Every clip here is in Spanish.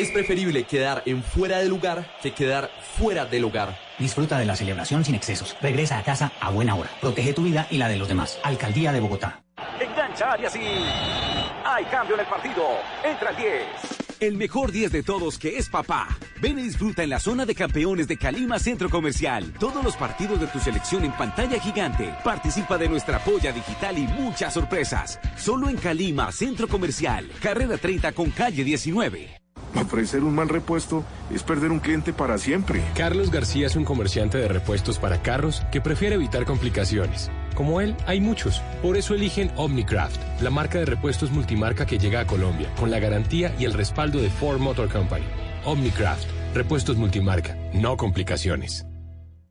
Es preferible quedar en fuera de lugar que quedar fuera del hogar. Disfruta de la celebración sin excesos. Regresa a casa a buena hora. Protege tu vida y la de los demás. Alcaldía de Bogotá. Engancha y así. Hay cambio en el partido. Entra el 10. El mejor 10 de todos que es papá. Ven y disfruta en la zona de campeones de Calima Centro Comercial. Todos los partidos de tu selección en pantalla gigante. Participa de nuestra polla digital y muchas sorpresas. Solo en Calima Centro Comercial. Carrera 30 con calle 19. Ofrecer un mal repuesto es perder un cliente para siempre. Carlos García es un comerciante de repuestos para carros que prefiere evitar complicaciones. Como él, hay muchos. Por eso eligen Omnicraft, la marca de repuestos multimarca que llega a Colombia, con la garantía y el respaldo de Ford Motor Company. Omnicraft, repuestos multimarca, no complicaciones.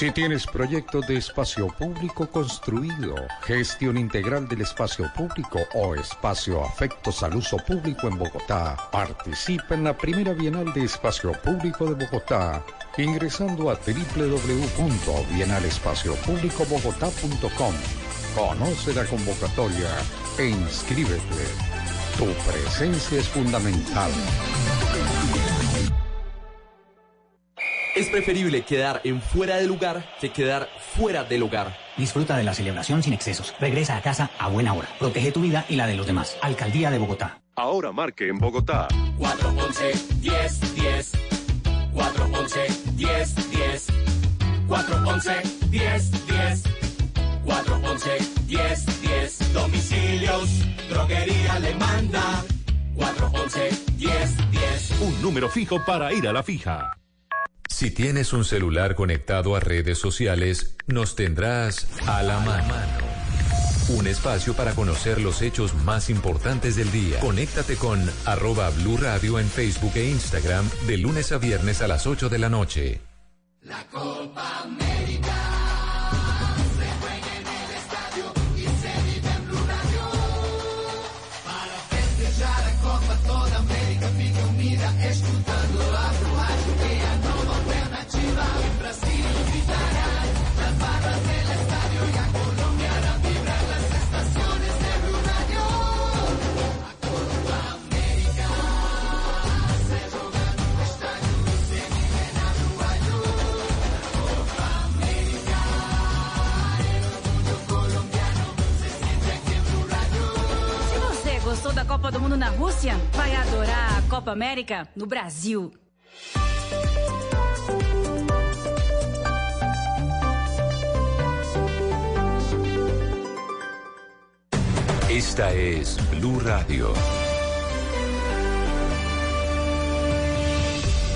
Si tienes proyecto de espacio público construido, gestión integral del espacio público o espacio afectos al uso público en Bogotá, participa en la primera Bienal de Espacio Público de Bogotá ingresando a www.bienalespaciopublicobogotá.com. Conoce la convocatoria e inscríbete. Tu presencia es fundamental. Es preferible quedar en fuera de lugar que quedar fuera del hogar. Disfruta de la celebración sin excesos. Regresa a casa a buena hora. Protege tu vida y la de los demás. Alcaldía de Bogotá. Ahora marque en Bogotá. 411 10 10. 411 10 10. 411 10 10. 411 10 10. Domicilios. Droguería le manda. 411 10 10. Un número fijo para ir a la fija. Si tienes un celular conectado a redes sociales, nos tendrás a la mano. Un espacio para conocer los hechos más importantes del día. Conéctate con arroba Blue Radio en Facebook e Instagram de lunes a viernes a las 8 de la noche. La Copa América. Gostou da Copa do Mundo na Rússia, vai adorar a Copa América no Brasil. Esta es Blue Radio.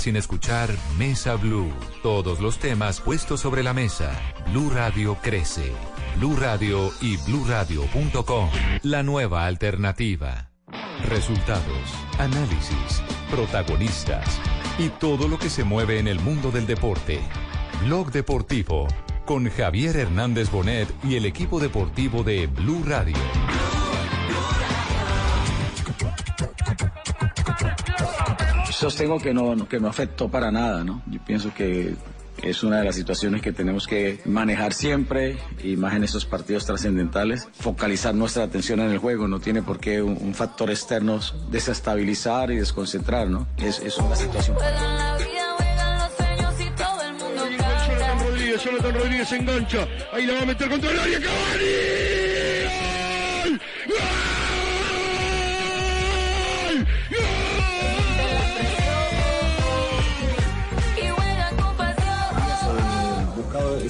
sin escuchar Mesa Blue. Todos los temas puestos sobre la mesa. Blue Radio crece. Blue Radio y bluradio.com. La nueva alternativa. Resultados, análisis, protagonistas y todo lo que se mueve en el mundo del deporte. Blog Deportivo con Javier Hernández Bonet y el equipo deportivo de Blue Radio. Sostengo que no, que no afectó para nada, ¿no? Yo pienso que es una de las situaciones que tenemos que manejar siempre y más en estos partidos trascendentales, focalizar nuestra atención en el juego, no tiene por qué un, un factor externo desestabilizar y desconcentrar, ¿no? Es, es una situación. Jonathan Rodríguez, Jonathan Rodríguez engancha. Ahí la va a meter contra el área. ¡Cavani!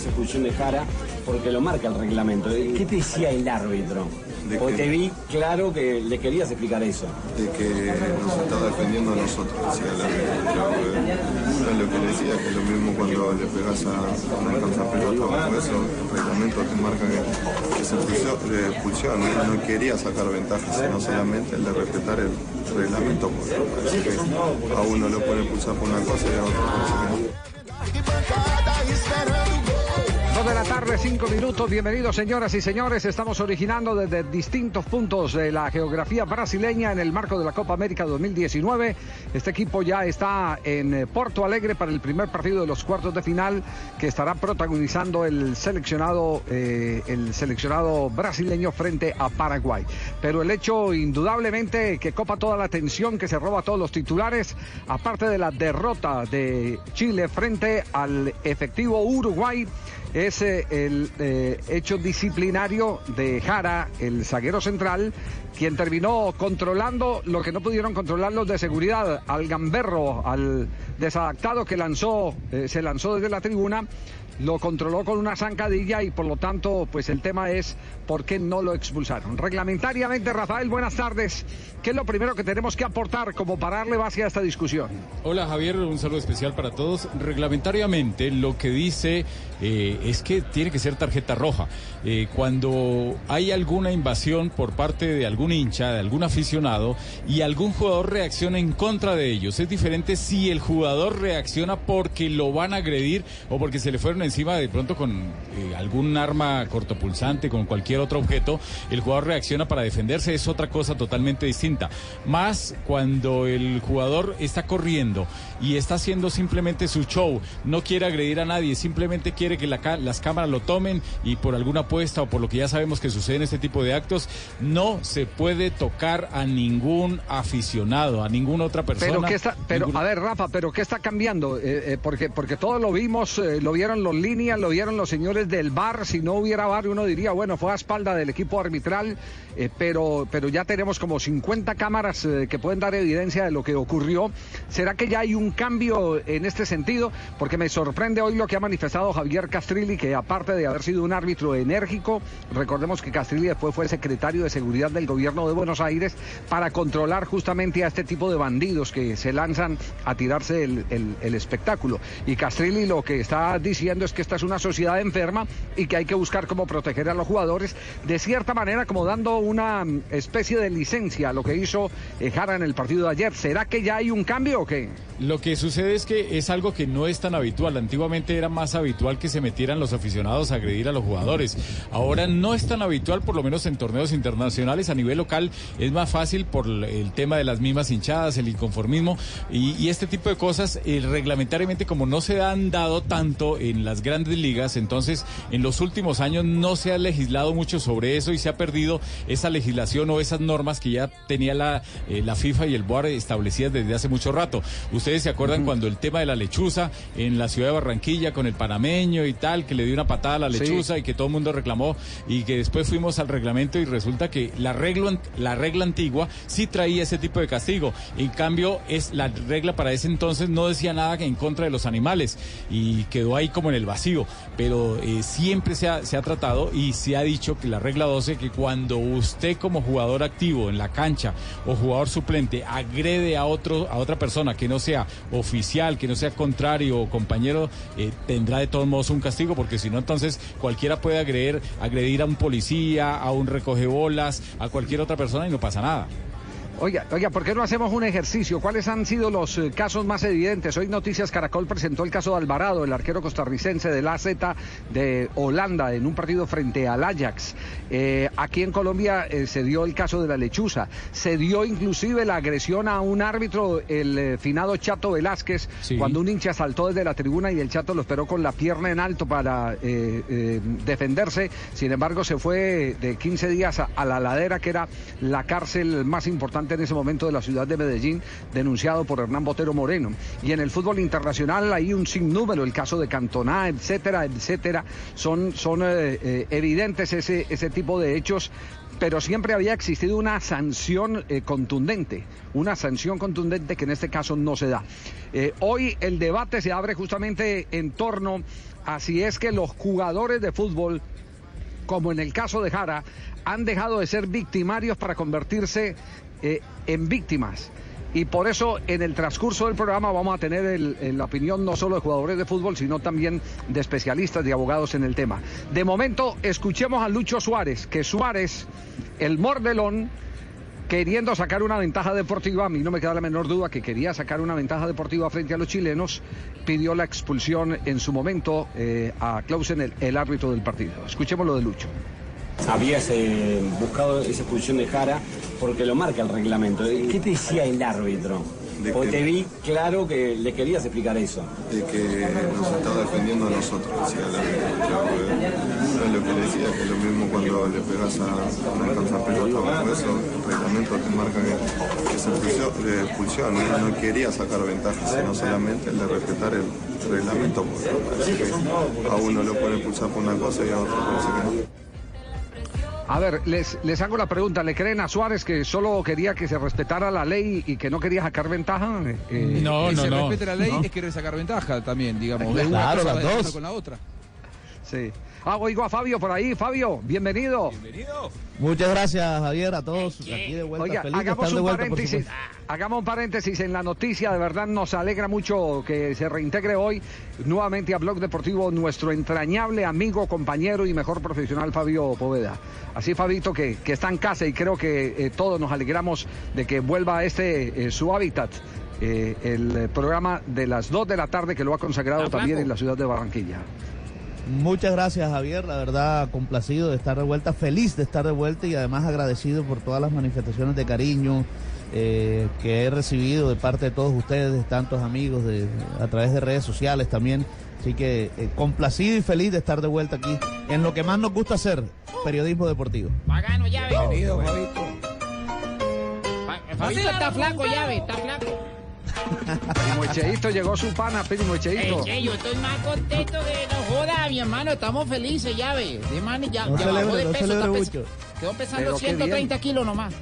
Esa expulsión de Jara porque lo marca el reglamento. ¿Qué te decía el árbitro? Porque te vi claro que le querías explicar eso. de que nos estaba defendiendo a nosotros, decía el árbitro. Lo que le decía, que es lo mismo cuando le pegas a una alcanza pelota o algo de eso, el reglamento te marca que, que es expulsión, de no quería sacar ventaja, sino solamente el de respetar el reglamento, porque parece que a uno lo puede expulsar por una cosa y a otro que no. De la tarde, cinco minutos. Bienvenidos, señoras y señores. Estamos originando desde distintos puntos de la geografía brasileña en el marco de la Copa América 2019. Este equipo ya está en eh, Porto Alegre para el primer partido de los cuartos de final que estará protagonizando el seleccionado, eh, el seleccionado brasileño frente a Paraguay. Pero el hecho, indudablemente, que copa toda la atención, que se roba todos los titulares, aparte de la derrota de Chile frente al efectivo Uruguay es eh, el eh, hecho disciplinario de Jara, el zaguero central, quien terminó controlando lo que no pudieron controlar los de seguridad, al gamberro, al desadaptado que lanzó, eh, se lanzó desde la tribuna, lo controló con una zancadilla y por lo tanto, pues el tema es por qué no lo expulsaron. Reglamentariamente, Rafael, buenas tardes. ¿Qué es lo primero que tenemos que aportar como para darle base a esta discusión? Hola Javier, un saludo especial para todos. Reglamentariamente lo que dice eh, es que tiene que ser tarjeta roja. Eh, cuando hay alguna invasión por parte de algún hincha, de algún aficionado y algún jugador reacciona en contra de ellos, es diferente si el jugador reacciona porque lo van a agredir o porque se le fueron encima de pronto con eh, algún arma cortopulsante, con cualquier otro objeto, el jugador reacciona para defenderse, es otra cosa totalmente distinta. Más cuando el jugador está corriendo y está haciendo simplemente su show, no quiere agredir a nadie, simplemente quiere que la las cámaras lo tomen y por alguna apuesta o por lo que ya sabemos que sucede en este tipo de actos, no se puede tocar a ningún aficionado, a ninguna otra persona. Pero qué está, pero a ver, Rafa, pero qué está cambiando, Eh, eh, porque porque todos lo vimos, eh, lo vieron los líneas, lo vieron los señores del bar. Si no hubiera bar, uno diría, bueno, fue a espalda del equipo arbitral, eh, pero pero ya tenemos como 50 cámaras eh, que pueden dar evidencia de lo que ocurrió. ¿Será que ya hay un cambio en este sentido? Porque me sorprende hoy lo que ha manifestado Javier Castrilli, que aparte de haber sido un árbitro enérgico, recordemos que Castrilli después fue secretario de Seguridad del Gobierno de Buenos Aires para controlar justamente a este tipo de bandidos que se lanzan a tirarse el, el- el espectáculo. Y Castrilli lo que está diciendo es que esta es una sociedad enferma y que hay que buscar cómo proteger a los jugadores, de cierta manera como dando una especie de licencia lo que hizo eh, Jara en el partido de ayer. ¿Será que ya hay un cambio o qué? Lo que sucede es que es algo que no es tan habitual. Antiguamente era más habitual que se metieran los aficionados a agredir a los jugadores. Ahora no es tan habitual, por lo menos en torneos internacionales. A nivel local es más fácil por el- tema de las mismas hinchadas, el inconformismo y, y este tipo de cosas. eh, reglamentariamente, como no se han dado tanto en las grandes ligas, entonces en los últimos años no se ha legislado mucho sobre eso y se ha perdido esa legislación o esas normas que ya tenía la, eh, la FIFA y el BOAR establecidas desde hace mucho rato. Ustedes se acuerdan cuando el tema de la lechuza en la ciudad de Barranquilla con el panameño y tal, que le dio una patada a la Sí. lechuza y que todo el mundo reclamó y que después fuimos al reglamento y resulta que la regla, la regla antigua sí traía ese tipo de castigo. En cambio, es la regla para ese entonces no decía nada en contra de los animales y quedó ahí como en el vacío. Pero eh, siempre se ha, se ha tratado y se ha dicho que la regla 12 que cuando usted como jugador activo en la cancha o jugador suplente agrede a otro a otra persona que no sea oficial, que no sea contrario o compañero, eh, tendrá de todos modos un castigo porque si no entonces cualquiera puede agredir, agredir a un policía, a un recogebolas, a cualquier otra persona y no pasa nada. Oiga, oiga, ¿por qué no hacemos un ejercicio? ¿Cuáles han sido los eh, casos más evidentes? Hoy Noticias Caracol presentó el caso de Alvarado, el arquero costarricense del AZ de Holanda, en un partido frente al Ajax. Eh, aquí en Colombia eh, se dio el caso de la lechuza. Se dio inclusive la agresión a un árbitro, el finado Chato Velázquez, Sí. cuando un hincha saltó desde la tribuna y el Chato lo esperó con la pierna en alto para defenderse. Sin embargo, se fue de 15 días a, a la ladera, que era la cárcel más importante en ese momento de la ciudad de Medellín, denunciado por Hernán Botero Moreno. Y en el fútbol internacional hay un sinnúmero, el caso de Cantona, etcétera, etcétera. Son, son eh, eh, evidentes ese, ese tipo de hechos pero siempre había existido una sanción eh, contundente, una sanción contundente que en este caso no se da. Hoy el debate se abre justamente en torno a si es que los jugadores de fútbol, como en el caso de Jara, han dejado de ser victimarios para convertirse eh, en víctimas. Y por eso en el transcurso del programa vamos a tener la opinión no solo de jugadores de fútbol, sino también de especialistas, de abogados en el tema. De momento, escuchemos a Lucho Suárez, que Suárez, el mordelón, queriendo sacar una ventaja deportiva, a mí no me queda la menor duda que quería sacar una ventaja deportiva frente a los chilenos, pidió la expulsión en su momento eh, a Clausen, el, el árbitro del partido. Escuchemos lo de Lucho. Habías eh, buscado esa expulsión de Jara porque lo marca el reglamento. ¿Qué te decía el árbitro? De Porque que- te vi claro que le querías explicar eso. de que nos estaba defendiendo a nosotros, decía el árbitro. Claro, eh, lo que le decía, que es lo mismo cuando le pegas a una cancha pelota, bajo eso el reglamento te marca que, que es expulsión, no quería sacar ventaja, sino solamente el de respetar el reglamento, porque a uno lo puede expulsar por una cosa y a otro parece que no. A ver, les, les hago la pregunta, ¿le creen a Suárez que solo quería que se respetara la ley y que no quería sacar ventaja? Eh, No, que no, se no. respete la ley No. es querer sacar ventaja también, digamos. Claro, de una cosa las dos. con la otra. Sí. Ah, oigo a Fabio por ahí. Fabio, bienvenido. Muchas gracias, Javier, a todos. Aquí de vuelta. Oiga, Feliz de hagamos estar de un vuelta, paréntesis. Hagamos un paréntesis en la noticia. De verdad nos alegra mucho que se reintegre hoy nuevamente a Blog Deportivo nuestro entrañable amigo, compañero y mejor profesional Fabio Poveda. Así, Fabito, que, que está en casa y creo que eh, todos nos alegramos de que vuelva a este eh, su hábitat. eh, el programa de las 2 de la tarde que lo ha consagrado también en la ciudad de Barranquilla. Muchas gracias, Javier. La verdad, complacido de estar de vuelta, feliz de estar de vuelta y además agradecido por todas las manifestaciones de cariño eh, que he recibido de parte de todos ustedes, de tantos amigos, de, a través de redes sociales también. Así que eh, complacido y feliz de estar de vuelta aquí en lo que más nos gusta hacer, periodismo deportivo. Pagano, llave. Bienvenido, Fabito. Fabito está flaco, llave, está flaco. Primo Echeito, llegó su pana, Primo Echeito. Yo estoy más contento que no joda, mi hermano. Estamos felices, llave. De man, ya, No ya celebre, bajó de no peso. celebre está pes- mucho. Quedó pesando Pero qué 130 bien. kilos nomás.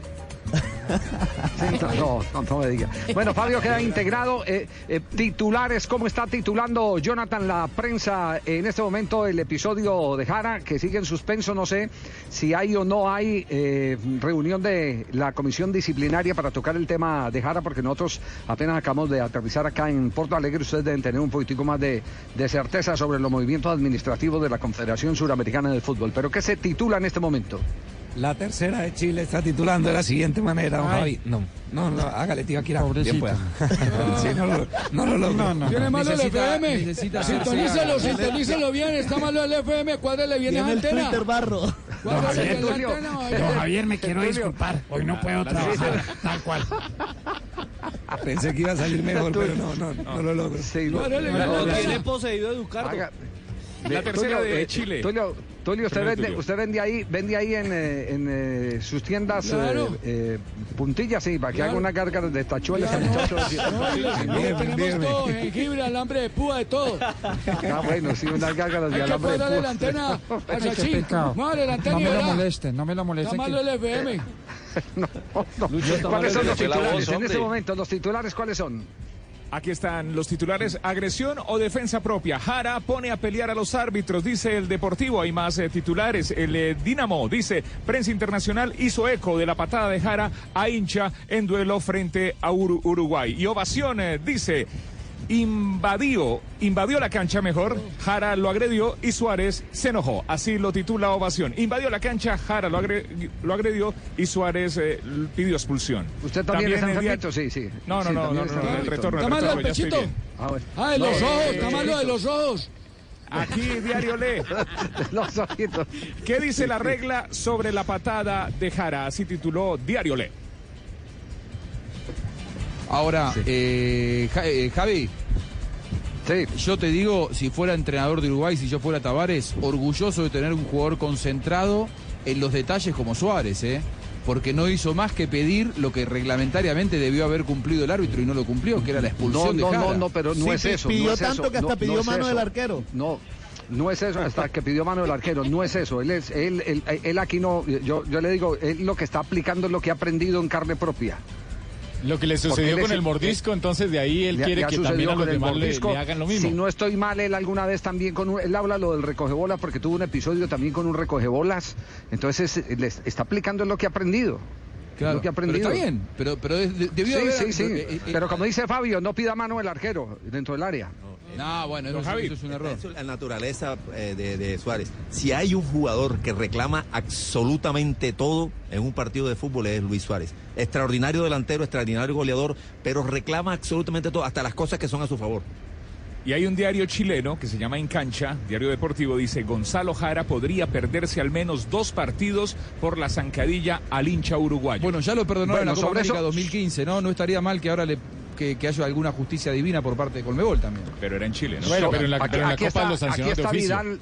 No, no me diga. Bueno, Fabio queda integrado. Eh, eh, titulares, ¿cómo está titulando Jonathan la prensa en este momento el episodio de Jara, que sigue en suspenso? No sé si hay o no hay eh, reunión de la comisión disciplinaria para tocar el tema de Jara, porque nosotros apenas acabamos de aterrizar acá en Porto Alegre. Ustedes deben tener un poquitico más de, de certeza sobre los movimientos administrativos de la Confederación Suramericana de Fútbol. ¿Pero qué se titula en este momento? La tercera de Chile está titulando de la siguiente manera, don. Javi. No, no, no, hágale, tío Akira. Bien pueda. Sí, no, lo- no lo logro. Tiene malo el FM. necesita- Sintonícelo, sí, sintonícelo bien. Está malo el FM. Cuádrele bien el antena. Twitter barro. La Tulio. antena, Don. Javier, me quiero disculpar. Hoy no puedo trabajar. Tal cual. Pensé que iba a salir mejor, pero no, no, no lo logro. Sí, no, no, la no, no. La tercera Tulio, de eh, Chile. Tulio, Tulio, usted, vende, Tulio. usted vende ahí, vende ahí en, eh, en eh, sus tiendas eh, Claro. eh, puntillas, sí, para que Claro. haga unas gárgaras de tachuelas al muchacho. No, y tenemos todo, jengibre, alambre de púa, de todo. Ah, bueno, sí, unas gárgaras de alambre de púa. la antena a Ay, qué Sachin. pecado. Muévale la antena No me lo molesten, no me lo molesten. Está malo el FM. ¿Cuáles son los voz, titulares en este momento? ¿Los titulares cuáles son? Aquí están los titulares, agresión o defensa propia. Jara pone a pelear a los árbitros, dice el Deportivo. Hay más eh, titulares. El eh, Dinamo, dice, prensa internacional hizo eco de la patada de Jara a hincha en duelo frente a Uru- Uruguay. Y ovación, eh, dice, invadió, invadió la cancha mejor, Jara lo agredió y Suárez se enojó. Así lo titula ovación. Invadió la cancha, Jara lo, agre- lo agredió y Suárez eh, pidió expulsión. ¿Usted también, está el día- enfermito? Sí, sí. No, no, Sí, no, también no, está no, el retorno, el. Ah, bueno. Ah, de No, los eh, ojos, eh, está malo de los ojos. Aquí Diario Lee. Los ojitos. ¿Qué dice la regla sobre la patada de Jara? Así tituló Diario Lee. Ahora, eh, eh, Javi. Yo te digo, si fuera entrenador de Uruguay, si yo fuera Tavares, orgulloso de tener un jugador concentrado en los detalles como Suárez, ¿eh? Porque no hizo más que pedir lo que reglamentariamente debió haber cumplido el árbitro y no lo cumplió, que era la No, expulsión no, de Jara. no, no, pero no Sí, es eso. pidió no es tanto eso, que hasta no- pidió no es mano del arquero. No. No es eso, hasta que pidió mano del arquero, no es eso. Él, es, él, él, él aquí no, yo, yo le digo, él lo que está aplicando es lo que ha aprendido en carne propia. Lo que le sucedió con el mordisco, entonces de ahí él Le- quiere le que también a con los el demás le, mordisco. le hagan lo mismo. Si no estoy mal, él alguna vez también con un, él habla lo del recogebola porque tuvo un episodio también con un recogebolas. Entonces es- les está aplicando lo que ha aprendido. Claro, lo que ha pero aprendido. está bien, pero, pero debió sí, haber... sí, sí. eh, eh, pero como dice Fabio, no pida mano el arquero dentro del área. No, bueno, eso, eso es un error. Eso es la naturaleza eh, de, de Suárez. Si hay un jugador que reclama absolutamente todo en un partido de fútbol es Luis Suárez. Extraordinario delantero, extraordinario goleador, pero reclama absolutamente todo, hasta las cosas que son a su favor. Y hay un diario chileno que se llama En Cancha, diario deportivo, dice Gonzalo Jara podría perderse al menos dos partidos por la zancadilla al hincha uruguayo. Bueno, ya lo perdonaron Bueno, en la Copa América eso- 2015, ¿no? No estaría mal que ahora le, que, que haya alguna justicia divina por parte de Colmebol también. Pero era en Chile, ¿no? Bueno, pero en la, aquí, pero en la aquí Copa está, lo aquí sancionaron de oficio. Vidal.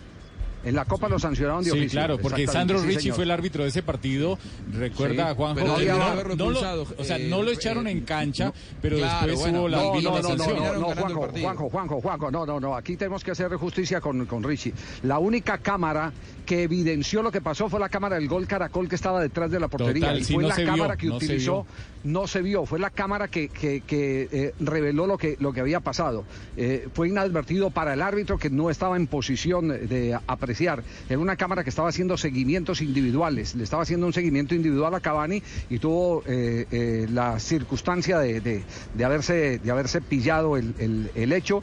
En la Copa lo sancionaron de Sí, oficio. claro, porque Sandro sí, Richie señor. fue el árbitro de ese partido. Recuerda, Sí, Juanjo. pero que había- no- haberlo no lo- o sea, eh, no lo echaron eh, en cancha, pero claro, después bueno, hubo la, No, vino no, la no, no, sanción. no, no, Juanjo. Juanjo, Juanjo, Juanjo, no, no, no, aquí tenemos que hacer justicia con, con Richie. La única cámara que evidenció lo que pasó fue la cámara del gol Caracol que estaba detrás de la portería. Total, y sí, fue no la vio, cámara que no utilizó, no se vio, fue la cámara que, que, que, eh, reveló lo que, lo que había pasado. Eh, fue inadvertido para el árbitro que no estaba en posición de apreciar. Era una cámara que estaba haciendo seguimientos individuales, le estaba haciendo un seguimiento individual a Cavani y tuvo eh, eh, la circunstancia de, de- de haberse, de haberse pillado el, el- el hecho,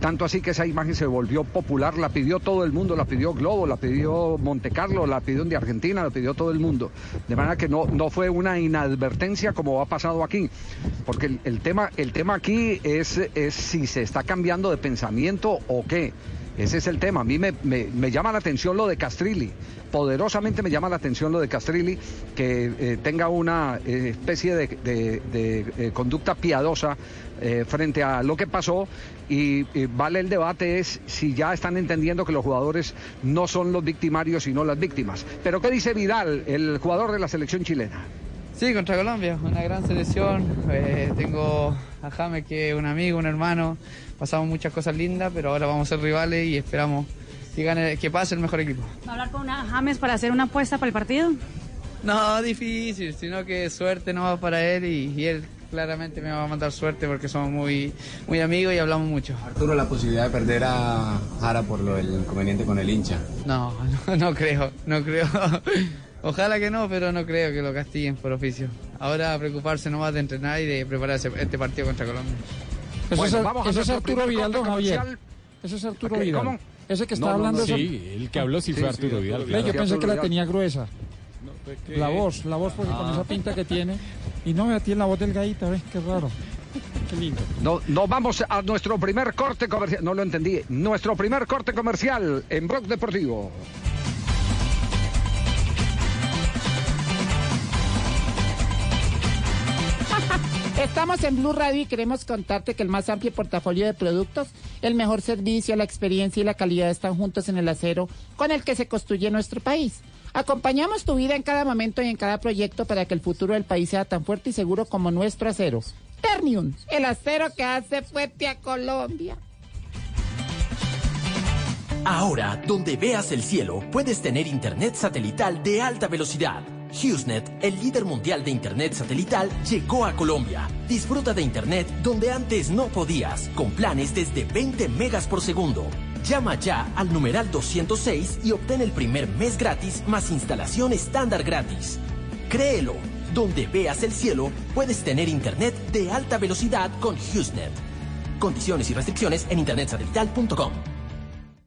tanto así que esa imagen se volvió popular, la pidió todo el mundo, la pidió Globo, la pidió Monte Carlo, la pidió de Argentina, la pidió todo el mundo. De manera que no, no fue una inadvertencia como ha pasado aquí, porque el, el tema, el tema aquí es, es si se está cambiando de pensamiento o qué. Ese es el tema. A mí me, me- llama la atención lo de Castrilli. Poderosamente me llama la atención lo de Castrilli, que eh, tenga una eh, especie de, de- eh, conducta piadosa frente a lo que pasó. Y, vale el debate es si ya están entendiendo que los jugadores no son los victimarios, sino las víctimas. Pero ¿qué dice Vidal, el jugador de la selección chilena? Sí, contra Colombia, una gran selección. Tengo a James que es un amigo, un hermano. Pasamos muchas cosas lindas, pero ahora vamos a ser rivales y esperamos que, gane, que pase el mejor equipo. ¿Va a hablar con una James para hacer una apuesta para el partido? No, difícil, sino que suerte no va para él y, y él claramente me va a mandar suerte porque somos muy, muy amigos y hablamos mucho. Arturo, la posibilidad de perder a Jara por lo del inconveniente con el hincha. No, no, no creo, no creo. Ojalá que no, pero no creo que lo castiguen por oficio. Ahora a preocuparse nomás de entrenar y de prepararse este partido contra Colombia. Eso Bueno, es, vamos a eso es nuestro Arturo Vidal, Javier. Eso es Arturo ¿Qué? Vidal. ¿Cómo? Ese que está No, no, hablando no. Sí, el que habló sí, Sí, fue sí, Arturo Vidal. Ve, Vidal. yo Sí, pensé que la tenía gruesa. La voz, la voz, porque con Ah. esa pinta que tiene. Y no, tiene la voz delgadita, ¿ves? Qué raro. Qué lindo. No, nos vamos a nuestro primer corte comercial. No lo entendí. Nuestro primer corte comercial en Blog Deportivo. Estamos en Blue Radio y queremos contarte que el más amplio portafolio de productos, el mejor servicio, la experiencia y la calidad están juntos en el acero con el que se construye nuestro país. Acompañamos tu vida en cada momento y en cada proyecto para que el futuro del país sea tan fuerte y seguro como nuestro acero. Ternium, el acero que hace fuerte a Colombia. Ahora, donde veas el cielo, puedes tener internet satelital de alta velocidad. HughesNet, el líder mundial de internet satelital, llegó a Colombia. Disfruta de internet donde antes no podías, con planes desde 20 megas por segundo. Llama ya al numeral 206 y obtén el primer mes gratis más instalación estándar gratis. Créelo, donde veas el cielo, puedes tener internet de alta velocidad con HughesNet. Condiciones y restricciones en internetsatelital.com.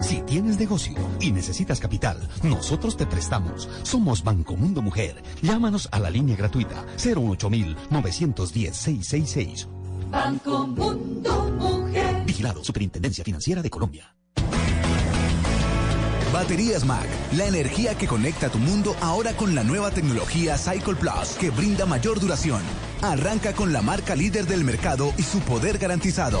Si tienes negocio y necesitas capital, nosotros te prestamos. Somos Banco Mundo Mujer. Llámanos a la línea gratuita 08910-666. Banco Mundo Mujer. Vigilado Superintendencia Financiera de Colombia. Baterías Mac, la energía que conecta tu mundo ahora con la nueva tecnología Cycle Plus que brinda mayor duración. Arranca con la marca líder del mercado y su poder garantizado.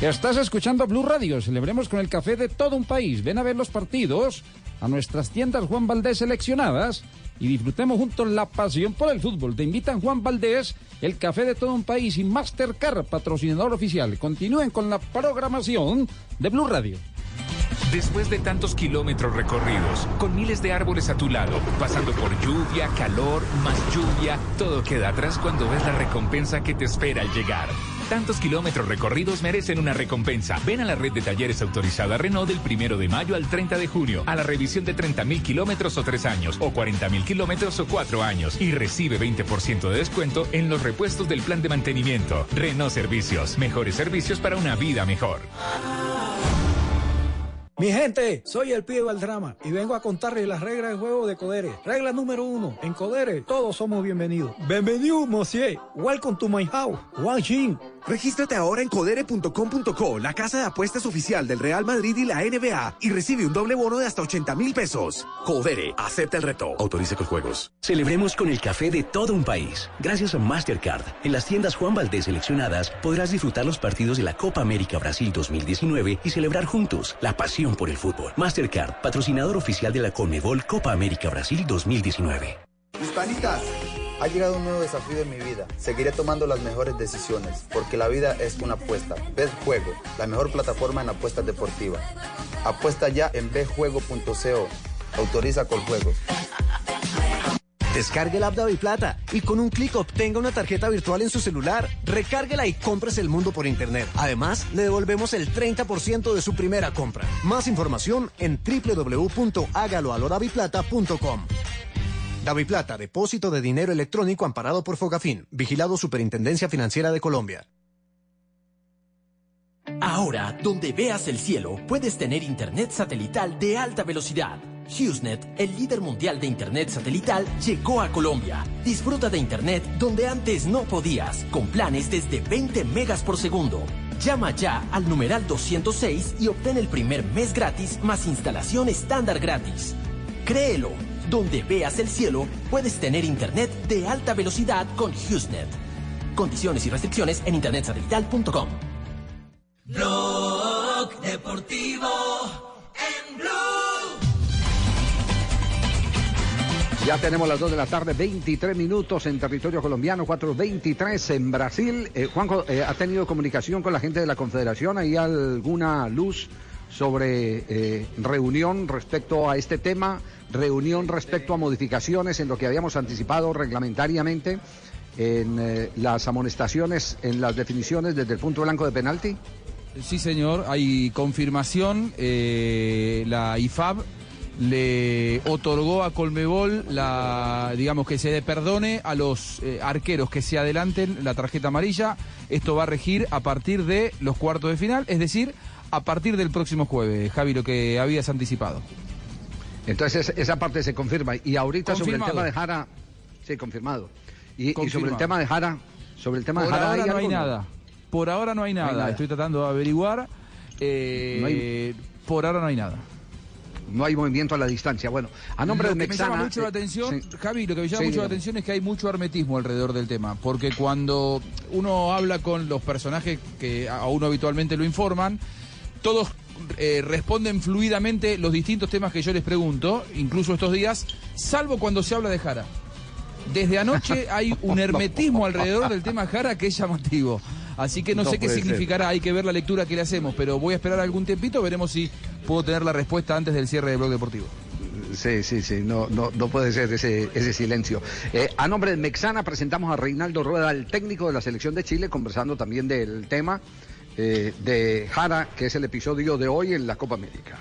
Estás escuchando Blue Radio. Celebremos con el café de todo un país. Ven a ver los partidos a nuestras tiendas Juan Valdés seleccionadas y disfrutemos juntos la pasión por el fútbol. Te invitan Juan Valdés, el café de todo un país y Mastercard, patrocinador oficial. Continúen con la programación de Blue Radio. Después de tantos kilómetros recorridos, con miles de árboles a tu lado, pasando por lluvia, calor, más lluvia, todo queda atrás cuando ves la recompensa que te espera al llegar. Tantos kilómetros recorridos merecen una recompensa. Ven a la red de talleres autorizada Renault del primero de mayo al 30 de junio, a la revisión de 30 mil kilómetros o 3 años, o 40 mil kilómetros o 4 años, y recibe 20% de descuento en los repuestos del plan de mantenimiento. Renault Servicios, mejores servicios para una vida mejor. Mi gente, soy el pibe del drama y vengo a contarles las reglas de juego de Codere. Regla número uno, en Codere todos somos bienvenidos. Bienvenido, monsieur. Welcome to my house. Wang Jin. Regístrate ahora en codere.com.co, la casa de apuestas oficial del Real Madrid y la NBA, y recibe un doble bono de hasta 80 mil pesos. Codere, acepta el reto. Autorice con juegos. Celebremos con el café de todo un país. Gracias a Mastercard, en las tiendas Juan Valdés seleccionadas podrás disfrutar los partidos de la Copa América Brasil 2019 y celebrar juntos la pasión por el fútbol. Mastercard, patrocinador oficial de la Conmebol Copa América Brasil 2019. Hispanitas, ha llegado un nuevo desafío en mi vida. Seguiré tomando las mejores decisiones, porque la vida es una apuesta. Bet Juego, la mejor plataforma en apuestas deportivas. Apuesta ya en betjuego.co. Autoriza con juegos. Descargue la app de Plata y con un clic obtenga una tarjeta virtual en su celular. Recárguela y compres el mundo por internet. Además, le devolvemos el 30% de su primera compra. Más información en www.hágaloalodaviplata.com. Daviplata, depósito de dinero electrónico amparado por Fogafín, vigilado Superintendencia Financiera de Colombia. Ahora, donde veas el cielo, puedes tener internet satelital de alta velocidad. HughesNet, el líder mundial de internet satelital, llegó a Colombia. Disfruta de internet donde antes no podías, con planes desde 20 megas por segundo. Llama ya al numeral 206 y obtén el primer mes gratis más instalación estándar gratis. Créelo, donde veas el cielo, puedes tener internet de alta velocidad con HughesNet. Condiciones y restricciones en internetsatelital.com. Blog Deportivo en Blue. Ya tenemos las 2 de la tarde, 23 minutos en territorio colombiano, 4.23 en Brasil. Eh, Juanjo, eh, ¿ha tenido comunicación con la gente de la Confederación? ¿Hay alguna luz sobre eh, reunión respecto a este tema, reunión respecto a modificaciones en lo que habíamos anticipado reglamentariamente en eh, las amonestaciones, en las definiciones desde el punto blanco de penalti. Sí, señor, hay confirmación. eh, la IFAB le otorgó a Colmebol la, digamos, que se le perdone a los eh, arqueros que se adelanten la tarjeta amarilla. Esto va a regir a partir de los cuartos de final, es decir, a partir del próximo jueves, Javi, lo que habías anticipado. Entonces es- esa parte se confirma. Y ahorita sobre el Confirmado. tema de Jara, sí, confirmado. Y, y sobre el Confirmado. tema de Jara, sobre el tema Por de Jara ahora no hay nada. Por ahora no hay No hay nada. Estoy tratando de averiguar. Eh, No hay- Por ahora no hay nada. No hay movimiento a la distancia. Bueno, a nombre lo de que me llama Mexana. mucho la eh, atención, sí. Javi, lo que me llama Sí, mucho la atención es que hay mucho hermetismo alrededor del tema, porque cuando uno habla con los personajes que a uno habitualmente lo informan, todos eh, responden fluidamente los distintos temas que yo les pregunto, incluso estos días, salvo cuando se habla de Jara. Desde anoche hay un hermetismo alrededor del tema Jara que es llamativo. Así que no, No sé qué ser. significará, hay que ver la lectura que le hacemos, pero voy a esperar algún tiempito, veremos si puedo tener la respuesta antes del cierre del blog deportivo. Sí, sí, sí, no, no, no puede ser ese, ese silencio. Eh, a nombre de Mexana presentamos a Reinaldo Rueda, el técnico de la selección de Chile, conversando también del tema eh, de Jara, que es el episodio de hoy en la Copa América.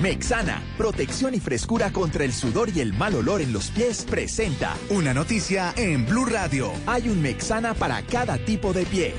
Mexana, protección y frescura contra el sudor y el mal olor en los pies, presenta Una noticia en Blue Radio. Hay un Mexana para cada tipo de pie.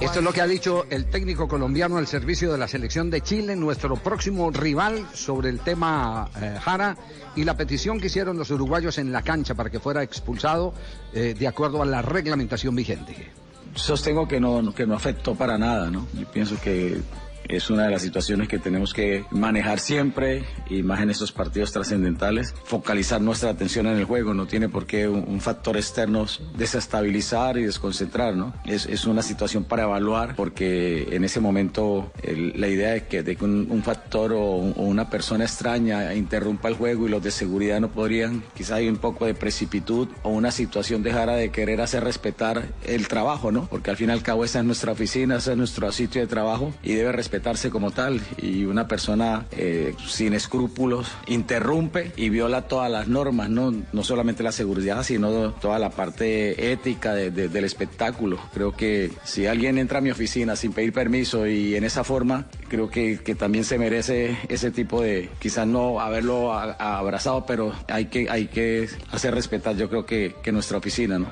Esto es lo que ha dicho el técnico colombiano al servicio de la selección de Chile, nuestro próximo rival sobre el tema eh, Jara y la petición que hicieron los uruguayos en la cancha para que fuera expulsado eh, de acuerdo a la reglamentación vigente. Sostengo que no, que no afectó para nada, ¿no? Yo pienso que es una de las situaciones que tenemos que manejar siempre y más en estos partidos trascendentales, focalizar nuestra atención en el juego, no tiene por qué un, un factor externo desestabilizar y desconcentrar, ¿no? Es, es una situación para evaluar porque en ese momento el- la idea de que, de que un, un factor o, o una persona extraña interrumpa el juego y los de seguridad no podrían, quizá hay un poco de precipitud o una situación de Jara de querer hacer respetar el trabajo, ¿no? Porque al fin y al cabo esa es nuestra oficina, ese es nuestro sitio de trabajo y debe respetarse como tal. Y una persona eh, sin escrúpulos interrumpe y viola todas las normas, ¿no? No solamente la seguridad, sino toda la parte ética de- de- del espectáculo. Creo que si alguien entra a mi oficina sin pedir permiso y en esa forma, creo que, que también se merece ese tipo de, quizás no haberlo abrazado, pero hay que, hay que hacer respetar, yo creo que, que nuestra oficina, ¿no?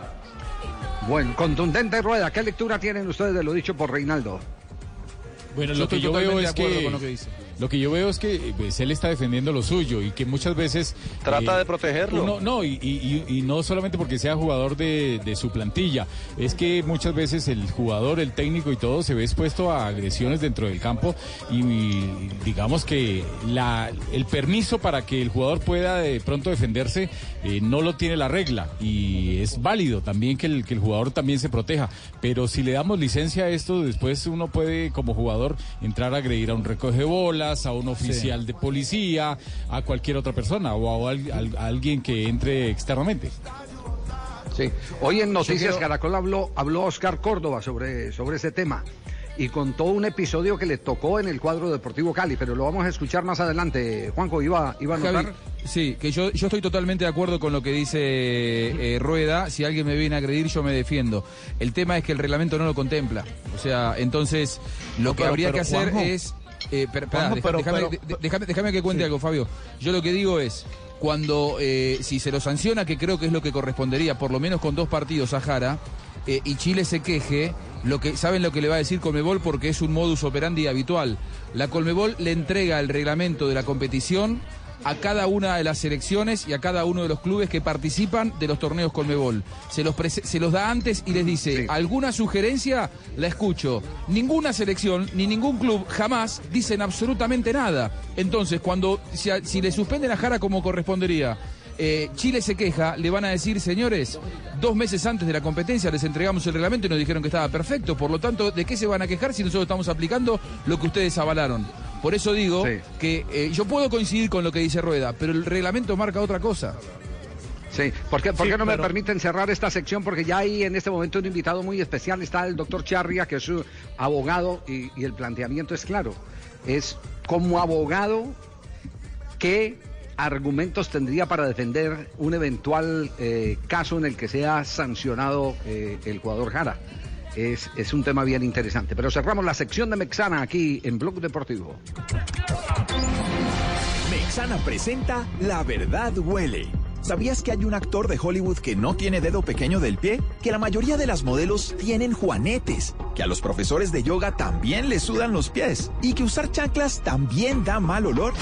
Bueno, contundente rueda. ¿Qué lectura tienen ustedes de lo dicho por Reinaldo? Bueno, Yo lo que yo veo es que con lo que dice. Lo que yo veo es que pues, él está defendiendo lo suyo y que muchas veces Trata eh, de protegerlo. uno- no y, y- y- y no solamente porque sea jugador de, de su plantilla, es que muchas veces el jugador, el técnico y todo se ve expuesto a agresiones dentro del campo y, y digamos que la, el permiso para que el jugador pueda de pronto defenderse eh, no lo tiene la regla y es válido también que el, que el jugador también se proteja, pero si le damos licencia a esto, después uno puede como jugador entrar a agredir a un recoge a un oficial de policía, a cualquier otra persona o a, al- al- a alguien que entre externamente. Sí. Hoy en Noticias quiero- Caracol habló, habló Oscar Córdoba sobre, sobre ese tema y contó un episodio que le tocó en el cuadro Deportivo Cali, pero lo vamos a escuchar más adelante. Juanjo, iba, iba a Javi, notar. sí, que yo, yo estoy totalmente de acuerdo con lo que dice eh, Rueda. Si alguien me viene a agredir, yo me defiendo. El tema es que el reglamento no lo contempla. O sea, entonces lo No, que pero- habría pero, que hacer Juanjo. es. Eh, pero- pero- déjame que cuente algo, Fabio. Yo lo que digo es. Cuando, eh, si se lo sanciona, que creo que es lo que correspondería, por lo menos con dos partidos a Jara, eh, y Chile se queje, lo que saben lo que le va a decir Colmebol porque es un modus operandi habitual. La Colmebol le entrega el reglamento de la competición a cada una de las selecciones y a cada uno de los clubes que participan de los torneos Colmebol. Se los, se los da antes y les dice, ¿alguna sugerencia? La escucho. Ninguna selección ni ningún club jamás dicen absolutamente nada. Entonces, cuando si, a- si le suspenden a Jara como correspondería, eh, Chile se queja, le van a decir, señores, dos meses antes de la competencia les entregamos el reglamento y nos dijeron que estaba perfecto. Por lo tanto, ¿de qué se van a quejar si nosotros estamos aplicando lo que ustedes avalaron? Por eso digo que eh, yo puedo coincidir con lo que dice Rueda, pero el reglamento marca otra cosa. Sí, ¿por qué, por Sí, qué no me permiten cerrar esta sección? Porque ya hay en este momento un invitado muy especial, está el doctor Charria, que es su abogado, y, y el planteamiento es claro. Es como abogado, ¿qué argumentos tendría para defender un eventual eh, caso en el que sea sancionado eh, el jugador Jara? Es, es un tema bien interesante. Pero cerramos la sección de Mexana aquí en Blog Deportivo. Mexana presenta La verdad huele. ¿Sabías que hay un actor de Hollywood que no tiene dedo pequeño del pie? Que la mayoría de las modelos tienen juanetes. Que a los profesores de yoga también les sudan los pies. Y que usar chanclas también da mal olor.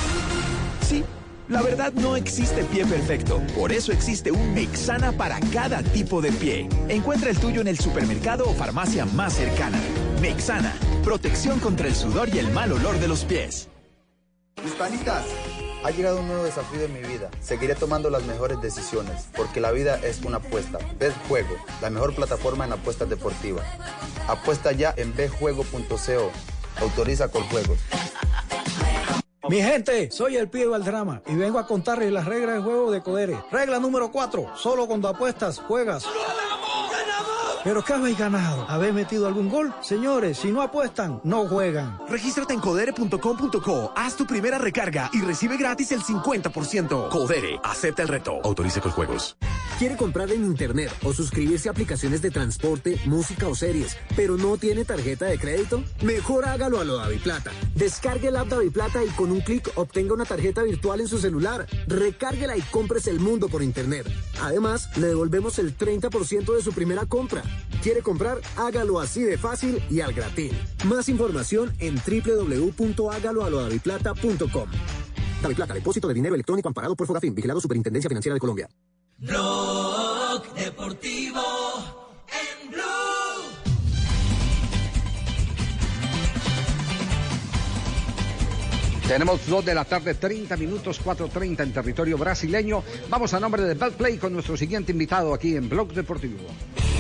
Sí, la verdad no existe pie perfecto. Por eso existe un Mexana para cada tipo de pie. Encuentra el tuyo en el supermercado o farmacia más cercana. Mexana, protección contra el sudor y el mal olor de los pies. Mis panitas, ha llegado un nuevo desafío en mi vida. Seguiré tomando las mejores decisiones, porque la vida es una apuesta. BetJuego, la mejor plataforma en apuestas deportivas. Apuesta ya en betjuego.co. Autoriza con juegos. Mi gente, soy el pibe Valdrama y vengo a contarles las reglas del juego de Codere. Regla número 4, solo cuando apuestas, juegas. ¿Pero qué habéis ganado? ¿Habéis metido algún gol? Señores, si no apuestan, no juegan. Regístrate en codere.com.co, haz tu primera recarga y recibe gratis el 50%. Codere, acepta el reto. Autoriza con juegos. ¿Quiere comprar en internet o suscribirse a aplicaciones de transporte, música o series, pero no tiene tarjeta de crédito? Mejor hágalo a lo Plata. Descargue el app Plata y con un clic obtenga una tarjeta virtual en su celular. Recárguela y compres el mundo por internet. Además, le devolvemos el 30% de su primera compra. ¿Quiere comprar? Hágalo así de fácil y al gratín. Más información en www.hágaloalodaviplata.com. Plata, depósito de dinero electrónico amparado por Fogafín, vigilado Superintendencia Financiera de Colombia. Blog Deportivo en Blue. Tenemos 2 de la tarde, 30 minutos, 4.30 en territorio brasileño. Vamos a nombre de Betplay con nuestro siguiente invitado aquí en Blog Deportivo.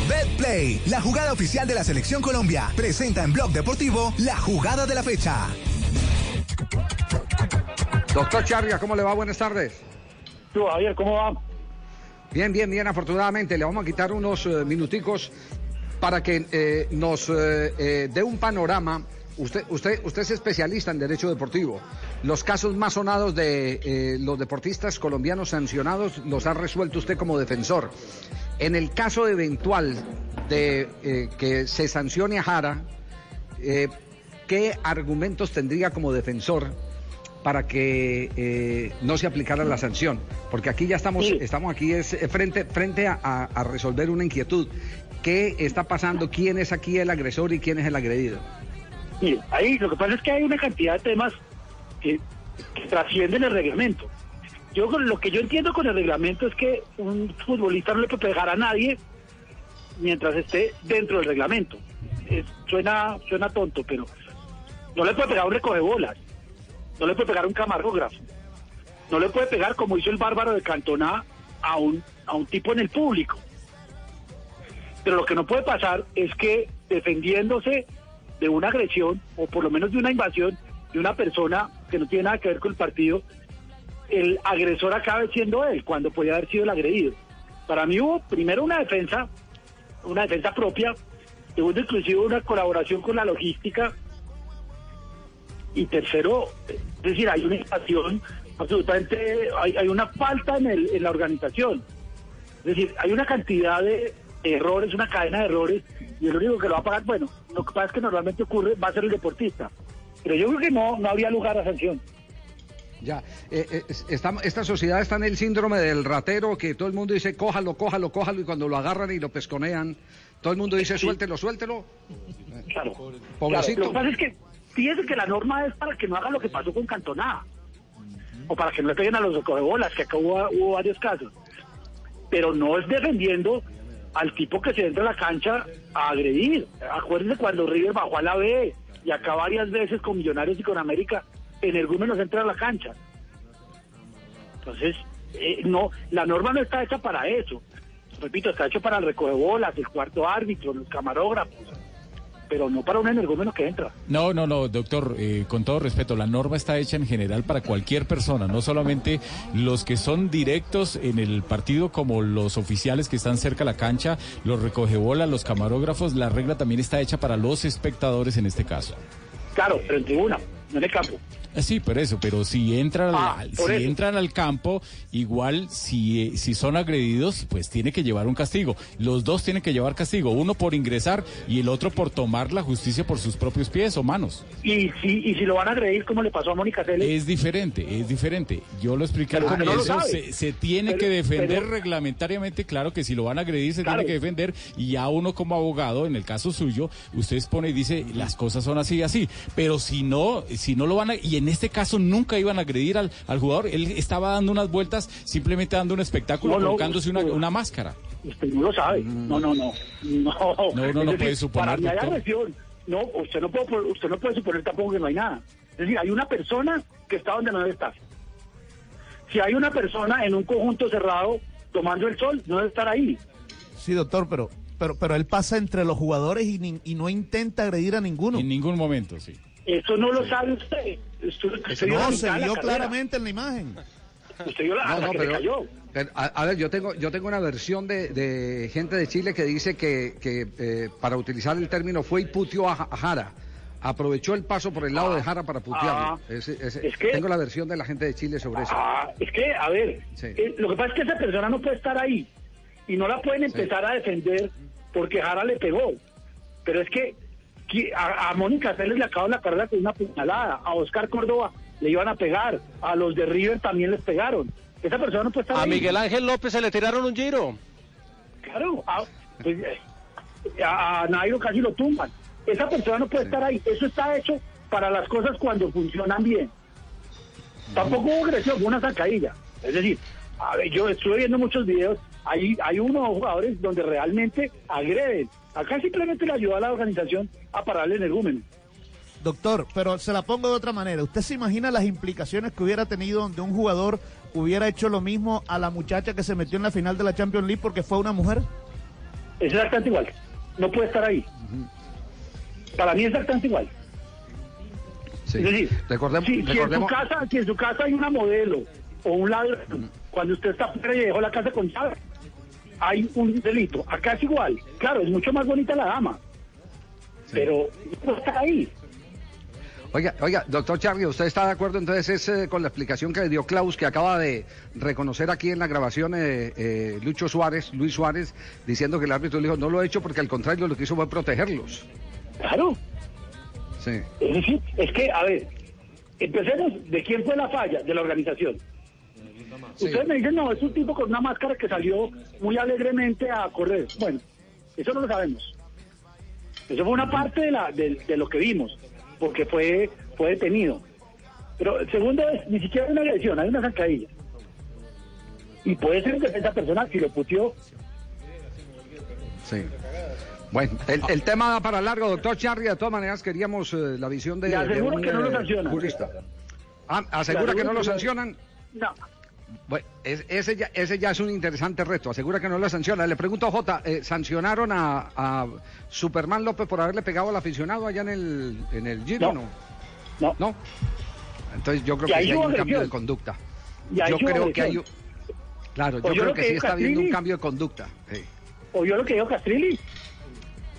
BetPlay, la jugada oficial de la Selección Colombia, presenta en Blog Deportivo la jugada de la fecha. Doctor Charria, ¿cómo le va? Buenas tardes. Tú, Javier, ¿cómo va? Bien, bien, bien, afortunadamente. Le vamos a quitar unos eh, minuticos para que eh, nos eh, dé un panorama. Usted, usted, usted es especialista en derecho deportivo. Los casos más sonados de los deportistas colombianos sancionados los ha resuelto usted como defensor. En el caso eventual de que se sancione a Jara, ¿qué argumentos tendría como defensor para que eh, no se aplicara la sanción? Porque aquí ya estamos, Sí. estamos aquí es eh, frente, frente a, a- a resolver una inquietud. ¿Qué está pasando? ¿Quién es aquí el agresor y quién es el agredido? Ahí lo que pasa es que hay una cantidad de temas que, que trascienden el reglamento. Yo lo que yo entiendo con el reglamento es que un futbolista no le puede pegar a nadie mientras esté dentro del reglamento. Es- suena, suena tonto, pero no le puede pegar a un recogebolas, no le puede pegar un camarógrafo, no le puede pegar como hizo el bárbaro de Cantona a un, a un tipo en el público. Pero lo que no puede pasar es que defendiéndose de una agresión o por lo menos de una invasión de una persona que no tiene nada que ver con el partido, el agresor acabe siendo él cuando podía haber sido el agredido. Para mí hubo primero una defensa, una defensa propia, segundo inclusive una colaboración con la logística y tercero, es decir, hay una invasión absolutamente, hay, hay una falta en, el, en la organización. Es decir, hay una cantidad de errores, una cadena de errores, y el único que lo va a pagar, bueno, lo que pasa es que normalmente ocurre, va a ser el deportista. Pero yo creo que no, no habría lugar a sanción. Ya, eh, eh, es- esta, esta sociedad está en el síndrome del ratero, que todo el mundo dice, cójalo, cójalo, cójalo, y cuando lo agarran y lo pesconean, todo el mundo dice, suéltelo, suéltelo. Claro. Pobrecito. Claro, lo que pasa es que, fíjese que la norma es para que no haga lo que pasó con Cantoná. O para que no le peguen a los bolas, que acá hubo, hubo varios casos. Pero no es defendiendo al tipo que se entra a la cancha a agredir. Acuérdense cuando River bajó a la B y acá varias veces con Millonarios y con América, en el nos entra a la cancha. Entonces, eh, no, la norma no está hecha para eso. Repito, está hecho para el recogebolas, el cuarto árbitro, los camarógrafos. Pero no para un energúmeno que entra. No, no, no, doctor, eh, con todo respeto, la norma está hecha en general para cualquier persona, no solamente los que son directos en el partido como los oficiales que están cerca a la cancha, los recogebolas, los camarógrafos, la regla también está hecha para los espectadores en este caso. Claro, pero en tribuna, no en el campo. Eh, Sí, por eso, pero si entran, Ah, al, por si eso. entran al campo, igual si, eh, si son agredidos, pues tiene que llevar un castigo. Los dos tienen que llevar castigo, uno por ingresar y el otro por tomar la justicia por sus propios pies o manos. Y si, y si lo van a agredir, como le pasó a Mónica Celes, Es diferente, es diferente. Yo lo expliqué al no comienzo, se, se tiene Pero- que defender pero- reglamentariamente, claro que si lo van a agredir se Claro. tiene que defender y ya uno como abogado, en el caso suyo, usted expone y dice las cosas son así y así, pero si no, si no lo van a, y en este caso nunca iban a agredir al, al jugador, él estaba dando unas vueltas, simplemente dando un espectáculo, No, no, colocándose una, una máscara. usted no lo sabe. No, no, no. No, No, Es no decir, puede suponer, Para mí hay doctor. agresión. No, usted no, puede, usted no puede suponer tampoco que no hay nada. Es decir, hay una persona que está donde no debe estar. Si hay una persona en un conjunto cerrado tomando el sol, no debe estar ahí. Sí, doctor, pero, pero, pero él pasa entre los jugadores y, ni- y no intenta agredir a ninguno. En ningún momento, sí. Eso no lo sabe usted. Usted, usted No, se vio claramente en la imagen. Usted vio la, No, no, que pero, cayó. pero, a, a ver, yo tengo, yo tengo una versión de, de gente de Chile que dice que, que eh, para utilizar el término fue y puteó a, Ja- a Jara. Aprovechó el paso por el lado de Jara para putearlo. ah, es que- tengo la versión de la gente de Chile sobre eso. Ah, es que, a ver, Sí. eh, lo que pasa es que esa persona no puede estar ahí y no la pueden empezar a defender porque Jara le pegó. Pero es que a, a Mónica Celes le acabó la carrera con una puñalada, a Oscar Córdoba le iban a pegar, a los de River también les pegaron. Esa persona no puede estar A ahí. Miguel Ángel López se le tiraron un giro. Claro, a, pues, eh, a- a Nairo casi lo tumban. Esa persona no puede estar ahí. Eso está hecho para las cosas cuando funcionan bien. Tampoco hubo agresión, fue una sacadilla. Es decir, a ver, yo estuve viendo muchos videos, hay, hay unos jugadores donde realmente agreden. Acá simplemente le ayuda a la organización a pararle el energúmeno. Doctor, pero se la pongo de otra manera. ¿Usted se imagina las implicaciones que hubiera tenido donde un jugador hubiera hecho lo mismo a la muchacha que se metió en la final de la Champions League porque fue una mujer? Es exactamente igual. No puede estar ahí. Para mí es exactamente igual. Sí. Es decir, Recordemos- si, si en su casa, si en su casa hay una modelo o un ladrón, cuando usted está fuera y dejó la casa con llave, hay un delito. Acá es igual. Claro, es mucho más bonita la dama. Pero no estar ahí. Oiga, oiga, doctor Charlie, ¿usted está de acuerdo entonces es, eh, con la explicación que dio Klaus, que acaba de reconocer aquí en la grabación eh, eh, Lucho Suárez, Luis Suárez, diciendo que el árbitro le dijo, no lo he hecho porque al contrario lo que hizo fue protegerlos? Claro. Sí. Es decir, es que, a ver, empecemos de quién fue la falla de la organización. Ustedes me dicen, no, es un tipo con una máscara que salió muy alegremente a correr. Bueno, eso no lo sabemos. Eso fue una parte de, la, de, de lo que vimos, porque fue, fue detenido. Pero el segundo es, ni siquiera hay una agresión, hay una zancadilla. Y puede ser en defensa personal si lo puteó. Sí. Bueno, el, el tema da para largo, doctor Charlie. De todas maneras, queríamos eh, la visión de, Le de aseguro un que no lo eh, sancionan. jurista. Ah, ¿Asegura que no lo que sancionan? No. Bueno, es- ese, ya, ese ya es un interesante reto. Asegura que no lo sanciona. Le pregunto a Jota, eh, ¿sancionaron a, a Superman López por haberle pegado al aficionado allá en el, en el Giro? No. No. ¿No? Entonces yo creo que sí hay un cambio de conducta. Yo creo que hay. Claro, yo creo que sí está habiendo un cambio de conducta. ¿O yo lo que dijo Castrilli?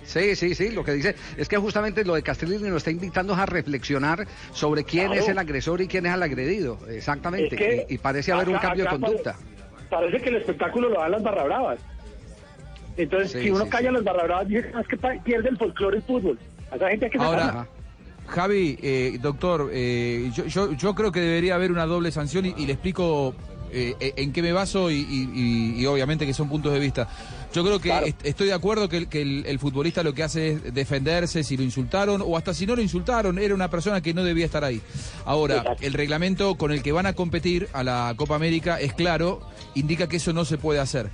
Sí, sí, sí, lo que dice es que justamente lo de Castellini nos está invitando a reflexionar sobre quién Claro. es el agresor y quién es el agredido, exactamente, Es que y, y parece haber un cambio de conducta. Parece, parece que el espectáculo lo dan las barra bravas. Entonces, Sí, si uno sí, calla las barra bravas, dice "No, es que pierde el folclore el fútbol. A esa gente hay que Ahora. Javi, eh, doctor, eh, yo, yo, yo creo que debería haber una doble sanción y, y le explico eh, en qué me baso y, y- y- y obviamente que son puntos de vista. Yo creo que est- estoy de acuerdo que, el, que el- el futbolista lo que hace es defenderse si lo insultaron o hasta si no lo insultaron, era una persona que no debía estar ahí. Ahora, el reglamento con el que van a competir a la Copa América es claro, indica que eso no se puede hacer.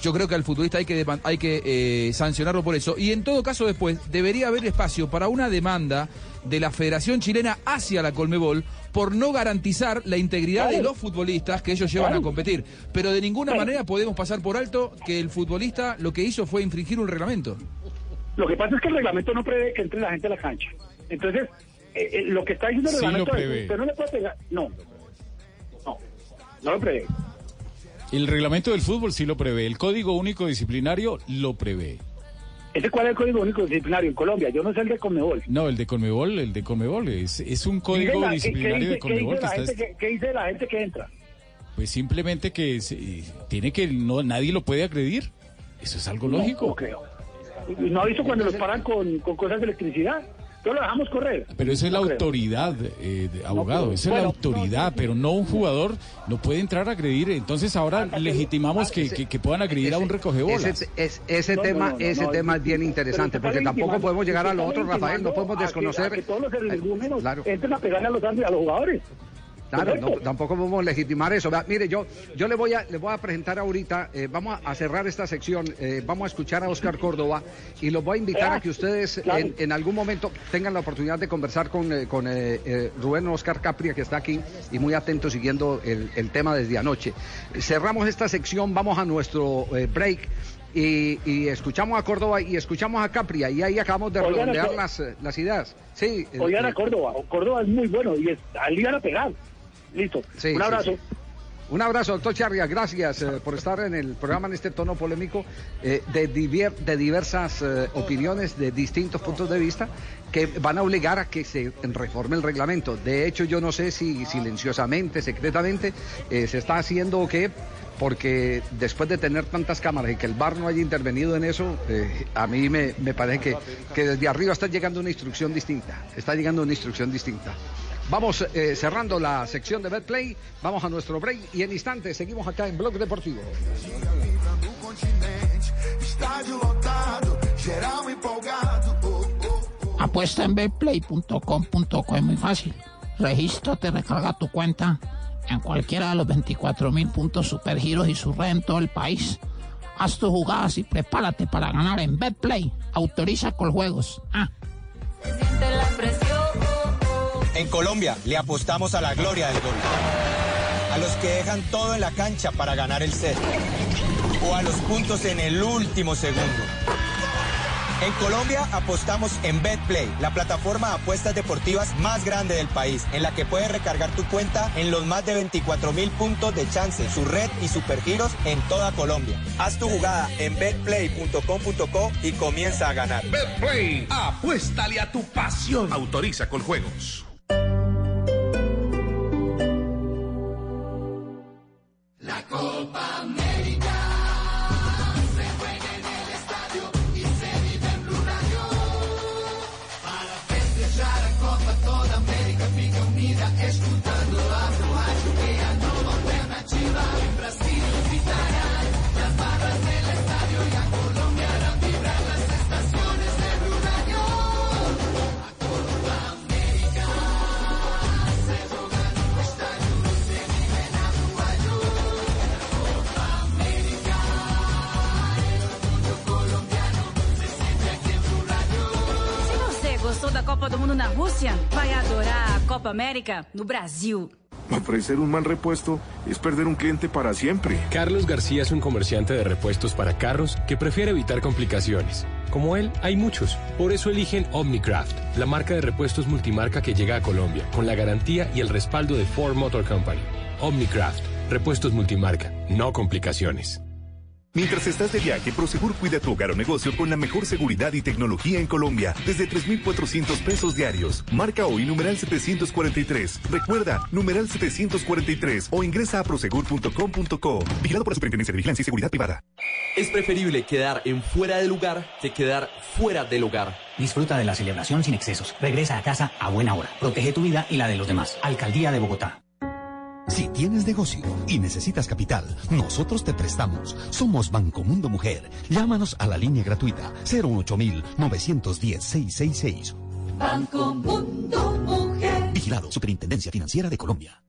Yo creo que al futbolista hay que, hay que eh, sancionarlo por eso. Y en todo caso después debería haber espacio para una demanda de la Federación Chilena hacia la Colmebol por no garantizar la integridad de los futbolistas que ellos llevan a competir. Pero de ninguna manera podemos pasar por alto que el futbolista lo que hizo fue infringir un reglamento. Lo que pasa es que el reglamento no prevé que entre la gente a la cancha. Entonces, eh, eh, lo que está diciendo el Sí reglamento es prevé. usted no le puede pegar. No. No. No lo prevé. El reglamento del fútbol sí lo prevé. El Código Único Disciplinario lo prevé. ¿Ese cuál es el código único disciplinario en Colombia? Yo no sé el de Conmebol. No, el de Conmebol, el de Conmebol es, es un código la- ¿qué- disciplinario de dice- qué dice Conmebol que está gente ¿Qué dice la gente que entra? pues simplemente que se- tiene que no nadie lo puede agredir. Eso es algo lógico. No creo. ¿Y ¿No ha visto cuando los paran con, con cosas de electricidad? Entonces lo dejamos correr. Pero eso es la No autoridad, eh, de- abogado, pero- eso es la autoridad, pero no un jugador no puede entrar a agredir. Entonces ahora legitimamos que, que- que puedan agredir a un recogebolas. Ese, es- ese No, no, tema, no, no, ese no, tema es- es bien interesante, porque tampoco podemos llegar a lo otro, Rafael, no podemos a que- desconocer. A que todos los energúmenos Claro. entren a pegarle a los, árbitros, a los jugadores. Claro, no, tampoco podemos legitimar eso. Mire, yo, yo le voy a, le voy a presentar ahorita, eh, vamos a cerrar esta sección, eh, vamos a escuchar a Oscar Córdoba y los voy a invitar a que ustedes en, en algún momento tengan la oportunidad de conversar con, eh, con eh, Rubén Oscar Capria, que está aquí y muy atento siguiendo el, el tema desde anoche. Cerramos esta sección, vamos a nuestro break. Y, y escuchamos a Córdoba y escuchamos a Capria y ahí acabamos de redondear las, las ideas. Sí, Oigan a Córdoba. Córdoba es muy bueno y es, a él le iban a pegar. Listo. Sí, Un abrazo. sí. Un abrazo, doctor Charria. Gracias eh, por estar en el programa en este tono polémico eh, de, divier- de diversas eh, opiniones, de distintos puntos de vista que van a obligar a que se reforme el reglamento. De hecho, yo no sé si silenciosamente, secretamente, se está haciendo o qué, porque después de tener tantas cámaras y que el bar no haya intervenido en eso, eh, a mí me, me parece que, que desde arriba está llegando una instrucción distinta. Está llegando una instrucción distinta. Vamos eh, cerrando la sección de Betplay, vamos a nuestro break y en instantes seguimos acá en Blog Deportivo. Apuesta en betplay.com.co es muy fácil. Regístrate, recarga tu cuenta en cualquiera de los 24 mil puntos supergiros y su red en todo el país. Haz tus jugadas y prepárate para ganar en Betplay. Autoriza con juegos. Ah. En Colombia le apostamos a la gloria del gol. A los que dejan todo en la cancha para ganar el set. O a los puntos en el último segundo. En Colombia apostamos en BetPlay, la plataforma de apuestas deportivas más grande del país, en la que puedes recargar tu cuenta en los más de 24 mil puntos de chance, su red y supergiros en toda Colombia. Haz tu jugada en betplay.com.co y comienza a ganar. Betplay, apuéstale a tu pasión. Autoriza con juegos. La Copa Copa do Mundo na Rússia, vai adorar a Copa América no Brasil. Ofrecer un mal repuesto es perder un cliente para siempre. Carlos García es un comerciante de repuestos para carros que prefiere evitar complicaciones. Como él, hay muchos. Por eso eligen Omnicraft, la marca de repuestos multimarca que llega a Colombia, con la garantía y el respaldo de Ford Motor Company. Omnicraft, repuestos multimarca, no complicaciones. Mientras estás de viaje, Prosegur cuida tu hogar o negocio con la mejor seguridad y tecnología en Colombia, desde 3,400 pesos diarios. Marca hoy numeral 743. Recuerda, numeral 743 o ingresa a prosegur.com.co. Vigilado por la Superintendencia de Vigilancia y Seguridad Privada. Es preferible quedar en fuera de lugar que quedar fuera del hogar. Disfruta de la celebración sin excesos. Regresa a casa a buena hora. Protege tu vida y la de los demás. Alcaldía de Bogotá. Si tienes negocio y necesitas capital, nosotros te prestamos. Somos Banco Mundo Mujer. Llámanos a la línea gratuita 08910-666. Banco Mundo Mujer. Vigilado Superintendencia Financiera de Colombia.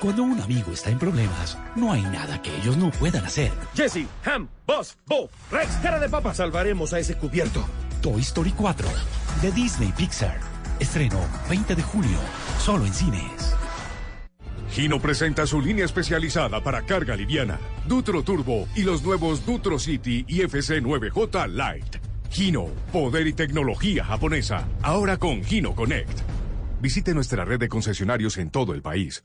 Cuando un amigo está en problemas, no hay nada que ellos no puedan hacer. Jesse, Ham, Boss, Bo, Rex, cara de papa. Salvaremos a ese cubierto. Toy Story 4 de Disney Pixar. Estreno 20 de junio, solo en cines. Gino presenta su línea especializada para carga liviana, Dutro Turbo y los nuevos Dutro City y FC9J Light. Hino, poder y tecnología japonesa. Ahora con Hino Connect. Visite nuestra red de concesionarios en todo el país.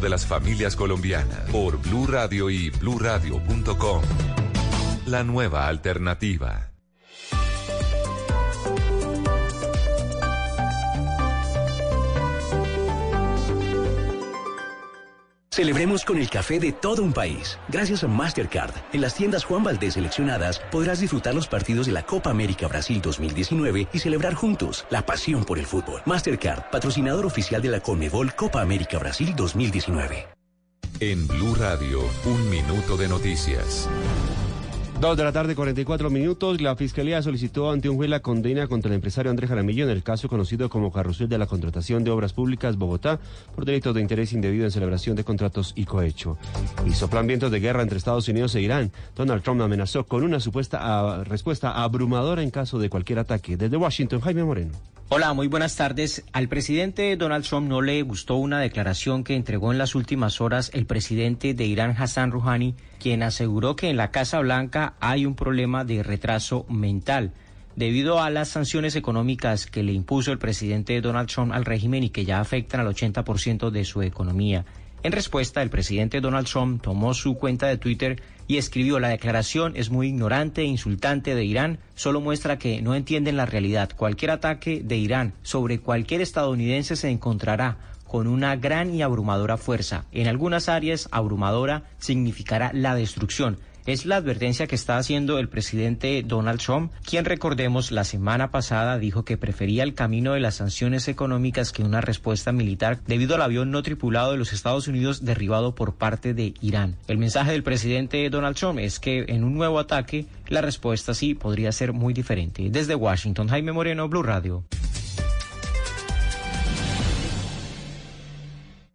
de las familias colombianas por Blue Radio y bluradio.com. La nueva alternativa. Celebremos con el café de todo un país. Gracias a Mastercard, en las tiendas Juan Valdés seleccionadas podrás disfrutar los partidos de la Copa América Brasil 2019 y celebrar juntos la pasión por el fútbol. Mastercard, patrocinador oficial de la Conmebol Copa América Brasil 2019. En Blue Radio, un minuto de noticias. Dos de la tarde, 44 minutos. La Fiscalía solicitó ante un juez la condena contra el empresario Andrés Jaramillo en el caso conocido como carrusel de la contratación de obras públicas Bogotá por delitos de interés indebido en celebración de contratos y cohecho. Y soplan vientos de guerra entre Estados Unidos e Irán. Donald Trump amenazó con una supuesta ah, respuesta abrumadora en caso de cualquier ataque. Desde Washington, Jaime Moreno. Hola, muy buenas tardes. Al presidente Donald Trump no le gustó una declaración que entregó en las últimas horas el presidente de Irán, Hassan Rouhani, quien aseguró que en la Casa Blanca hay un problema de retraso mental debido a las sanciones económicas que le impuso el presidente Donald Trump al régimen y que ya afectan al 80% de su economía. En respuesta, el presidente Donald Trump tomó su cuenta de Twitter y escribió la declaración es muy ignorante e insultante de Irán, solo muestra que no entienden la realidad. Cualquier ataque de Irán sobre cualquier estadounidense se encontrará con una gran y abrumadora fuerza. En algunas áreas, abrumadora significará la destrucción. Es la advertencia que está haciendo el presidente Donald Trump, quien recordemos la semana pasada dijo que prefería el camino de las sanciones económicas que una respuesta militar debido al avión no tripulado de los Estados Unidos derribado por parte de Irán. El mensaje del presidente Donald Trump es que en un nuevo ataque la respuesta sí podría ser muy diferente. Desde Washington, Jaime Moreno, Blue Radio.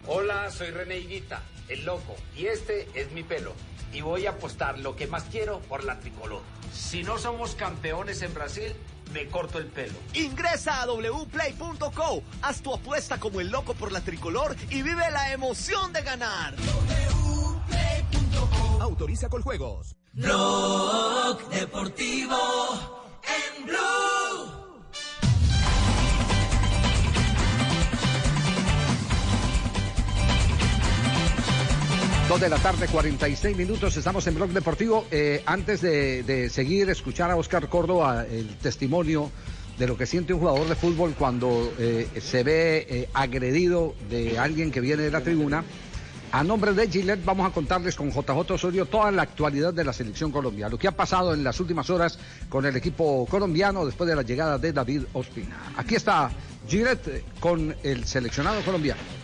Hola, soy René Higuita, el loco, y este es mi pelo. Y voy a apostar lo que más quiero por la tricolor. Si no somos campeones en Brasil, me corto el pelo. Ingresa a wplay.co, haz tu apuesta como el loco por la tricolor y vive la emoción de ganar. Autoriza con juegos. Blog Deportivo en Blue. Dos de la tarde, 46 minutos, estamos en Blog Deportivo. Eh, antes de, seguir, escuchar a Oscar Córdoba el testimonio de lo que siente un jugador de fútbol cuando eh, se ve eh, agredido de alguien que viene de la tribuna. A nombre de Gillette vamos a contarles con JJ Osorio toda la actualidad de la selección colombiana, lo que ha pasado en las últimas horas con el equipo colombiano después de la llegada de David Ospina. Aquí está Gillette con el seleccionado colombiano.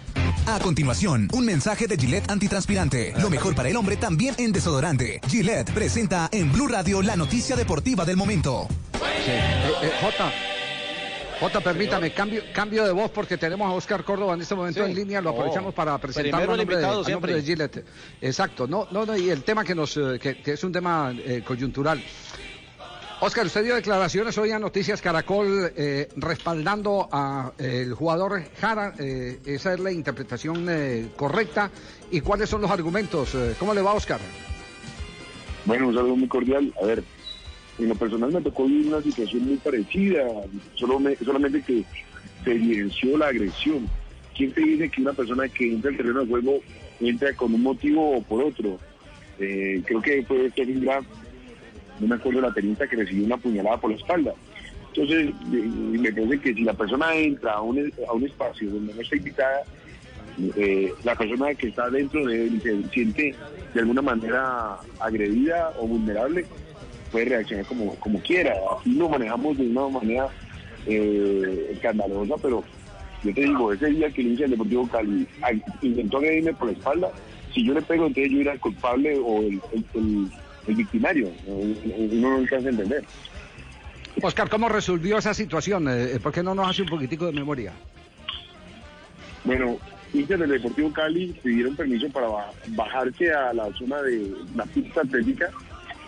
A continuación, un mensaje de Gillette antitranspirante. Lo mejor para el hombre también en desodorante. Gillette presenta en Blue Radio la noticia deportiva del momento. Eh, eh, J. J, permítame, cambio, cambio de voz porque tenemos a Oscar Córdoba en este momento Sí. en línea, lo Oh. aprovechamos para el nombre, invitado nombre de Gillette. Exacto, no, no, no, y el tema que nos, eh, que, que es un tema eh, coyuntural. Oscar, usted dio declaraciones hoy a Noticias Caracol eh, respaldando al jugador Jara. eh, esa es la interpretación eh, correcta. ¿Y cuáles son los argumentos? Eh, ¿Cómo le va, Oscar? Bueno, un saludo muy cordial. A ver, en lo personal me tocó una situación muy parecida, solo me- solamente que se evidenció la agresión. ¿Quién te dice que una persona que entra al terreno de juego entra con un motivo o por otro? Eh, creo que fue Kevin Grant, no me acuerdo la tenista que recibió una puñalada por la espalda. Entonces, me parece que si la persona entra a un, a un espacio donde no está invitada, eh, la persona que está dentro de él y se siente de alguna manera agredida o vulnerable puede reaccionar como, como quiera. Aquí lo manejamos de una manera eh, escandalosa, pero yo te digo, ese día que el hincha del Deportivo Cali intentó agredirme por la espalda, si yo le pego, entonces yo era el culpable o el- el victimario. Uno no alcanza a entender. Oscar, ¿cómo resolvió esa situación? Eh, ¿Por qué no nos hace un poquitico de memoria? Bueno, hinchas del Deportivo Cali pidieron permiso para ba- bajarse a la zona de la pista atlética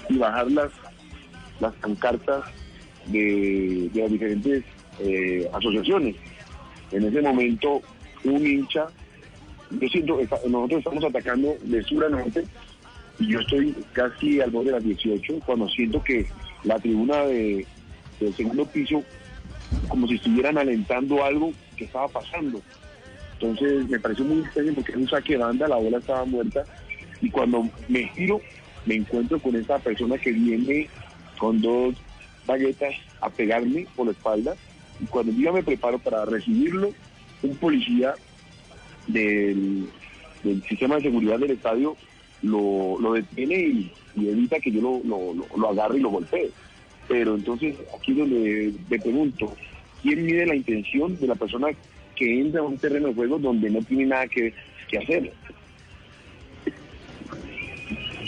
y bajar las, las pancartas de, de las diferentes eh, asociaciones. En ese momento, un hincha, yo siento, nosotros estamos atacando de sur a norte y yo estoy casi al borde de las 18 cuando siento que la tribuna de, del segundo piso como si estuvieran alentando algo que estaba pasando. Entonces me pareció muy extraño porque era un saque de banda, la bola estaba muerta y cuando me giro me encuentro con esta persona que viene con dos baguetas a pegarme por la espalda y cuando yo me preparo para recibirlo, un policía del, del sistema de seguridad del estadio lo, lo detiene y, y evita que yo lo, agarre y lo golpee. Pero entonces aquí donde me pregunto, ¿quién mide la intención de la persona que entra a un terreno de juego donde no tiene nada que, que hacer?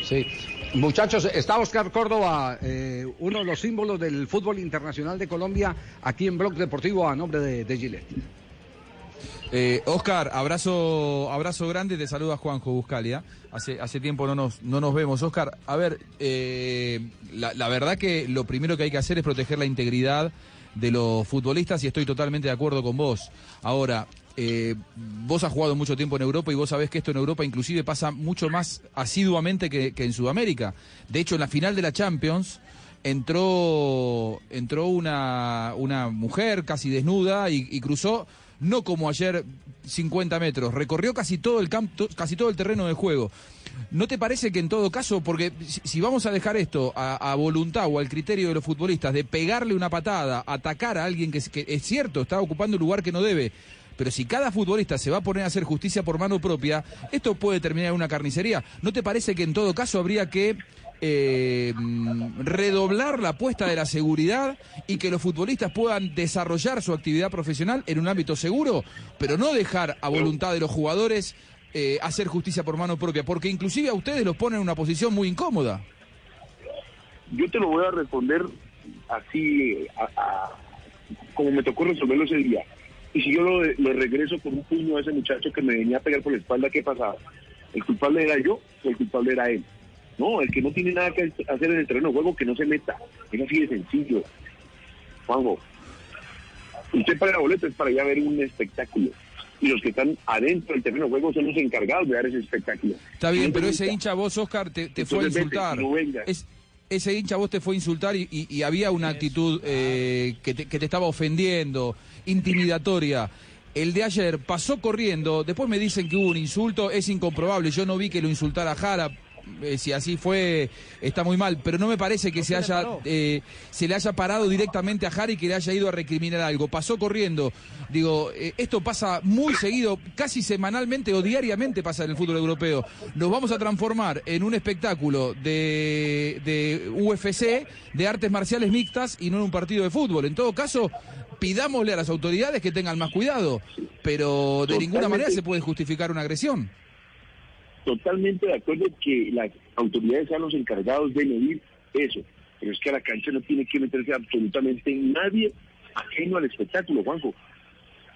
Sí. Muchachos, está Oscar Córdoba, eh, uno de los símbolos del fútbol internacional de Colombia, aquí en Blog Deportivo a nombre de, de Gillette. Eh, Oscar, abrazo, abrazo grande, te saluda Juanjo Buscalia. Hace, hace tiempo no nos, no nos vemos. Oscar, a ver, eh, la, verdad que lo primero que hay que hacer es proteger la integridad de los futbolistas y estoy totalmente de acuerdo con vos. Ahora, eh, vos has jugado mucho tiempo en Europa y vos sabés que esto en Europa inclusive pasa mucho más asiduamente que, que en Sudamérica. De hecho, en la final de la Champions entró, entró una, una mujer casi desnuda y cruzó, no como ayer 50 metros, recorrió casi todo el campo, casi todo el terreno de juego. ¿No te parece que en todo caso, porque si, vamos a dejar esto a, voluntad o al criterio de los futbolistas de pegarle una patada, atacar a alguien que, que es cierto, está ocupando un lugar que no debe, pero si cada futbolista se va a poner a hacer justicia por mano propia, esto puede terminar en una carnicería. ¿No te parece que en todo caso habría que eh, redoblar la apuesta de la seguridad y que los futbolistas puedan desarrollar su actividad profesional en un ámbito seguro, pero no dejar a voluntad de los jugadores eh, hacer justicia por mano propia, porque inclusive a ustedes los ponen en una posición muy incómoda. Yo te lo voy a responder así, a- como me tocó resolverlo ese día. Y si yo lo regreso con un puño a ese muchacho que me venía a pegar por la espalda, ¿qué pasaba? ¿El culpable era yo o el culpable era él? No, el que no tiene nada que hacer en el terreno de juego, que no se meta. Es así de sencillo. Juanjo, usted paga boletos para ir a ver un espectáculo. Y los que están adentro del terreno de juego son los encargados de dar ese espectáculo. Está bien, No pero ese hincha vos, Oscar, te, te fue a vete, insultar. no. Es- ese hincha vos te fue a insultar y, y- y había una actitud eh, que, te, que te estaba ofendiendo, intimidatoria. El de ayer pasó corriendo, después me dicen que hubo un insulto, es incomprobable, yo no vi que lo insultara Jara, eh, si así fue, está muy mal, pero no me parece que se haya eh, se le haya parado directamente a Jara y que le haya ido a recriminar algo. Pasó corriendo. Digo, eh, esto pasa muy seguido, casi semanalmente o diariamente pasa en el fútbol europeo. Nos vamos a transformar en un espectáculo de, de UFC, de artes marciales mixtas y no en un partido de fútbol. En todo caso, pidámosle a las autoridades que tengan más cuidado, pero de ninguna manera se puede justificar una agresión. Totalmente de acuerdo que las autoridades sean los encargados de medir eso, pero es que a la cancha no tiene que meterse absolutamente nadie ajeno al espectáculo, Juanjo.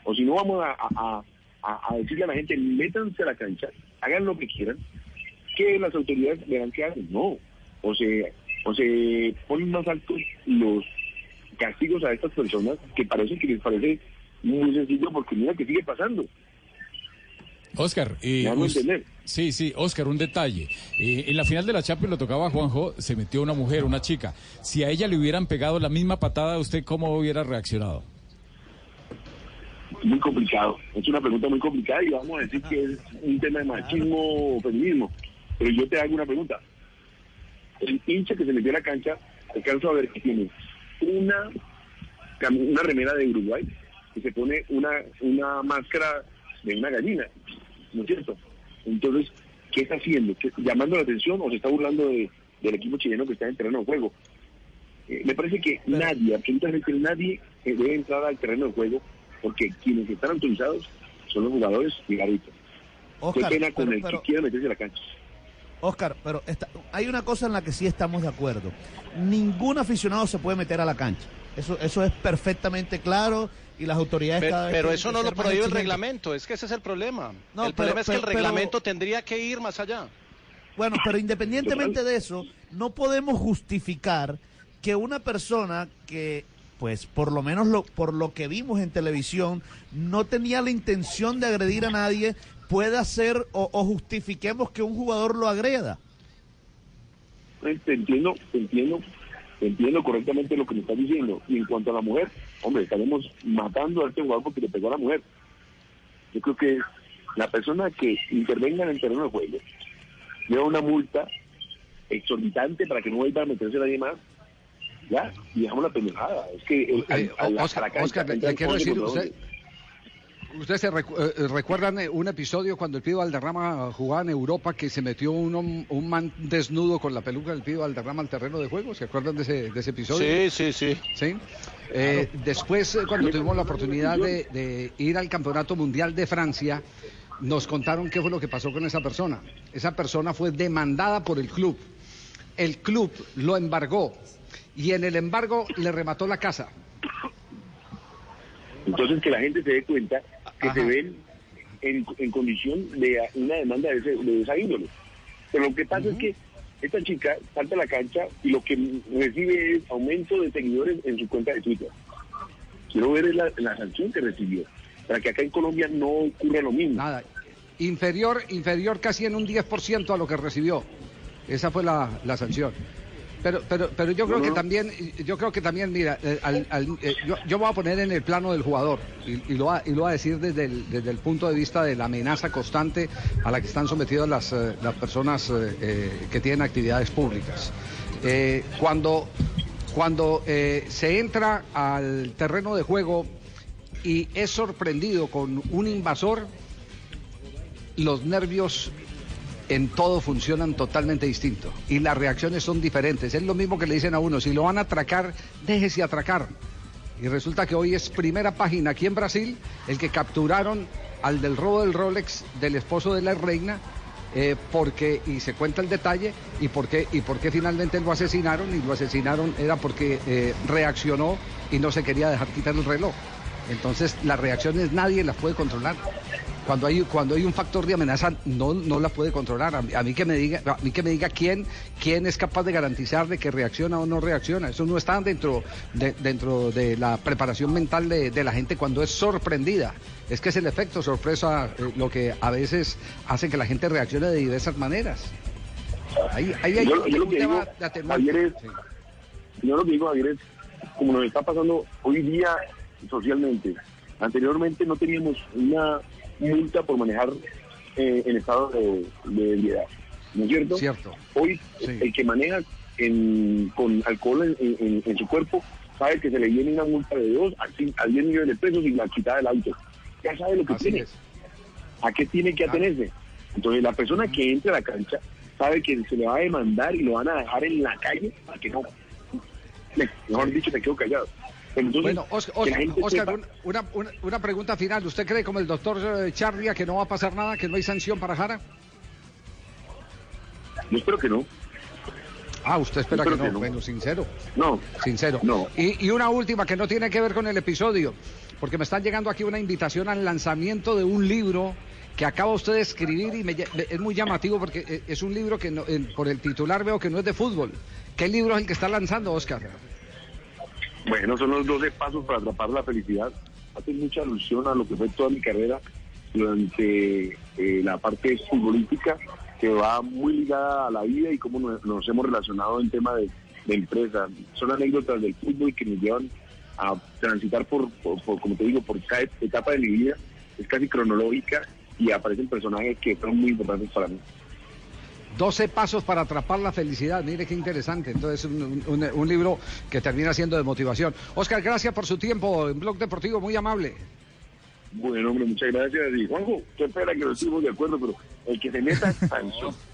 O si no vamos a, a- a- a decirle a la gente, métanse a la cancha, hagan lo que quieran, que las autoridades verán qué hacen. No, o se, o se ponen más altos los castigos a estas personas que parece que les parece muy sencillo porque mira que sigue pasando. Oscar, Me hago us- entender. Sí, sí, Oscar, un detalle. Eh, en la final de la Champions lo tocaba a Juanjo, se metió una mujer, una chica. Si a ella le hubieran pegado la misma patada, ¿usted cómo hubiera reaccionado? muy complicado. Es una pregunta muy complicada y vamos a decir que es un tema de machismo o feminismo. Pero yo te hago una pregunta. El hincha que se metió a la cancha, alcanzo a ver que tiene una, una remera de Uruguay y se pone una, una máscara de una gallina, ¿no es cierto? Entonces, ¿qué está haciendo? ¿Qué- ¿Llamando la atención o se está burlando de- del equipo chileno que está en terreno de juego? Eh, me parece que nadie, absolutamente nadie, eh, debe entrar al terreno de juego porque quienes están autorizados son los jugadores y Qué pena con pero- el pero- que quiera meterse a la cancha. Oscar, pero está- hay una cosa en la que sí estamos de acuerdo. Ningún aficionado se puede meter a la cancha. Eso, eso es perfectamente claro y las autoridades Pero, cada vez pero eso no lo ser prohíbe el reglamento, es que ese es el problema. No, el pero- problema es que el reglamento tendría que ir más allá. Bueno, pero independientemente de eso, no podemos justificar que una persona que, pues, por lo menos lo, por lo que vimos en televisión, no tenía la intención de agredir a nadie, pueda hacer o, o justifiquemos que un jugador lo agreda. Te entiendo, te entiendo, entiendo correctamente lo que me estás diciendo. Y en cuanto a la mujer, hombre, estaremos matando a este jugador porque le pegó a la mujer. Yo creo que la persona que intervenga en el terreno de juego lleva una multa exorbitante para que no vuelva a meterse nadie más. Ya, y dejamos la pendejada. Es que el- Eh, a a Oscar, la cancha Oscar, le- entran le quiero 11 decir, contra usted, 11. ¿Ustedes se recu- eh, recuerdan eh, un episodio cuando el Pío Valderrama jugaba en Europa que se metió un, hom- un man desnudo con la peluca del Pío Valderrama al terreno de juego? ¿Se acuerdan de ese, de ese episodio? Sí, sí, sí. ¿Sí? Eh, Después, eh, cuando tuvimos la oportunidad de, de ir al Campeonato Mundial de Francia, nos contaron qué fue lo que pasó con esa persona. Esa persona fue demandada por el club. El club lo embargó y en el embargo le remató la casa. Entonces que la gente se dé cuenta que Ajá. se ven en, en condición de una demanda de, ese- de esa índole. Pero lo que pasa es que esta chica salta a la cancha y lo que recibe es aumento de seguidores en su cuenta de Twitter. Quiero ver la, la sanción que recibió, para que acá en Colombia no ocurra lo mismo. Nada. Inferior, inferior casi en un 10% a lo que recibió. Esa fue la, la sanción. Pero, pero, pero yo creo No, que también, yo creo que también, mira, eh, al- al- eh, yo, yo voy a poner en el plano del jugador y, y lo, va, y lo voy a decir desde el, desde el punto de vista de la amenaza constante a la que están sometidas las, eh, las personas que tienen actividades públicas. Cuando cuando eh, se entra al terreno de juego y es sorprendido con un invasor, los nervios en todo funcionan totalmente distinto y las reacciones son diferentes. Es lo mismo que le dicen a uno, si lo van a atracar, déjese atracar. Y resulta que hoy es primera página aquí en Brasil el que capturaron al del robo del Rolex del esposo de la reina. eh, porque y se cuenta el detalle y por qué y por qué finalmente lo asesinaron y lo asesinaron era porque eh, reaccionó y no se quería dejar quitar el reloj entonces las reacciones nadie las puede controlar cuando hay cuando hay un factor de amenaza no no la puede controlar. A, mí- a mí que me diga a mí que me diga quién quién es capaz de garantizar de que reacciona o no reacciona. Eso no está dentro de, dentro de la preparación mental de, de la gente cuando es sorprendida. Es que es el efecto sorpresa eh, lo que a veces hace que la gente reaccione de diversas maneras. Ahí, ahí hay yo, yo lo que digo. Javier, es, yo lo que digo, Javier, es como nos está pasando hoy día socialmente. Anteriormente no teníamos una multa por manejar eh, en estado de, de ebriedad, ¿no es cierto? Cierto. Hoy el que maneja en- con alcohol en, en- en su cuerpo sabe que se le viene una multa de 2 a, cin- a 10 millones de pesos y la quitada del auto. Ya sabe lo que Así tiene. es. ¿A qué tiene que atenerse? Entonces la persona que entre a la cancha sabe que se le va a demandar y lo van a dejar en la calle para que no. Mejor dicho, me quedo callado. Entonces, Bueno, Oscar, Oscar, sepa- una, una, una pregunta final. ¿Usted cree como el doctor eh, Charria que no va a pasar nada, que no hay sanción para Jara? yo espero que no. Ah, usted espera que no. que no. Bueno, sincero. No. Sincero. No. Y, y una última que no tiene que ver con el episodio, porque me están llegando aquí una invitación al lanzamiento de un libro que acaba usted de escribir y me es muy llamativo porque eh, es un libro que no- en- por el titular veo que no es de fútbol. ¿Qué libro es el que está lanzando, Oscar? Bueno, son los 12 pasos para atrapar la felicidad. Hace mucha alusión a lo que fue toda mi carrera durante eh, la parte futbolística, que va muy ligada a la vida y cómo nos, hemos relacionado en tema de, de empresa. Son anécdotas del fútbol que nos llevan a transitar por, como te digo, por cada etapa de mi vida. Es casi cronológica y aparecen personajes que fueron muy importantes para mí. 12 pasos para atrapar la felicidad. Mire qué interesante. Entonces, un, un- un libro que termina siendo de motivación. Oscar, gracias por su tiempo en Blog Deportivo, muy amable. Bueno, hombre, muchas gracias. Y Juanjo, qué pena que no estuvimos de acuerdo, pero el que se meta, sanción.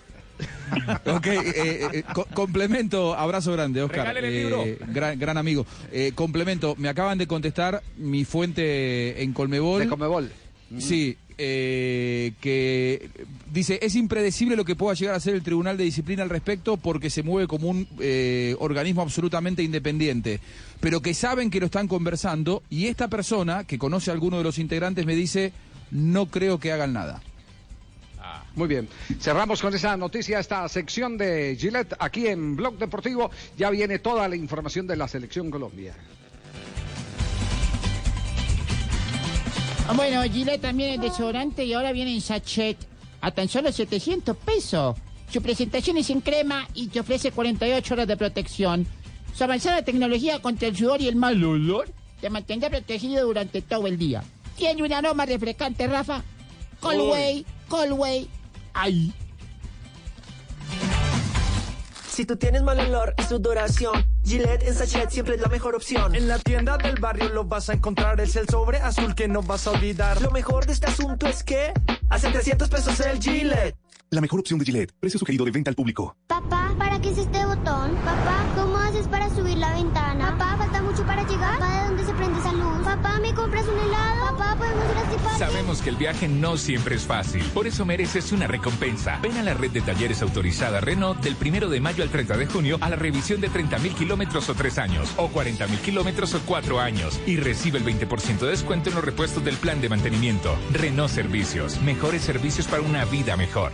Ok, eh, eh, co- complemento, abrazo grande, Oscar. El eh, libro. gran, gran amigo. Eh, complemento, me acaban de contestar mi fuente en Colmebol. De Comebol. Sí, eh, que dice, es impredecible lo que pueda llegar a ser el Tribunal de Disciplina al respecto porque se mueve como un eh, organismo absolutamente independiente, pero que saben que lo están conversando y esta persona, que conoce a alguno de los integrantes, me dice, no creo que hagan nada. Muy bien. Cerramos con esa noticia, esta sección de Gillette aquí en Blog Deportivo. Ya viene toda la información de la selección Colombia. Bueno, Gillette también es desodorante y ahora viene en sachet a tan solo 700 pesos. Su presentación es en crema y te ofrece 48 horas de protección. Su avanzada tecnología contra el sudor y el mal olor te mantendrá protegido durante todo el día. Tiene un aroma refrescante, Rafa. Colway, Colway. Ay. Si tú tienes mal olor y sudoración, Gillette en sachet siempre es la mejor opción. En la tienda del barrio lo vas a encontrar, es el sobre azul que no vas a olvidar. Lo mejor de este asunto es que hace 300 pesos el Gillette. La mejor opción de Gillette. Precio sugerido de venta al público. Papá, ¿para qué es este botón? Papá, ¿cómo haces para subir la ventana? Papá, ¿falta mucho para llegar? Papá, ¿de dónde se prende esa luz? Papá, ¿me compras un helado? Papá, ¿podemos ir a Cipari? Sabemos que el viaje no siempre es fácil, por eso mereces una recompensa. Ven a la red de talleres autorizada Renault del primero de mayo al 30 de junio a la revisión de 30.000 kilómetros o 3 años, o 40.000 kilómetros o 4 años, y recibe el 20% de descuento en los repuestos del plan de mantenimiento. Renault Servicios, mejores servicios para una vida mejor.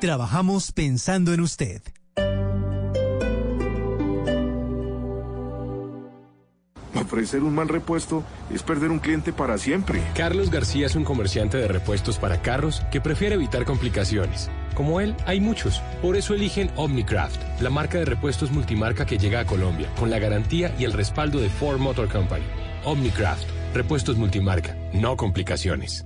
Trabajamos pensando en usted. Ofrecer un mal repuesto es perder un cliente para siempre. Carlos García es un comerciante de repuestos para carros que prefiere evitar complicaciones. Como él, hay muchos. Por eso eligen Omnicraft, la marca de repuestos multimarca que llega a Colombia, con la garantía y el respaldo de Ford Motor Company. Omnicraft, repuestos multimarca, no complicaciones.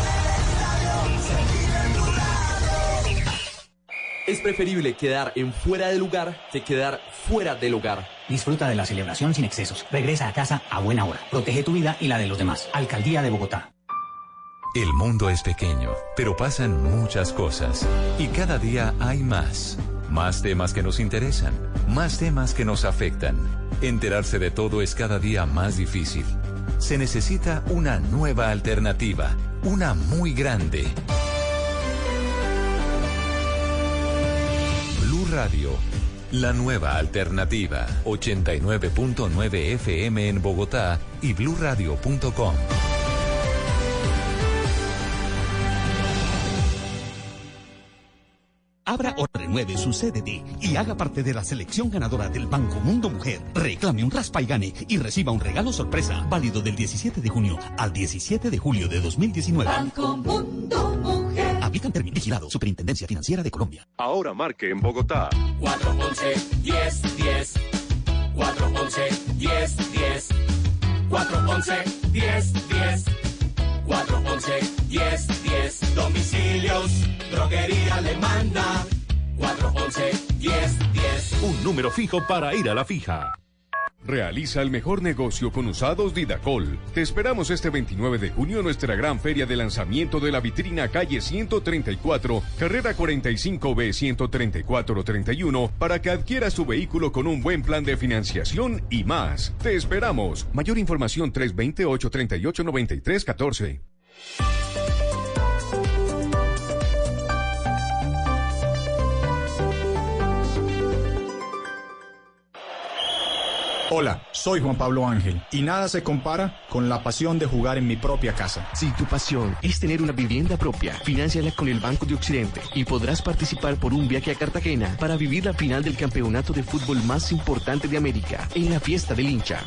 Preferible quedar en fuera de lugar que quedar fuera del hogar. Disfruta de la celebración sin excesos. Regresa a casa a buena hora. Protege tu vida y la de los demás. Alcaldía de Bogotá. El mundo es pequeño, pero pasan muchas cosas. Y cada día hay más. Más temas que nos interesan. Más temas que nos afectan. Enterarse de todo es cada día más difícil. Se necesita una nueva alternativa. Una muy grande. Radio. La nueva alternativa. 89.9 FM en Bogotá y bluradio.com. Abra o renueve su CDT y haga parte de la selección ganadora del Banco Mundo Mujer. Reclame un raspa y gane y reciba un regalo sorpresa válido del 17 de junio al 17 de julio de 2019. Banco Mundo Mujer. Aplican términos vigilados Superintendencia Financiera de Colombia. Ahora marque en Bogotá. 411 10 10 411 10 10 411 10 10 411 10 10 Domicilios, droguería le manda 411 10 10 Un número fijo para ir a la fija. Realiza el mejor negocio con usados Didacol. Te esperamos este 29 de junio en nuestra gran feria de lanzamiento de la vitrina calle 134, carrera 45B 13431, para que adquieras tu vehículo con un buen plan de financiación y más. Te esperamos. Mayor información 328 38 93 14. Hola, soy Juan Pablo Ángel y nada se compara con la pasión de jugar en mi propia casa. Si tu pasión es tener una vivienda propia, financiala con el Banco de Occidente y podrás participar por un viaje a Cartagena para vivir la final del campeonato de fútbol más importante de América en la fiesta del hincha.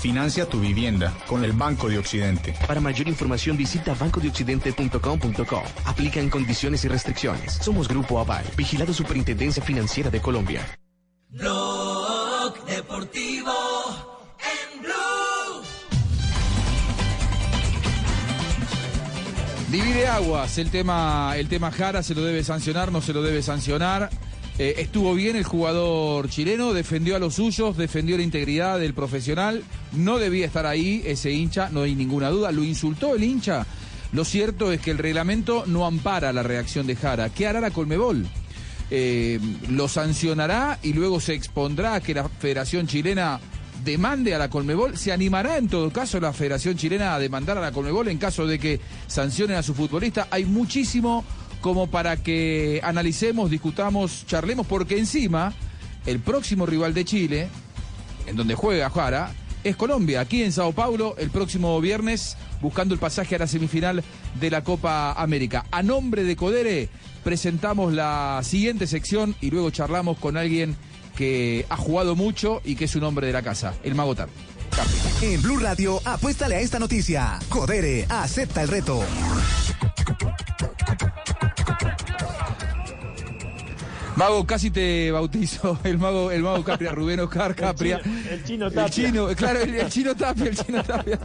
Financia tu vivienda con el Banco de Occidente. Para mayor información visita bancodeoccidente.com.co. Aplican condiciones y restricciones. Somos Grupo Aval, vigilado Superintendencia Financiera de Colombia. Deportivo en Blue. Divide aguas el tema, el tema Jara, se lo debe sancionar, no se lo debe sancionar. Eh, estuvo bien el jugador chileno, defendió a los suyos, defendió la integridad del profesional. No debía estar ahí ese hincha, no hay ninguna duda. Lo insultó el hincha. Lo cierto es que el reglamento no ampara la reacción de Jara. ¿Qué hará la Colmebol? Eh, lo sancionará y luego se expondrá a que la Federación Chilena demande a la Colmebol. ¿Se animará en todo caso la Federación Chilena a demandar a la Colmebol en caso de que sancionen a su futbolista? Hay muchísimo como para que analicemos, discutamos, charlemos, porque encima el próximo rival de Chile, en donde juega Jara, es Colombia, aquí en Sao Paulo, el próximo viernes, buscando el pasaje a la semifinal de la Copa América. A nombre de Codere, presentamos la siguiente sección y luego charlamos con alguien que ha jugado mucho y que es un hombre de la casa, el Mago Tar. En Blue Radio, apuéstale a esta noticia. Codere, acepta el reto. Mago, casi te bautizo. El mago, el mago Capria, Rubén Oscar Capria. El chino, el chino Tapia. El chino, claro, el, el chino Tapia, el chino Tapia.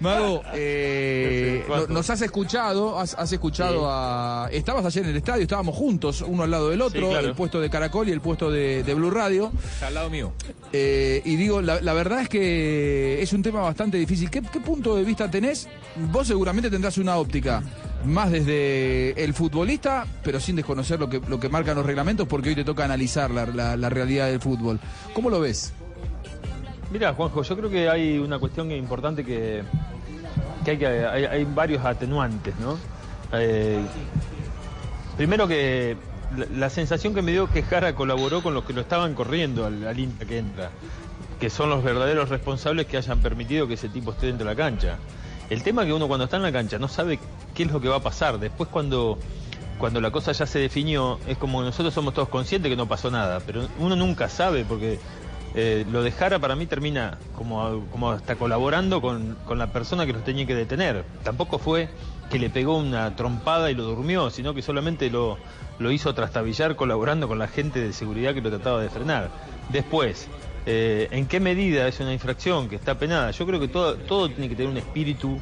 Mago, eh, no- nos has escuchado, has, has escuchado Sí. a. Estabas ayer en el estadio, estábamos juntos, uno al lado del otro, Sí, claro. el puesto de Caracol y el puesto de, de Blue Radio. Al lado mío. Eh, y digo, la, la verdad es que es un tema bastante difícil. ¿Qué, qué punto de vista tenés? Vos seguramente tendrás una óptica más desde el futbolista, pero sin desconocer lo que, lo que marcan los reglamentos, porque hoy te toca analizar la, la- realidad del fútbol. ¿Cómo lo ves? Mira, Juanjo, yo creo que hay una cuestión importante que, que hay que hay, varios atenuantes, ¿no? Eh, primero que la, sensación que me dio que Jara colaboró con los que lo estaban corriendo al, al Inter que entra, que son los verdaderos responsables que hayan permitido que ese tipo esté dentro de la cancha. El tema es que uno cuando está en la cancha no sabe qué es lo que va a pasar. Después cuando, cuando la cosa ya se definió, es como nosotros somos todos conscientes que no pasó nada, pero uno nunca sabe porque eh, lo de Jara para mí termina como, como hasta colaborando con, con la persona que los tenía que detener. Tampoco fue que le pegó una trompada y lo durmió, sino que solamente lo, lo hizo trastabillar colaborando con la gente de seguridad que lo trataba de frenar. Después, eh, ¿en qué medida es una infracción que está penada? Yo creo que todo, todo tiene que tener un espíritu,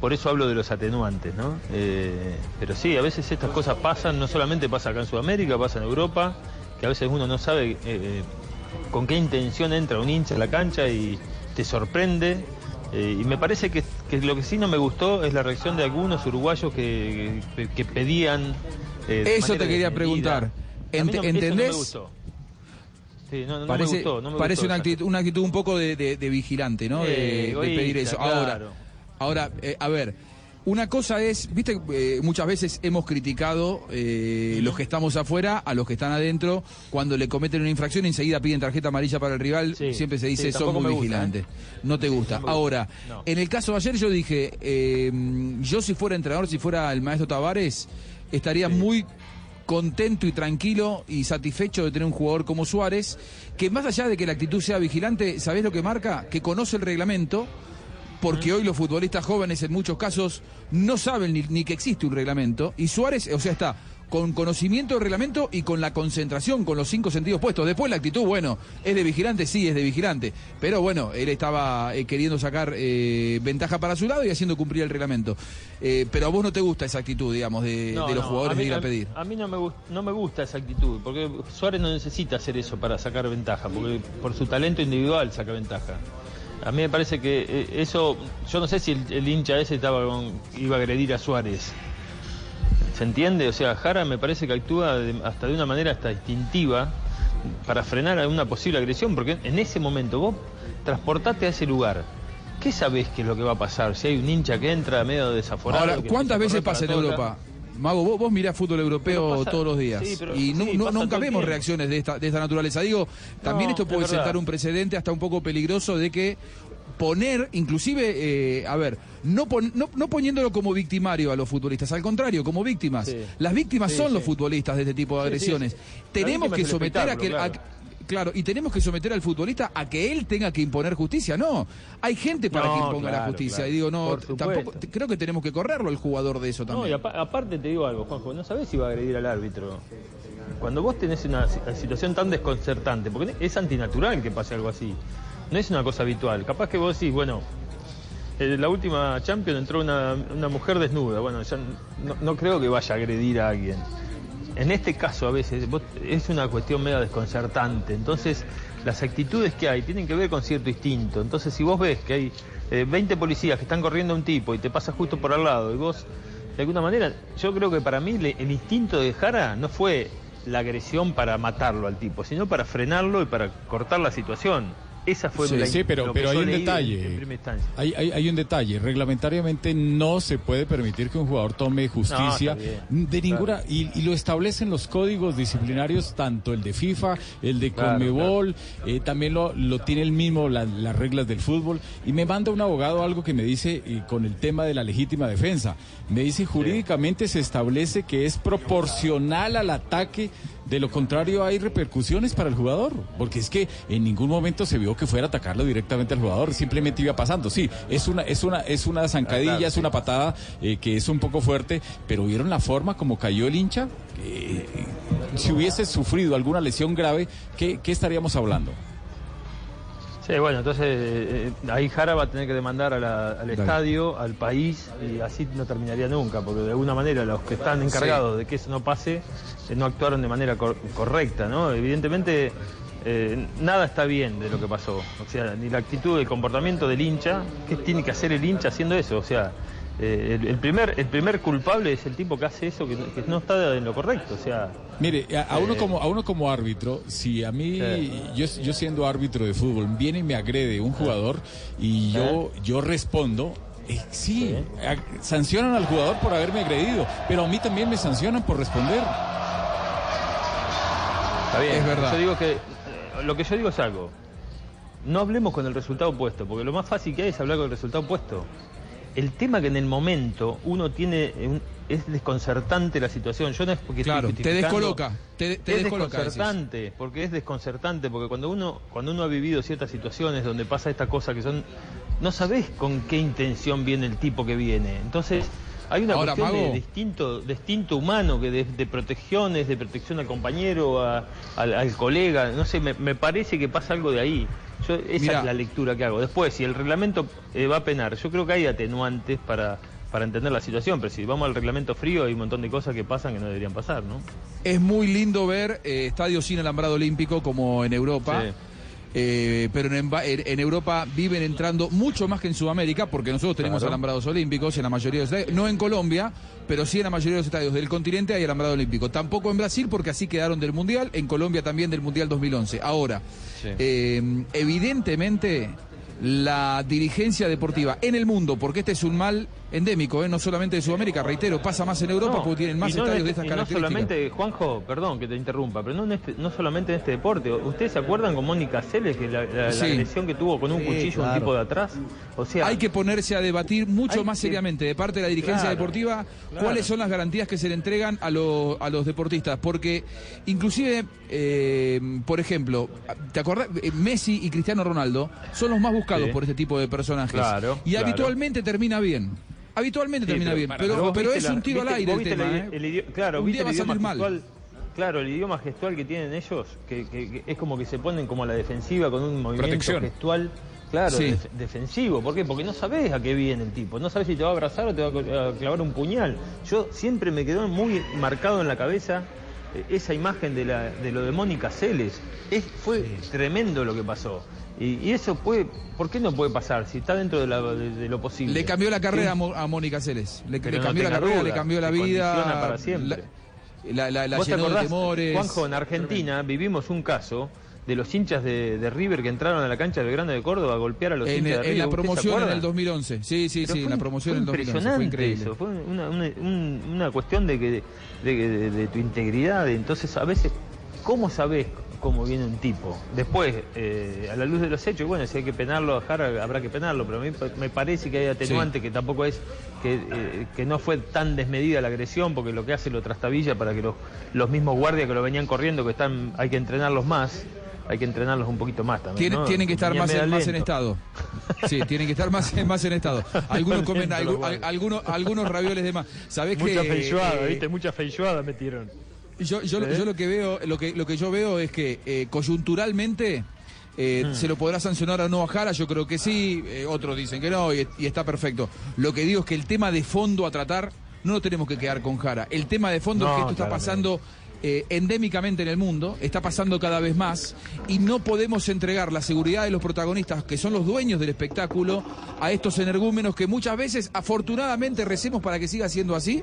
por eso hablo de los atenuantes, ¿no? Eh, pero sí, a veces estas cosas pasan, no solamente pasa acá en Sudamérica, pasa en Europa, que a veces uno no sabe eh, eh, con qué intención entra un hincha a la cancha y te sorprende. Y me parece que, que lo que sí no me gustó es la reacción de algunos uruguayos que, que- que pedían. Eso te quería preguntar. No- Ent- no ¿Entendés? gustó. Sí, no, no parece me gustó, no me parece gustó una, actitud, una actitud un poco de, de- de vigilante, ¿no? Eh, de, pedir eso. claro. Ahora, ahora eh, a ver, una cosa es, viste, eh, muchas veces hemos criticado eh, los que estamos afuera a los que están adentro cuando le cometen una infracción enseguida piden tarjeta amarilla para el rival, siempre se dice sí, son muy vigilantes. ¿eh? No te gusta. Ahora, No. en el caso de ayer yo dije, yo si fuera entrenador, si fuera el maestro Tavares, estaría muy contento y tranquilo y satisfecho de tener un jugador como Suárez, que más allá de que la actitud sea vigilante, ¿sabés lo que marca? Que conoce el reglamento, porque hoy los futbolistas jóvenes en muchos casos no saben ni, ni que existe un reglamento, y Suárez, o sea, está con conocimiento del reglamento y con la concentración, con los cinco sentidos puestos. Después la actitud, bueno, es de vigilante, sí, es de vigilante, pero bueno, él estaba eh, queriendo sacar eh, ventaja para su lado y haciendo cumplir el reglamento. Eh, pero a vos no te gusta esa actitud, digamos, de, No, de los no, jugadores mí- de ir a pedir. A mí no me, no me gusta esa actitud, porque Suárez no necesita hacer eso para sacar ventaja, porque por su talento individual saca ventaja. A mí me parece que eh, eso, yo no sé si el, el hincha ese estaba con- iba a agredir a Suárez. ¿Se entiende? O sea, Jara me parece que actúa de- hasta de una manera hasta instintiva para frenar a una posible agresión, porque en ese momento vos transportate a ese lugar. ¿qué sabés qué es lo que va a pasar? Si hay un hincha que entra medio desaforado. Ahora, que ¿cuántas veces pasa en Europa? Mago, vos, vos mirás fútbol europeo pasa- todos los días sí, pero- y sí, no- nunca vemos reacciones de esta, de esta naturaleza. Digo, también No, esto es puede sentar un precedente hasta un poco peligroso de que poner, inclusive, eh, a ver, no, pon- no, no poniéndolo como victimario a los futbolistas, al contrario, como víctimas. Sí. Las víctimas Sí, son sí. los futbolistas de este tipo de agresiones. Tenemos que someter a que... a- claro. Y tenemos que someter al futbolista a que él tenga que imponer justicia. No, hay gente para No, que imponga la justicia. claro. Y digo, no, tampoco, creo que tenemos que correrlo el jugador de eso No, también. y apa- aparte te digo algo, Juanjo, no sabés si va a agredir al árbitro. Cuando vos tenés una si- situación tan desconcertante, porque es antinatural que pase algo así, no es una cosa habitual. Capaz que vos decís, bueno, en la última Champions entró una, una mujer desnuda, bueno, ya no, no creo que vaya a agredir a alguien. En este caso a veces vos- es una cuestión medio desconcertante, entonces las actitudes que hay tienen que ver con cierto instinto. Entonces si vos ves que hay eh, 20 policías que están corriendo a un tipo y te pasa justo por al lado y vos, de alguna manera, yo creo que para mí le- el instinto de Jara no fue la agresión para matarlo al tipo, sino para frenarlo y para cortar la situación. Esa fue Sí, la- sí, pero, pero hay un detalle. en-. Hay, hay, hay un detalle. Reglamentariamente no se puede permitir que un jugador tome justicia No, está bien, de ninguna. Y, y lo establecen los códigos disciplinarios, tanto el de FIFA, el de Claro, Conmebol, eh, también lo, lo tiene el mismo la- las reglas del fútbol. Y me manda un abogado algo que me dice eh, con el tema de la legítima defensa. Me dice jurídicamente se establece que es proporcional al ataque. De lo contrario, hay repercusiones para el jugador, porque es que en ningún momento se vio que fuera a atacarlo directamente al jugador, simplemente iba pasando. Sí, es una, es una, es una zancadilla, claro, es una patada eh, que es un poco fuerte, pero vieron la forma como cayó el hincha. Eh, si hubiese sufrido alguna lesión grave, ¿qué, qué estaríamos hablando? Sí, bueno, entonces eh, ahí Jara va a tener que demandar a la- al estadio, al país, y así no terminaría nunca, porque de alguna manera los que están encargados de que eso no pase eh, no actuaron de manera cor- correcta, ¿no? Evidentemente eh, nada está bien de lo que pasó, o sea, ni la actitud, el comportamiento del hincha, ¿qué tiene que hacer el hincha haciendo eso? O sea, eh, el, el primer, el primer culpable es el tipo que hace eso, que, que no está en lo correcto, o sea... Mire, a, a uno Eh, como a uno como árbitro, si a mí yo, yo siendo árbitro de fútbol viene y me agrede un jugador y yo yo respondo, eh, sí, sancionan al jugador por haberme agredido, pero a mí también me sancionan por responder. Está bien, Es verdad. Yo digo que lo que yo digo es algo. No hablemos con el resultado opuesto, porque lo más fácil que hay es hablar con el resultado opuesto. El tema que en el momento uno tiene un- es desconcertante la situación. Yo no es porque estoy Claro, te descoloca, te- te es descoloca, decís. desconcertante, porque es desconcertante, porque cuando uno cuando uno ha vivido ciertas situaciones donde pasa esta cosa que son no sabés con qué intención viene el tipo que viene. Entonces, hay una Ahora, cuestión de, Mago. de instinto, de instinto humano, que de, de protecciones, de protección al compañero, a- al, al colega, no sé, me, me parece que pasa algo de ahí. Yo, esa Mirá. es la lectura que hago. Después, si el reglamento eh, va a penar, yo creo que hay atenuantes para, para entender la situación, pero si vamos al reglamento frío hay un montón de cosas que pasan que no deberían pasar, ¿no? Es muy lindo ver eh, estadios sin alambrado olímpico como en Europa. Sí. Eh, pero en, en- Europa viven entrando mucho más que en Sudamérica, porque nosotros tenemos Claro. alambrados olímpicos en la mayoría de los estadios. No en Colombia, pero sí en la mayoría de los estadios del continente hay alambrado olímpico. Tampoco en Brasil, porque así quedaron del Mundial. En Colombia también del Mundial 2011. Ahora, eh, evidentemente la dirigencia deportiva en el mundo, porque este es un mal endémico, eh, no solamente de Sudamérica, reitero, pasa más en Europa No, porque tienen más no estadios de este- estas y no características. solamente, Juanjo, perdón que te interrumpa, pero no, en este- no solamente en este deporte. ¿Ustedes se acuerdan con Mónica Celes, que la, la- la Sí. agresión que tuvo con un Sí, cuchillo un claro. tipo de atrás? O sea, hay que ponerse a debatir mucho más que- seriamente de parte de la dirigencia Claro, deportiva claro. cuáles son las garantías que se le entregan a, los- a los deportistas. Porque inclusive, eh, por ejemplo, ¿te acordás? Eh, Messi y Cristiano Ronaldo son los más buscados Sí. por este tipo de personajes. Claro, y habitualmente termina bien. Habitualmente Sí, termina bien, para- pero, vos pero es la- un tiro viste- al aire el tema. ¿eh? el idi- claro, un viste día va a el salir mal. gestual. Claro, el idioma gestual que tienen ellos, que, que- que es como que se ponen como a la defensiva con un movimiento Protección. gestual. Claro, Sí. def- defensivo. ¿Por qué? Porque no sabes a qué viene el tipo. No sabes si te va a abrazar o te va a clavar un puñal. Yo siempre me quedó muy marcado en la cabeza eh, esa imagen de, la, de lo de Mónica Celes. Es, fue tremendo lo que pasó. Y, y eso puede, ¿por qué no puede pasar? Si está dentro de, la- de- de lo posible. Le cambió la carrera Sí. a, Mónica Celes. Le, le no cambió la tenga carrera, duda, le cambió la vida. para siempre. La, la- la ¿Vos te llenó de acordás, temores. Juanjo, en Argentina vivimos un caso de los hinchas de, de River que entraron a la cancha del Grande de Córdoba a golpear a los En, hinchas de en River. la ¿Usted se promoción en el 2011. Sí, sí, Pero sí, en la promoción en el fue 2011. Fue impresionante increíble. eso, fue una, una- un- una cuestión de, que, de, de- de tu integridad. Entonces, a veces, ¿cómo sabes cómo viene un tipo? Después, eh, a la luz de los hechos, bueno, si hay que penarlo a Jara, habrá que penarlo, pero a mí me parece que hay atenuante que tampoco es, que, eh, que no fue tan desmedida la agresión, porque lo que hace lo trastabilla para que los, los mismos guardias que lo venían corriendo, que están, hay que entrenarlos más. Hay que entrenarlos un poquito más también. Tienen, ¿no? tienen que estar más en, más estado. Sí, tienen que estar más, más en estado. Algunos comen algunos, algunos ravioles de más. ¿Sabés Mucha que, feijoada, eh, ¿viste? Mucha feijoada metieron. Yo, yo, ¿Eh? yo lo que veo, lo que, lo que yo veo es que eh, coyunturalmente eh, Hmm. se lo podrá sancionar o no a Jara, yo creo que sí, eh, otros dicen que no y, y está perfecto. Lo que digo es que el tema de fondo a tratar no nos tenemos que quedar con Jara. El tema de fondo es que esto está pasando eh, endémicamente en el mundo, está pasando cada vez más y no podemos entregar la seguridad de los protagonistas, que son los dueños del espectáculo, a estos energúmenos que muchas veces, afortunadamente, recemos para que siga siendo así,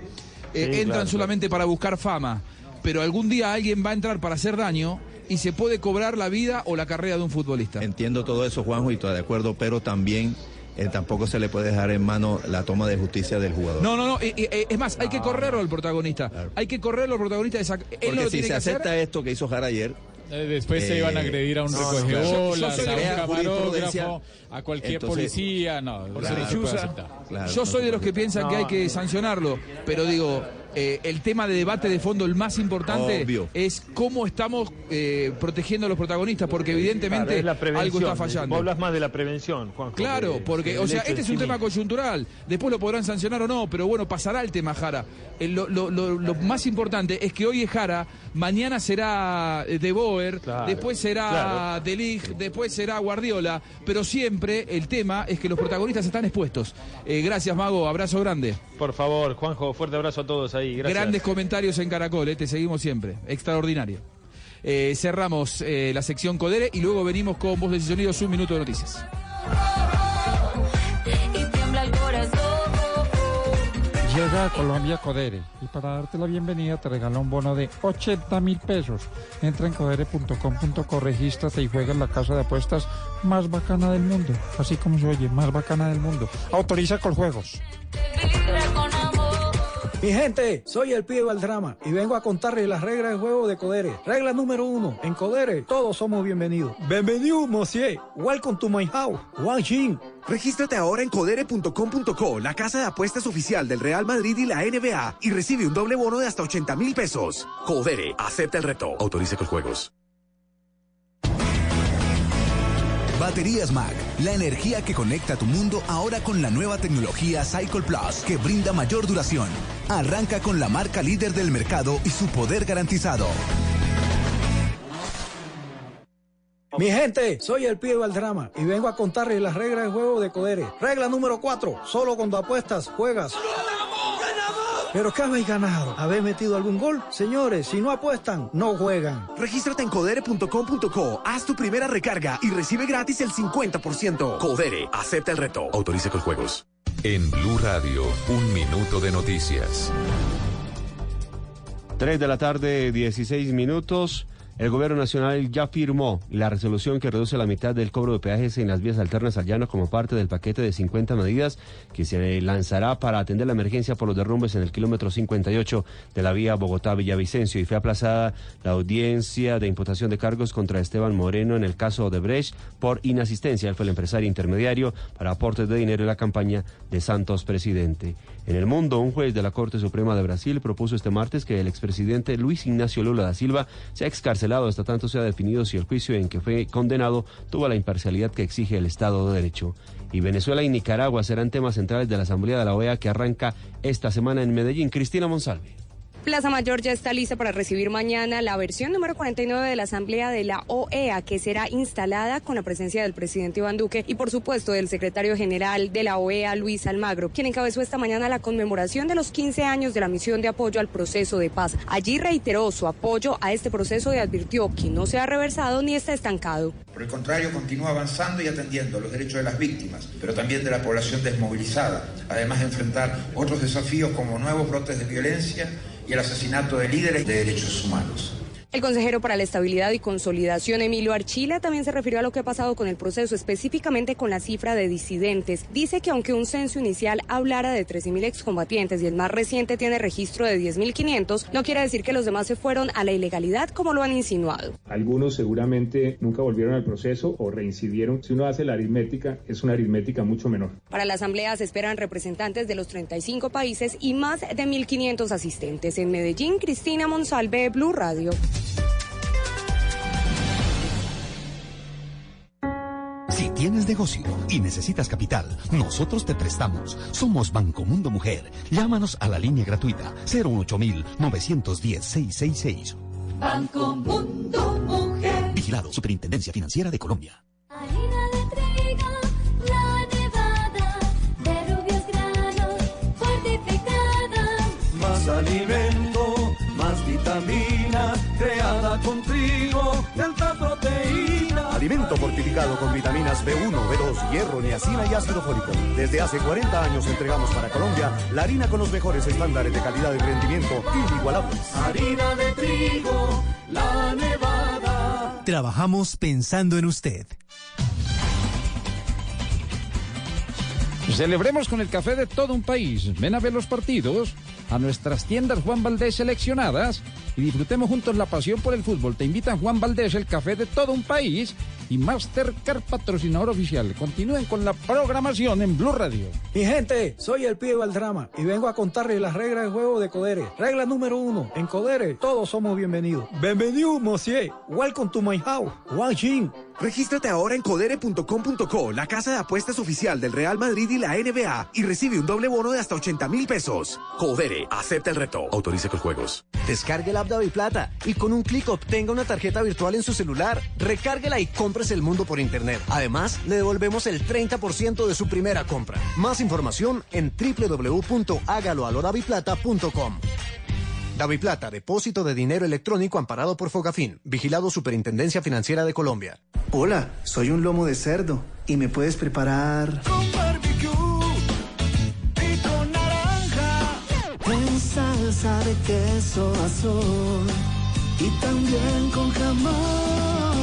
eh, Sí, entran claro, solamente para buscar fama, pero algún día alguien va a entrar para hacer daño y se puede cobrar la vida o la carrera de un futbolista. Entiendo todo eso, Juanjo, y estoy de acuerdo, pero también eh, tampoco se le puede dejar en mano la toma de justicia del jugador. No, no, no. eh, eh, es más, hay que correrlo al protagonista. Hay que correrlo al protagonista. de esa- Él no Porque lo si tiene se que hacer. acepta esto que hizo Jara ayer. Eh, Después se iban a agredir a un no, recogebolas, a un camarógrafo, a cualquier Entonces, policía. No, se Claro. Yo soy de los que piensan que hay que sancionarlo, pero digo, eh, el tema de debate de fondo, el más importante, Obvio. es cómo estamos eh, protegiendo a los protagonistas, porque evidentemente Claro, es la algo está fallando. Vos hablas más de la prevención, Juanjo. Claro, que- porque, que o sea, este es un sí tema mismo. coyuntural. Después lo podrán sancionar o no, pero bueno, pasará el tema Jara. Eh, Lo, lo- lo- lo más importante es que hoy es Jara, mañana será De Boer, después será claro. De después será Guardiola, pero siempre el tema es que los protagonistas están expuestos. Eh, gracias, Mago, abrazo grande. Por favor, Juanjo, fuerte abrazo a todos ahí. Gracias. Grandes comentarios en Caracol, eh, te seguimos siempre. Extraordinario. Eh, cerramos eh, la sección Codere y luego venimos con Voz de Sonidos, un minuto de noticias. Llega a Colombia Codere y para darte la bienvenida te regala un bono de 80 mil pesos. Entra en codere.com.co, regístrate y juega en la casa de apuestas más bacana del mundo. Así como se oye, más bacana del mundo. Autoriza con juegos. Mi gente, soy el pibe Valdrama y vengo a contarles las reglas de juego de Codere. Regla número uno, en Codere todos somos bienvenidos. Bienvenido, monsieur. Welcome to my house. Wang Jin. Regístrate ahora en codere.com.co, la casa de apuestas oficial del Real Madrid y la NBA, y recibe un doble bono de hasta 80 mil pesos. Codere, acepta el reto. Autorice con juegos. Baterías Mac, la energía que conecta tu mundo ahora con la nueva tecnología Cycle Plus que brinda mayor duración. Arranca con la marca líder del mercado y su poder garantizado. Mi gente, soy el pibe Valdrama y vengo a contarles las reglas de juego de Codere. Regla número 4, solo cuando apuestas juegas. ¿Pero qué habéis ganado? ¿Habéis metido algún gol? Señores, si no apuestan, no juegan. Regístrate en codere.com.co, haz tu primera recarga y recibe gratis el 50%. Codere, acepta el reto. Autorice con juegos. En Blue Radio, un minuto de noticias. 3 de la tarde, 16 minutos. El gobierno nacional ya firmó la resolución que reduce la mitad del cobro de peajes en las vías alternas al llano como parte del paquete de 50 medidas que se lanzará para atender la emergencia por los derrumbes en el kilómetro 58 de la vía Bogotá-Villavicencio y fue aplazada la audiencia de imputación de cargos contra Esteban Moreno en el caso de Brecht por inasistencia. Él fue el empresario intermediario para aportes de dinero en la campaña de Santos presidente. En el mundo, un juez de la Corte Suprema de Brasil propuso este martes que el expresidente Luis Ignacio Lula da Silva sea excarcelado hasta tanto sea definido si el juicio en que fue condenado tuvo la imparcialidad que exige el Estado de Derecho. Y Venezuela y Nicaragua serán temas centrales de la Asamblea de la OEA que arranca esta semana en Medellín. Cristina Monsalve. Plaza Mayor ya está lista para recibir mañana la versión número 49 de la Asamblea de la OEA, que será instalada con la presencia del presidente Iván Duque y, por supuesto, del secretario general de la OEA, Luis Almagro, quien encabezó esta mañana la conmemoración de los 15 años de la misión de apoyo al proceso de paz. Allí reiteró su apoyo a este proceso y advirtió que no se ha reversado ni está estancado. Por el contrario, continúa avanzando y atendiendo los derechos de las víctimas, pero también de la población desmovilizada, además de enfrentar otros desafíos como nuevos brotes de violencia y el asesinato de líderes de derechos humanos. El consejero para la estabilidad y consolidación, Emilio Archila, también se refirió a lo que ha pasado con el proceso, específicamente con la cifra de disidentes. Dice que aunque un censo inicial hablara de 13.000 excombatientes y el más reciente tiene registro de 10.500, no quiere decir que los demás se fueron a la ilegalidad como lo han insinuado. Algunos seguramente nunca volvieron al proceso o reincidieron. Si uno hace la aritmética, es una aritmética mucho menor. Para la asamblea se esperan representantes de los 35 países y más de 1.500 asistentes. En Medellín, Cristina Monsalve, Blue Radio. Si tienes negocio y necesitas capital, nosotros te prestamos. Somos Banco Mundo Mujer. Llámanos a la línea gratuita 018 910 666. Banco Mundo Mujer. Vigilado Superintendencia Financiera de Colombia. Harina de trigo, la nevada, de rubios granos, fortificada. Más alimento, más vitamina, creada con trigo. Alimento fortificado con vitaminas B1, B2, hierro, niacina y ácido fólico. Desde hace 40 años entregamos para Colombia la harina con los mejores estándares de calidad y rendimiento inigualables. Harina de trigo, la nevada. Trabajamos pensando en usted. Celebremos con el café de todo un país. Ven a ver los partidos a nuestras tiendas Juan Valdés seleccionadas y disfrutemos juntos la pasión por el fútbol. Te invitan Juan Valdés, el café de todo un país y Mastercard patrocinador oficial. Continúen con la programación en Blue Radio. Mi gente, soy el pibe Valdrama y vengo a contarles las reglas del juego de Codere. Regla número uno, en Codere todos somos bienvenidos. Bienvenido, monsieur. Welcome to my house. Wang Jin. Regístrate ahora en codere.com.co, la casa de apuestas oficial del Real Madrid y la NBA, y recibe un doble bono de hasta 80 mil pesos. Codere, acepta el reto. Autorice con juegos. Descargue el app de Plata y con un clic obtenga una tarjeta virtual en su celular. Recárguela y cómprese el mundo por internet. Además, le devolvemos el 30% de su primera compra. Más información en www.hágaloalodaviplata.com. Daviplata, depósito de dinero electrónico amparado por Fogafín, vigilado Superintendencia Financiera de Colombia. Hola, soy un lomo de cerdo y me puedes preparar Con barbecue y con naranja. en salsa de queso azul y también con jamón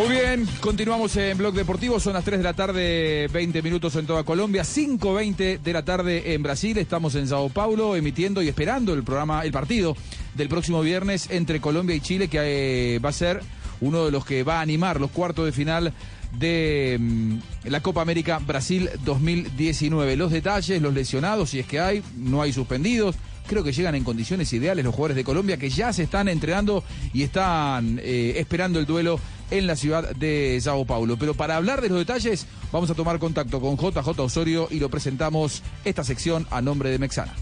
Muy bien, continuamos en Blog Deportivo, son las 3 de la tarde, 20 minutos en toda Colombia, 5.20 de la tarde en Brasil, estamos en Sao Paulo emitiendo y esperando el programa, el partido del próximo viernes entre Colombia y Chile, que eh, va a ser uno de los que va a animar los cuartos de final de mm, la Copa América Brasil 2019. Los detalles, los lesionados, si es que hay, no hay suspendidos. Creo que llegan en condiciones ideales los jugadores de Colombia que ya se están entrenando y están eh, esperando el duelo en la ciudad de Sao Paulo. Pero para hablar de los detalles, vamos a tomar contacto con JJ Osorio y lo presentamos esta sección a nombre de Mexana.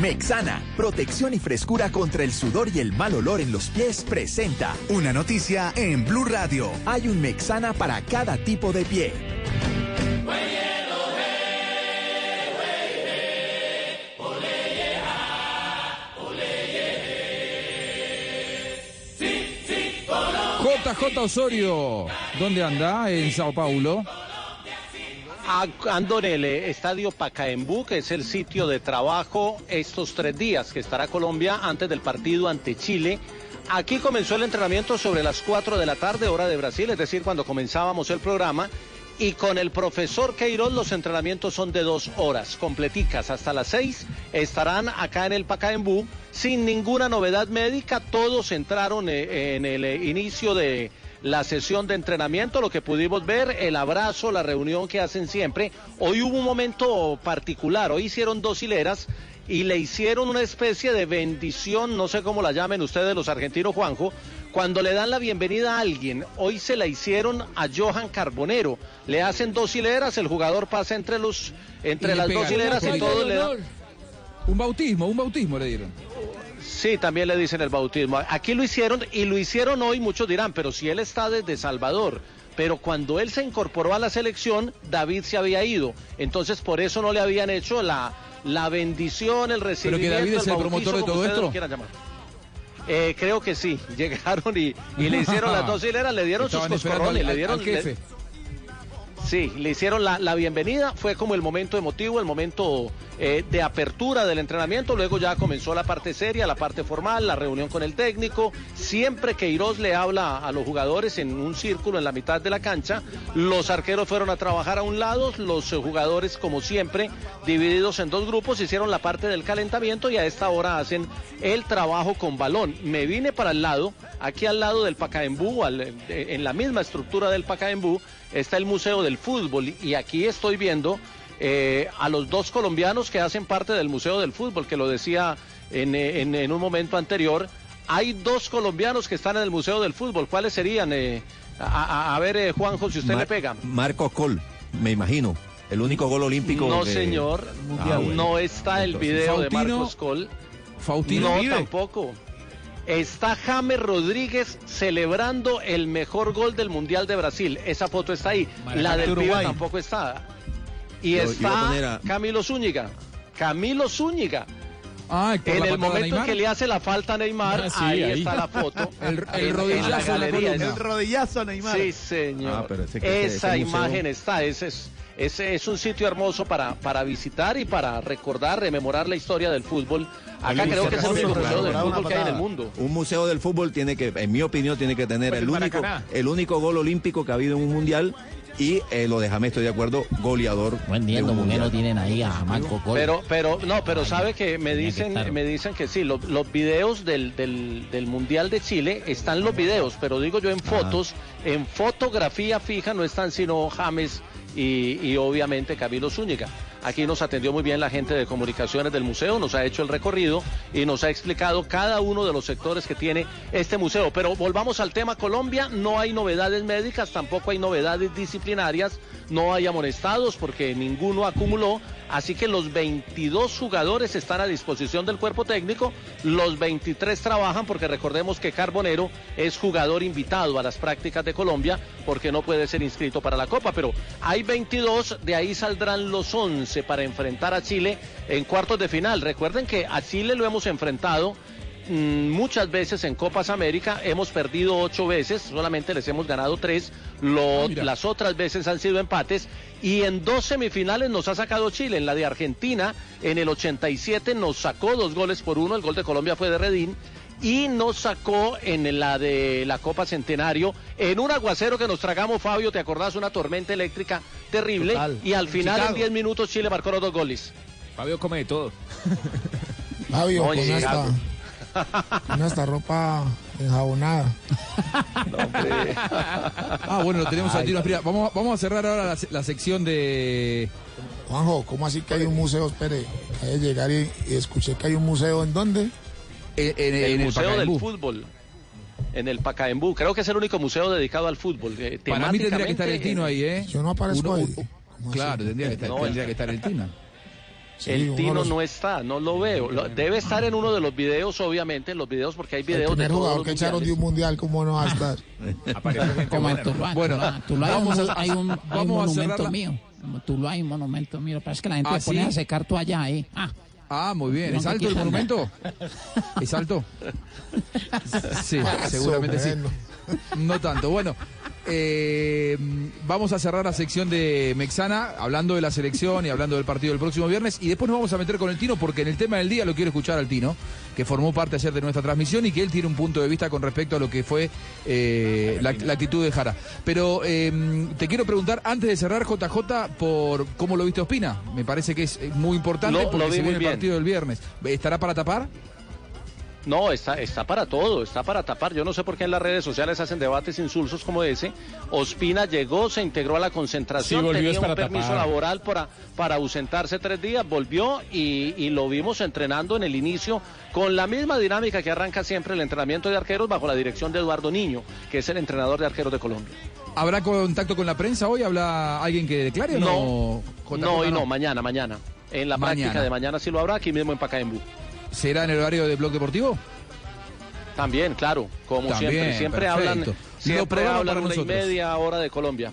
Mexana, protección y frescura contra el sudor y el mal olor en los pies, presenta una noticia en Blue Radio. Hay un Mexana para cada tipo de pie. JJ Osorio, ¿dónde anda? En Sao Paulo. Ando en el estadio Pacaembú, que es el sitio de trabajo estos tres días que estará Colombia antes del partido ante Chile. Aquí comenzó el entrenamiento sobre las 4 de la tarde, hora de Brasil, es decir, cuando comenzábamos el programa. Y con el profesor Queiroz los entrenamientos son de dos horas, completicas. Hasta las 6 estarán acá en el Pacaembú sin ninguna novedad médica. Todos entraron eh, en el eh, inicio de la sesión de entrenamiento, lo que pudimos ver, el abrazo, la reunión que hacen siempre. Hoy hubo un momento particular, hoy hicieron dos hileras y le hicieron una especie de bendición, no sé cómo la llamen ustedes los argentinos, Juanjo, cuando le dan la bienvenida a alguien. Hoy se la hicieron a Johan Carbonero. Le hacen dos hileras, el jugador pasa entre los entre las dos hileras y todos le dan Un bautismo, un bautismo le dieron. Sí, también le dicen el bautismo. Aquí lo hicieron y lo hicieron hoy, muchos dirán, pero si él está desde Salvador, pero cuando él se incorporó a la selección, David se había ido. Entonces por eso no le habían hecho la, la bendición, el recibimiento, David es el promotor de todo esto. Eh, creo que sí, llegaron y, y le hicieron las dos hileras, le dieron Estaban sus coscorrones, al- le dieron... al jefe. le- Sí, le hicieron la, la bienvenida, fue como el momento emotivo, el momento eh, de apertura del entrenamiento, luego ya comenzó la parte seria, la parte formal, la reunión con el técnico, siempre que Queiroz le habla a los jugadores en un círculo en la mitad de la cancha, los arqueros fueron a trabajar a un lado, los jugadores como siempre, divididos en dos grupos, hicieron la parte del calentamiento y a esta hora hacen el trabajo con balón. Me vine para el lado, aquí al lado del Pacaembú, eh, en la misma estructura del Pacaembú, está el Museo del Fútbol y aquí estoy viendo eh, a los dos colombianos que hacen parte del Museo del Fútbol, que lo decía en, eh, en- en un momento anterior. Hay dos colombianos que están en el Museo del Fútbol. ¿Cuáles serían? eh? a, a- a ver, eh, Juanjo, si usted Mar- le pega. Marcos Col, me imagino. El único gol olímpico. No, de- señor. Ah, bueno. No está el video de Faustino- Marcos Col. Faustino no, vive. tampoco. Está James Rodríguez celebrando el mejor gol del Mundial de Brasil. Esa foto está ahí. La del pibe Uruguay. tampoco está. Y Yo- está a- Camilo Zúñiga. Camilo Zúñiga. Ah, en el momento en que le hace la falta a Neymar, Ah, sí, ahí, ahí. está la foto. El- el rodillazo la en la galería. columna. Es- rodillazo a Neymar. Sí, señor. Ah, pero ese que- Esa ese imagen está. Ese es, ese es un sitio hermoso para, para visitar y para recordar, rememorar la historia del fútbol. Acá Oye, creo que es el único museo del fútbol que hay en el mundo. Un museo del fútbol tiene que, en mi opinión, tiene que tener Pues el el único, el único gol olímpico que ha habido en un mundial y eh, lo de James, estoy de acuerdo, goleador. No entiendo por qué no mundial. tienen ahí a Marco Col. Pero, pero, no, pero sabe que me dicen, me dicen que sí, lo- los, videos del, del, del Mundial de Chile están los videos, pero digo yo en fotos, en fotografía fija no están sino James y, obviamente Camilo Zúñiga. Aquí nos atendió muy bien la gente de comunicaciones del museo, nos ha hecho el recorrido y nos ha explicado cada uno de los sectores que tiene este museo. Pero volvamos al tema Colombia, no hay novedades médicas, tampoco hay novedades disciplinarias, no hay amonestados porque ninguno acumuló, así que los 22 jugadores están a disposición del cuerpo técnico, los 23 trabajan porque recordemos que Carbonero es jugador invitado a las prácticas de Colombia porque no puede ser inscrito para la Copa, pero hay 22, de ahí saldrán los 11 para enfrentar a Chile en cuartos de final. Recuerden que a Chile lo hemos enfrentado mm, muchas veces en Copas América, hemos perdido ocho veces, solamente les hemos ganado tres, Lo- las otras veces han sido empates y en dos semifinales nos ha sacado Chile, en la de Argentina en el 87 nos sacó dos goles por uno, el gol de Colombia fue de Redín y nos sacó en la de la Copa Centenario en un aguacero que nos tragamos, Fabio, ¿te acordás? Una tormenta eléctrica terrible Total. y al final en Chicago. 10 minutos Chile marcó los dos goles. Fabio come de todo. Fabio, No, con esta, con esta ropa enjabonada. Ah, bueno, lo tenemos tiro. Mira, Vamos, vamos a cerrar ahora la, se- la sección de. Juanjo, ¿cómo así que hay un museo? Espere, hay que llegar y, y escuché que hay un museo en dónde? el, Museo del Fútbol. En el Pacaembú. Creo que es el único museo dedicado al fútbol. eh, Para mí tendría que estar el Tino ahí, ¿eh? Yo no aparezco Uno- ahí. Claro, tendría que estar, No, tendría el- que estar el Tino. El uno Tino los- no está, no lo veo. Lo- debe estar en uno de los videos, obviamente, en los videos, porque hay El videos de primer todos jugador los que echaron de mundiales. un mundial, ¿cómo no va a estar? Como en Tuluá, Bueno, Tuluá, Tuluá hay un, vamos a- hay un, un a cerrar monumento la- mío. Tuluá hay un monumento mío. Parece que la gente ¿Ah, se pone sí? a secar toalla ahí. Ah, Ah, muy bien. No, ¿Es alto el monumento? ¿Es alto? Sí, seguramente sí. No tanto. Bueno, eh, vamos a cerrar la sección de Mexana hablando de la selección y hablando del partido del próximo viernes. Y después nos vamos a meter con el Tino porque en el tema del día lo quiero escuchar al Tino, que formó parte ayer de nuestra transmisión y que él tiene un punto de vista con respecto a lo que fue eh, la, la actitud de Jara. Pero eh, te quiero preguntar, antes de cerrar, JJ, por cómo lo viste Ospina. Me parece que es eh, muy importante porque se viene el partido del viernes. ¿Estará para tapar? No, está, está para todo, está para tapar. Yo no sé por qué en las redes sociales hacen debates insulsos como ese. Ospina llegó, se integró a la concentración, Sí, volvió tenía un permiso tapar. laboral para, para ausentarse tres días, volvió y, y lo vimos entrenando en el inicio con la misma dinámica que arranca siempre el entrenamiento de arqueros bajo la dirección de Eduardo Niño, que es el entrenador de arqueros de Colombia. ¿Habrá contacto con la prensa hoy? ¿Habla alguien que declare o no? No, y no, mañana, mañana. En la Mañana. práctica de mañana sí lo habrá, aquí mismo en Pacaembú. ¿Será en el horario de Blog Deportivo? También, claro, como También, siempre. Siempre perfecto. hablan, siempre hablan una y media hora de Colombia.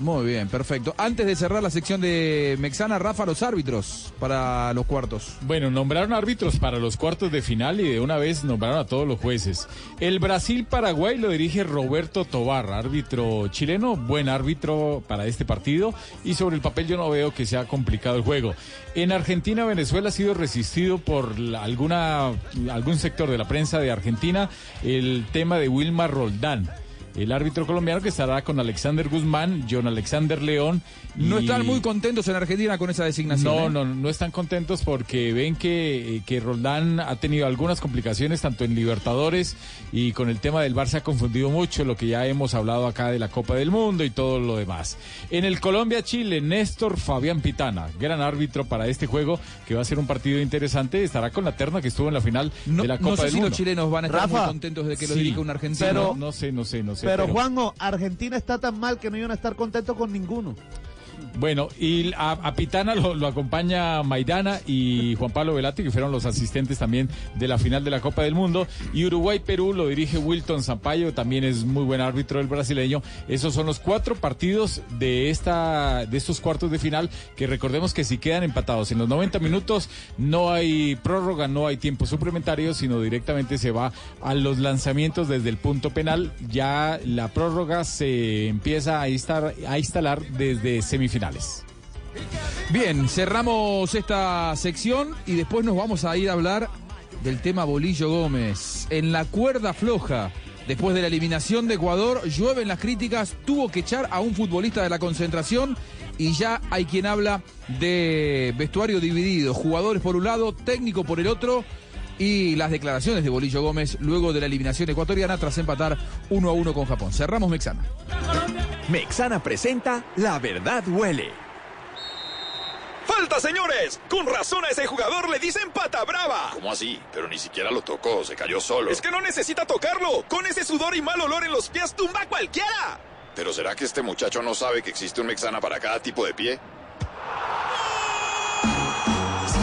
Muy bien, perfecto. Antes de cerrar la sección de Mexana, Rafa, los árbitros para los cuartos. Bueno, nombraron árbitros para los cuartos de final y de una vez nombraron a todos los jueces. El Brasil-Paraguay lo dirige Roberto Tobar, árbitro chileno, buen árbitro para este partido y sobre el papel yo no veo que sea complicado el juego. En Argentina-Venezuela ha sido resistido por alguna, algún sector de la prensa de Argentina el tema de Wilmar Roldán. El árbitro colombiano que estará con Alexander Guzmán, John Alexander León. No y- están muy contentos en Argentina con esa designación. no, ¿eh? no, no están contentos porque ven que, eh, que Roldán ha tenido algunas complicaciones tanto en Libertadores y con el tema del Barça se ha confundido mucho lo que ya hemos hablado acá de la Copa del Mundo y todo lo demás. En el Colombia-Chile, Néstor Fabián Pitana, gran árbitro para este juego que va a ser un partido interesante, estará con la terna que estuvo en la final de la Copa no sé del si Mundo. los chilenos van a estar Rafa. muy contentos de que lo Sí, dirija un argentino. pero- no sé, no sé, no sé. Pero Juanjo, Argentina está tan mal que no iban a estar contentos con ninguno. Bueno, y a, Pitana lo, lo acompaña Maidana y Juan Pablo Velati, que fueron los asistentes también de la final de la Copa del Mundo. Y Uruguay-Perú lo dirige Wilton Sampaio, también es muy buen árbitro el brasileño. Esos son los cuatro partidos de, esta, de estos cuartos de final, que recordemos que si quedan empatados en los 90 minutos, no hay prórroga, no hay tiempo suplementario, sino directamente se va a los lanzamientos desde el punto penal. Ya la prórroga se empieza a, instar- a instalar desde semifinales. Bien, cerramos esta sección y después nos vamos a ir a hablar del tema Bolillo Gómez. En la cuerda floja, después de la eliminación de Ecuador, llueven las críticas, tuvo que echar a un futbolista de la concentración y ya hay quien habla de vestuario dividido, jugadores por un lado, técnico por el otro. Y las declaraciones de Bolillo Gómez luego de la eliminación ecuatoriana tras empatar 1 a 1 con Japón. Cerramos Mexana. Mexana presenta La Verdad Huele. ¡Falta, señores! Con razón a ese jugador le dicen pata brava. ¿Cómo así? Pero ni siquiera lo tocó, se cayó solo. Es que no necesita tocarlo. Con ese sudor y mal olor en los pies tumba a cualquiera. ¿Pero será que este muchacho no sabe que existe un Mexana para cada tipo de pie?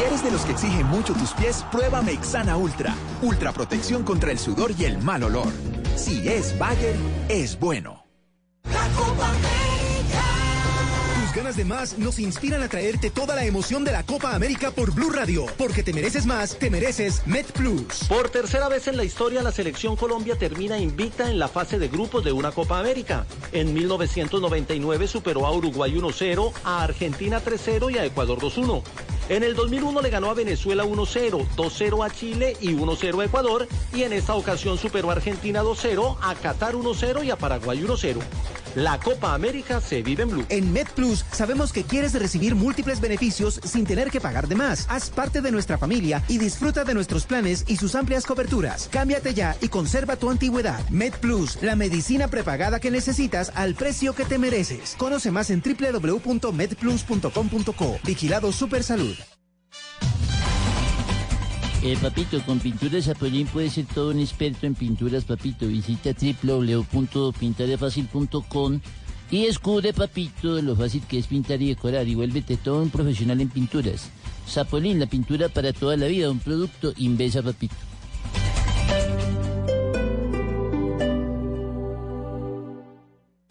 Si eres de los que exigen mucho tus pies, prueba Mexana Ultra. Ultra protección contra el sudor y el mal olor. Si es Bagger, es bueno. Tus ganas de más nos inspiran a traerte toda la emoción de la Copa América por Blue Radio. Porque te mereces más, te mereces Met Plus. Por tercera vez en la historia, la selección Colombia termina invicta en la fase de grupos de una Copa América. En 1999 superó a Uruguay 1-0, a Argentina 3-0 y a Ecuador 2-1. En el 2001 le ganó a Venezuela 1-0, 2-0 a Chile y 1-0 a Ecuador. Y en esta ocasión superó a Argentina 2-0, a Qatar 1-0 y a Paraguay 1-0. La Copa América se vive en Blue. En Met Plus sabemos que quieres recibir múltiples beneficios sin tener que pagar de más. Haz parte de nuestra familia y disfruta de nuestros planes y sus amplias coberturas. Cámbiate ya y conserva tu antigüedad. Med Plus, la medicina prepagada que necesitas al precio que te mereces. Conoce más en www.medplus.com.co. Vigilado Super Salud. Eh, papito, con Pinturas Apollín puedes ser todo un experto en pinturas, papito. Visita www.pintarefacil.com y descubre, papito, lo fácil que es pintar y decorar y vuélvete todo un profesional en pinturas. Zapolín, la pintura para toda la vida, un producto Invesa, papito.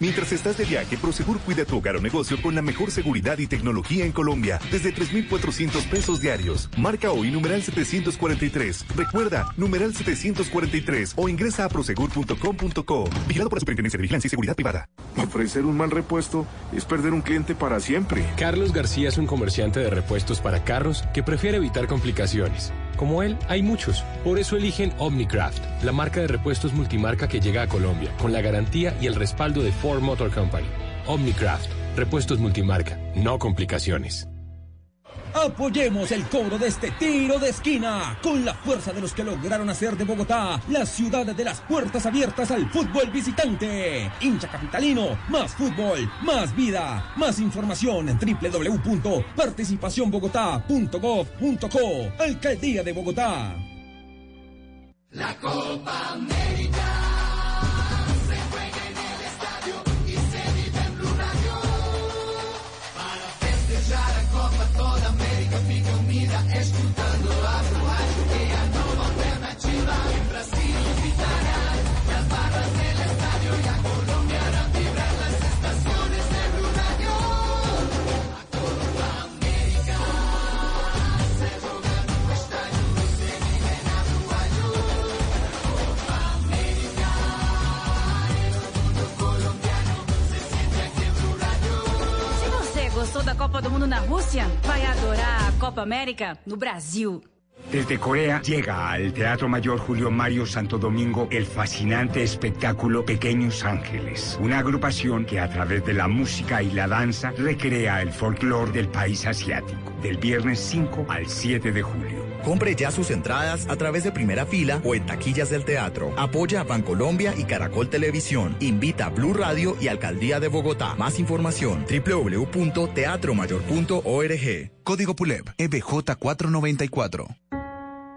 Mientras estás de viaje, Prosegur cuida tu hogar o negocio con la mejor seguridad y tecnología en Colombia, desde 3,400 pesos diarios. Marca hoy numeral 743. Recuerda, numeral 743 o ingresa a prosegur.com.co. Vigilado por la Superintendencia de Vigilancia y Seguridad Privada. Ofrecer un mal repuesto es perder un cliente para siempre. Carlos García es un comerciante de repuestos para carros que prefiere evitar complicaciones. Como él, hay muchos. Por eso eligen Omnicraft, la marca de repuestos multimarca que llega a Colombia, con la garantía y el respaldo de Ford Motor Company. Omnicraft, repuestos multimarca, no complicaciones. Apoyemos el cobro de este tiro de esquina con la fuerza de los que lograron hacer de Bogotá la ciudad de las puertas abiertas al fútbol visitante. Hincha capitalino, más fútbol, más vida, más información en www.participacionbogotá.gov.co. Alcaldía de Bogotá. La Copa América Da Copa do Mundo adorar Copa América Brasil. Desde Corea llega al Teatro Mayor Julio Mario Santo Domingo el fascinante espectáculo Pequeños Ángeles, una agrupación que a través de la música y la danza recrea el folclore del país asiático, del viernes 5 al 7 de julio. Compre ya sus entradas a través de primera fila o en taquillas del teatro. Apoya a Bancolombia y Caracol Televisión. Invita a Blue Radio y Alcaldía de Bogotá. Más información www.teatromayor.org. Código PULEB E EBJ 494.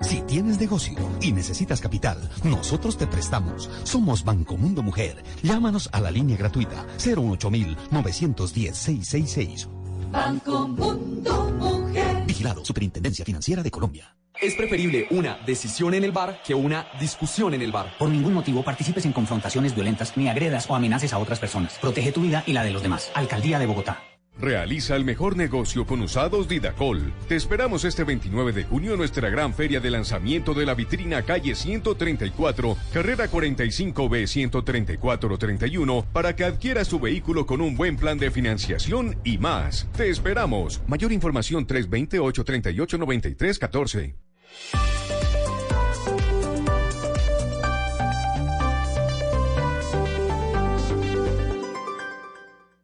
Si tienes negocio y necesitas capital, nosotros te prestamos. Somos Banco Mundo Mujer. Llámanos a la línea gratuita 08910-666. Banco Mundo Mujer. Vigilado Superintendencia Financiera de Colombia. Es preferible una decisión en el bar que una discusión en el bar. Por ningún motivo participes en confrontaciones violentas ni agredas o amenaces a otras personas. Protege tu vida y la de los demás. Alcaldía de Bogotá. Realiza el mejor negocio con usados Didacol. Te esperamos este 29 de junio en nuestra gran feria de lanzamiento de la vitrina calle 134, carrera 45B 13431, para que adquieras tu vehículo con un buen plan de financiación y más. Te esperamos. Mayor información 328-3893-14.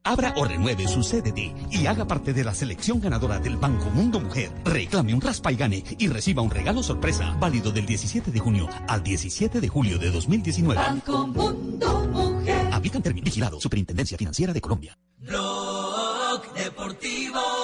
Abra o renueve su CDT y haga parte de la selección ganadora del Banco Mundo Mujer. Reclame un raspa y gane y reciba un regalo sorpresa válido del 17 de junio al 17 de julio de 2019. Banco Mundo Mujer. Aplican términos vigilado Superintendencia Financiera de Colombia. Blog Deportivo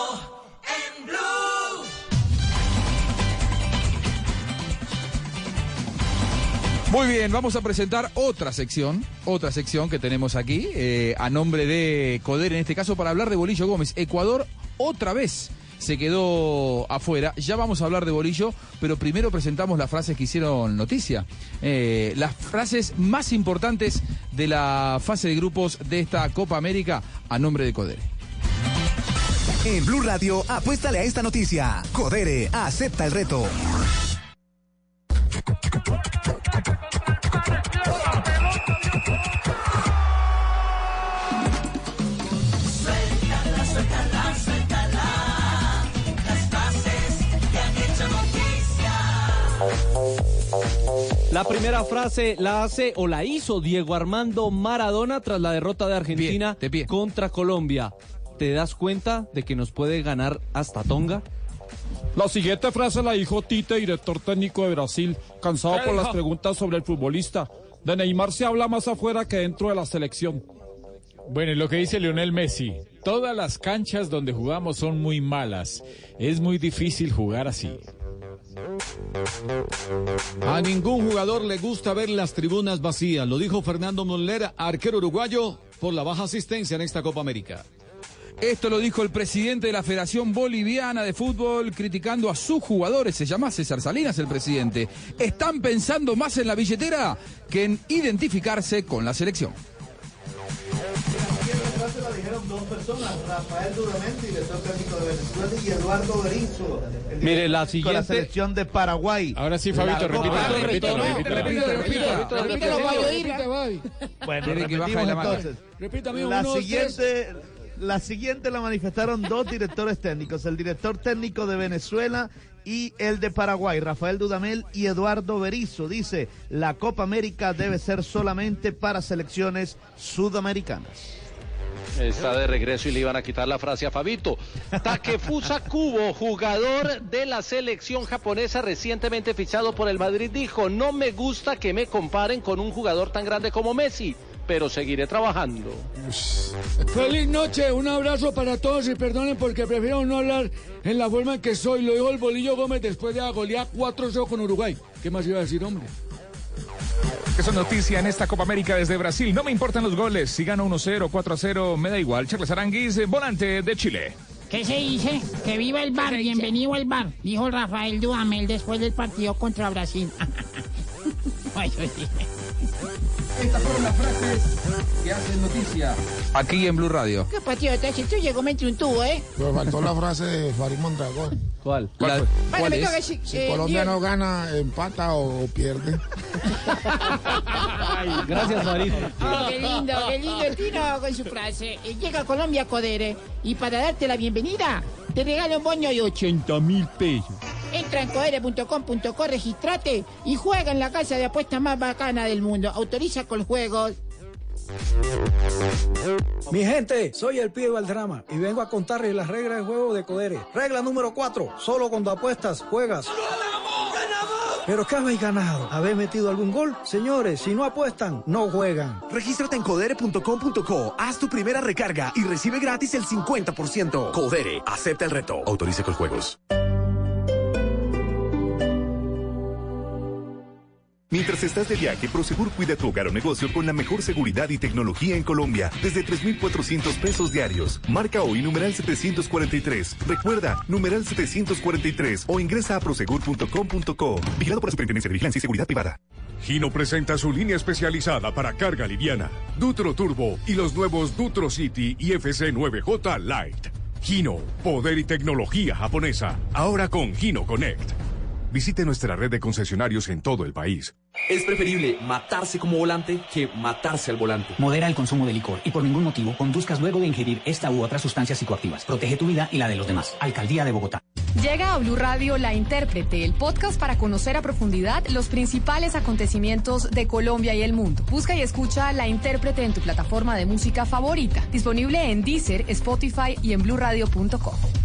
Muy bien, vamos a presentar otra sección, otra sección que tenemos aquí, eh, a nombre de Coder, en este caso, para hablar de Bolillo Gómez. Ecuador otra vez se quedó afuera. Ya vamos a hablar de Bolillo, pero primero presentamos las frases que hicieron noticia. Eh, las frases más importantes de la fase de grupos de esta Copa América a nombre de Coder. En Blue Radio, apuéstale a esta noticia. Codere, acepta el reto. La primera frase la hace o la hizo Diego Armando Maradona tras la derrota de Argentina contra Colombia. ¿Te das cuenta de que nos puede ganar hasta Tonga? La siguiente frase la dijo Tite, director técnico de Brasil, cansado ¿Qué por las preguntas sobre el futbolista. De Neymar se habla más afuera que dentro de la selección. Bueno, y lo que dice Lionel Messi, todas las canchas donde jugamos son muy malas. Es muy difícil jugar así. A ningún jugador le gusta ver las tribunas vacías, lo dijo Fernando Moller, arquero uruguayo, por la baja asistencia en esta Copa América. Esto lo dijo el presidente de la Federación Boliviana de Fútbol criticando a sus jugadores. Se llama César Salinas el presidente. Están pensando más en la billetera que en identificarse con la selección. Frase la dijeron dos personas, Rafael Dudamel, director técnico de Venezuela, y Eduardo Berizzo, el Mire, la siguiente- la selección de Paraguay. Ahora sí, Fabito, repítelo, Copa repítelo, América. repítelo, repítelo, Repítelo, Fabio. Bueno, repetimos entonces. La siguiente, la siguiente la manifestaron dos directores técnicos, el director técnico de Venezuela y el de Paraguay, Rafael Dudamel y Eduardo Berizzo. Dice, la Copa América debe ser solamente para selecciones sudamericanas. Está de regreso y le iban a quitar la frase a Fabito. Takefusa Kubo, jugador de la selección japonesa recientemente fichado por el Madrid, dijo, no me gusta que me comparen con un jugador tan grande como Messi, pero seguiré trabajando. Feliz noche, un abrazo para todos y perdonen porque prefiero no hablar en la forma en que soy. Lo dijo el Bolillo Gómez después de golear 4-0 con Uruguay. ¿Qué más iba a decir, hombre? Que son noticia en esta Copa América desde Brasil. No me importan los goles. Si gano 1-0, 4-0, me da igual. Charles Aranguiz, eh, volante de Chile. ¿Qué se dice? Que viva el bar, bienvenido al bar, dijo Rafael Dudamel después del partido contra Brasil. Estas fueron las frases que hacen noticia aquí en Blue Radio. ¿Qué patriota? Si tú llegó me entre un tubo, ¿eh? Me faltó la frase de Farid Mondragón. ¿Cuál? ¿Cuál fue? Bueno, ¿Cuál me es? decir, Si eh, Colombia no gana, empata o pierde. Gracias, Farid. Oh, qué lindo, qué lindo el Tino con su frase. Eh, Llega a Colombia Codere y para darte la bienvenida te regalo un bono de 80 mil pesos. Entra en codere.com.co, registrate y juega en la casa de apuestas más bacana del mundo. Autoriza con juegos. Mi gente, soy el pibe del drama y vengo a contarles las reglas del juego de Codere. Regla número 4. Solo cuando apuestas, juegas. ¿Pero qué habéis ganado? ¿Habéis metido algún gol? Señores, si no apuestan, no juegan. Regístrate en codere.com.co, haz tu primera recarga y recibe gratis el 50%. Codere, acepta el reto. Autorice con juegos. Mientras estás de viaje, Prosegur cuida tu hogar o negocio con la mejor seguridad y tecnología en Colombia, desde 3,400 pesos diarios. Marca hoy numeral 743. Recuerda, numeral 743 o ingresa a prosegur.com.co. Vigilado por la Superintendencia de Vigilancia y Seguridad Privada. Gino presenta su línea especializada para carga liviana, Dutro Turbo y los nuevos Dutro City y FC9J Light. Gino, poder y tecnología japonesa, ahora con Gino Connect. Visite nuestra red de concesionarios en todo el país. Es preferible matarse como volante que matarse al volante. Modera el consumo de licor y por ningún motivo conduzcas luego de ingerir esta u otras sustancias psicoactivas. Protege tu vida y la de los demás. Alcaldía de Bogotá. Llega a Blue Radio La Intérprete, el podcast para conocer a profundidad los principales acontecimientos de Colombia y el mundo. Busca y escucha La Intérprete en tu plataforma de música favorita. Disponible en Deezer, Spotify y en bluradio.com.